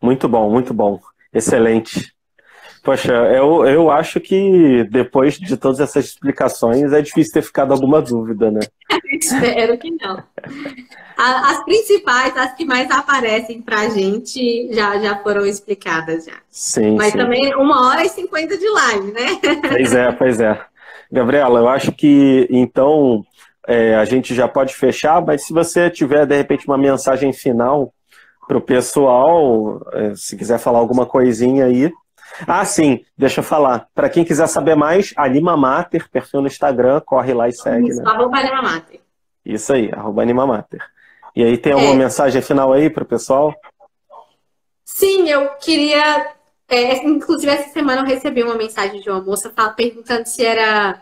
Muito bom, muito bom. Excelente. Poxa, eu, eu acho que depois de todas essas explicações é difícil ter ficado alguma dúvida, né? Espero que não. As principais, as que mais aparecem pra gente, já, já foram explicadas já. Sim. Mas sim. também uma hora e cinquenta de live, né? Pois é, pois é. Gabriela, eu acho que então é, a gente já pode fechar, mas se você tiver de repente uma mensagem final para o pessoal, é, se quiser falar alguma coisinha aí, ah, sim, deixa eu falar. Para quem quiser saber mais, Anima Mater, perfil no Instagram, corre lá e segue. Isso, né? arroba Anima Mater. Isso aí, arroba Anima Mater. E aí, tem alguma é. mensagem final aí para o pessoal? Sim, eu queria. É, inclusive, essa semana eu recebi uma mensagem de uma moça perguntando se era,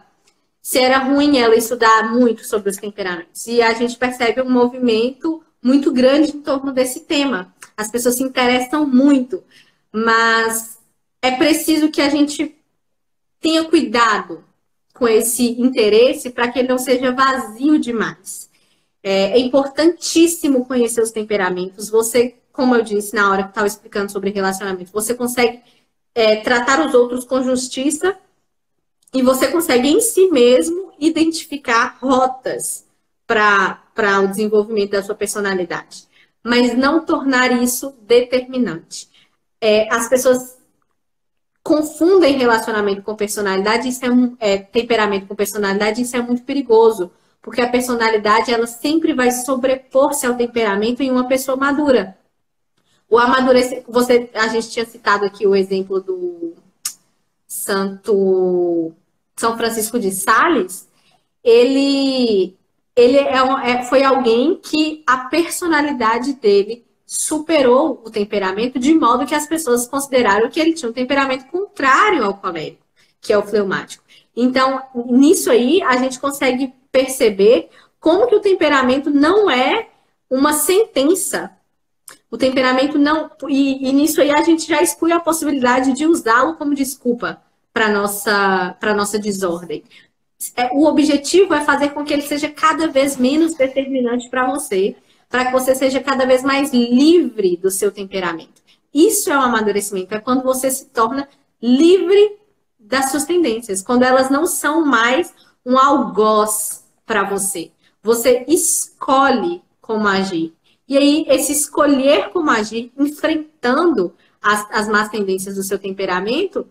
se era ruim ela estudar muito sobre os temperamentos. E a gente percebe um movimento muito grande em torno desse tema. As pessoas se interessam muito, mas é preciso que a gente tenha cuidado com esse interesse para que ele não seja vazio demais. É, é importantíssimo conhecer os temperamentos. Você, como eu disse na hora que estava explicando sobre relacionamento, você consegue é, tratar os outros com justiça e você consegue em si mesmo identificar rotas para o desenvolvimento da sua personalidade, mas não tornar isso determinante. É, as pessoas confundem relacionamento com personalidade, isso é, um, é temperamento com personalidade, isso é muito perigoso, porque a personalidade ela sempre vai sobrepor-se ao temperamento em uma pessoa madura. O amadurecer, você, a gente tinha citado aqui o exemplo do Santo São Francisco de Sales, ele ele é, é foi alguém que a personalidade dele superou o temperamento de modo que as pessoas consideraram que ele tinha um temperamento contrário ao colérico, que é o fleumático. Então, nisso aí, a gente consegue perceber como que o temperamento não é uma sentença. O temperamento não. E, e nisso aí a gente já exclui a possibilidade de usá-lo como desculpa para nossa, nossa desordem. É, o objetivo é fazer com que ele seja cada vez menos determinante para você para que você seja cada vez mais livre do seu temperamento. Isso é o um amadurecimento, é quando você se torna livre das suas tendências, quando elas não são mais um algoz para você. Você escolhe como agir. E aí, esse escolher como agir, enfrentando as, as más tendências do seu temperamento,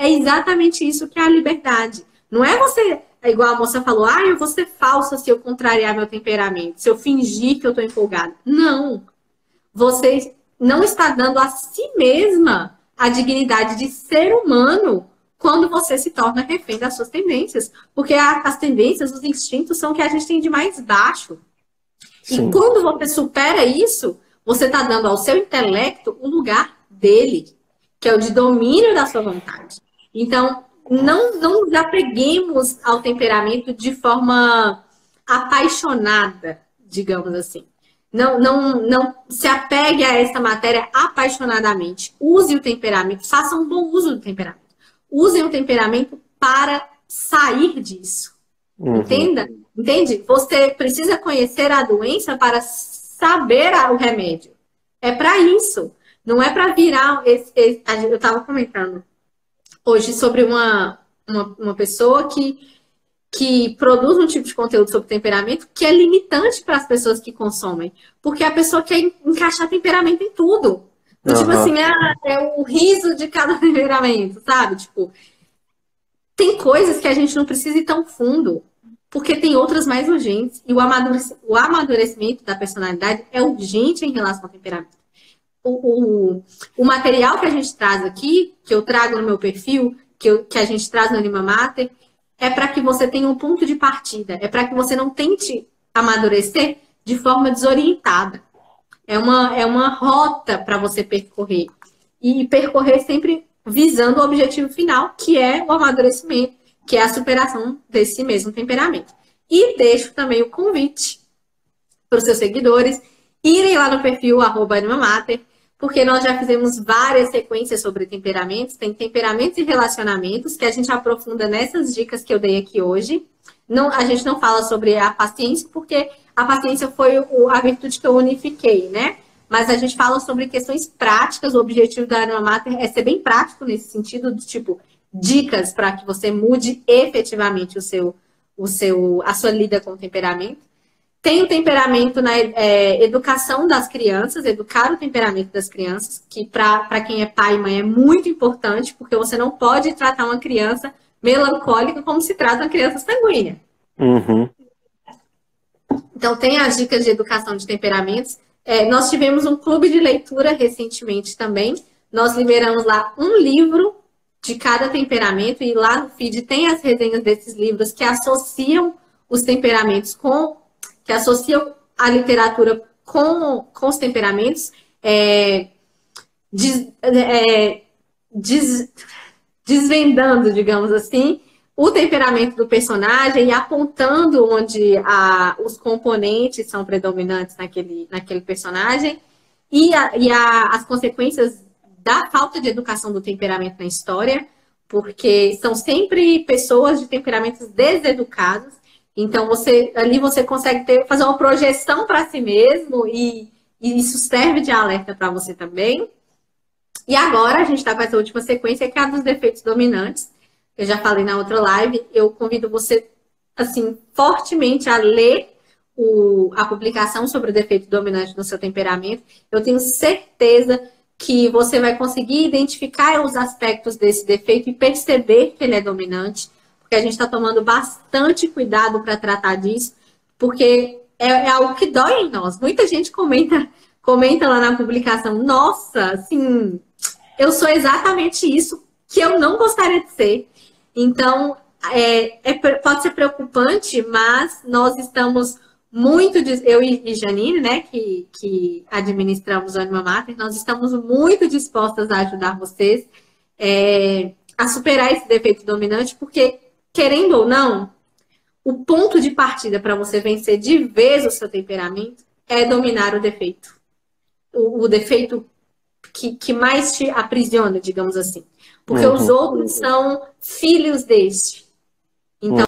é exatamente isso que é a liberdade. Não é você igual a moça falou, ah, eu vou ser falsa se eu contrariar meu temperamento, se eu fingir que eu tô empolgada. Não. Você não está dando a si mesma a dignidade de ser humano quando você se torna refém das suas tendências. Porque as tendências, os instintos são o que a gente tem de mais baixo. Sim. E quando você supera isso, você está dando ao seu intelecto o lugar dele, que é o de domínio da sua vontade. Então, não, não nos apeguemos ao temperamento de forma apaixonada, digamos assim. Não, não, não se apegue a essa matéria apaixonadamente. Use o temperamento, faça um bom uso do temperamento. Use o temperamento para sair disso. Uhum. Entenda? Entende? Você precisa conhecer a doença para saber o remédio. É para isso. Não é para virar. Esse, esse, eu estava comentando hoje sobre uma, uma, uma pessoa que, que produz um tipo de conteúdo sobre temperamento que é limitante para as pessoas que consomem. Porque a pessoa quer encaixar temperamento em tudo. Uhum. Tipo assim, é, é o riso de cada temperamento, sabe? Tipo, tem coisas que a gente não precisa ir tão fundo, porque tem outras mais urgentes. E o amadurecimento, o amadurecimento da personalidade é urgente em relação ao temperamento o, o, o, material que a gente traz aqui, que eu trago no meu perfil, que, eu, que a gente traz no Anima Mater, é para que você tenha um ponto de partida, é para que você não tente amadurecer de forma desorientada. É uma, é uma rota para você percorrer. E percorrer sempre visando o objetivo final, que é o amadurecimento, que é a superação desse mesmo temperamento. E deixo também o convite para os seus seguidores irem lá no perfil arroba Animamater, porque nós já fizemos várias sequências sobre temperamentos, tem temperamentos e relacionamentos, que a gente aprofunda nessas dicas que eu dei aqui hoje. Não, a gente não fala sobre a paciência, porque a paciência foi o, a virtude que eu unifiquei, né? Mas a gente fala sobre questões práticas, o objetivo da Anima Mater é ser bem prático nesse sentido, do tipo, dicas para que você mude efetivamente o seu, o seu, a sua lida com o temperamento. Tem o temperamento na é, educação das crianças, educar o temperamento das crianças, que para quem é pai e mãe é muito importante, porque você não pode tratar uma criança melancólica como se trata uma criança sanguínea. Uhum. Então, tem as dicas de educação de temperamentos. É, nós tivemos um clube de leitura recentemente também. Nós liberamos lá um livro de cada temperamento, e lá no feed tem as resenhas desses livros que associam os temperamentos com que associam a literatura com, com os temperamentos, é, des, é, des, desvendando, digamos assim, o temperamento do personagem e apontando onde a, os componentes são predominantes naquele, naquele personagem e, a, e a, as consequências da falta de educação do temperamento na história, porque são sempre pessoas de temperamentos deseducados então você ali você consegue ter, fazer uma projeção para si mesmo e, e, isso serve de alerta para você também. E agora a gente está com essa última sequência que é a dos defeitos dominantes. Eu já falei na outra live. Eu convido você assim fortemente a ler o, a publicação sobre o defeito dominante no seu temperamento. Eu tenho certeza que você vai conseguir identificar os aspectos desse defeito e perceber que ele é dominante que a gente está tomando bastante cuidado para tratar disso, porque é, é, algo que dói em nós. Muita gente comenta, comenta lá na publicação, nossa, assim, eu sou exatamente isso que eu não gostaria de ser. Então, é, é, pode ser preocupante, mas nós estamos muito, eu e Janine, né, que, que administramos o Anima Mater, nós estamos muito dispostas a ajudar vocês é, a superar esse defeito dominante, porque querendo ou não, o ponto de partida para você vencer de vez o seu temperamento é dominar o defeito. O, o defeito que, que, mais te aprisiona, digamos assim. Porque uhum. os outros são filhos deste. Então,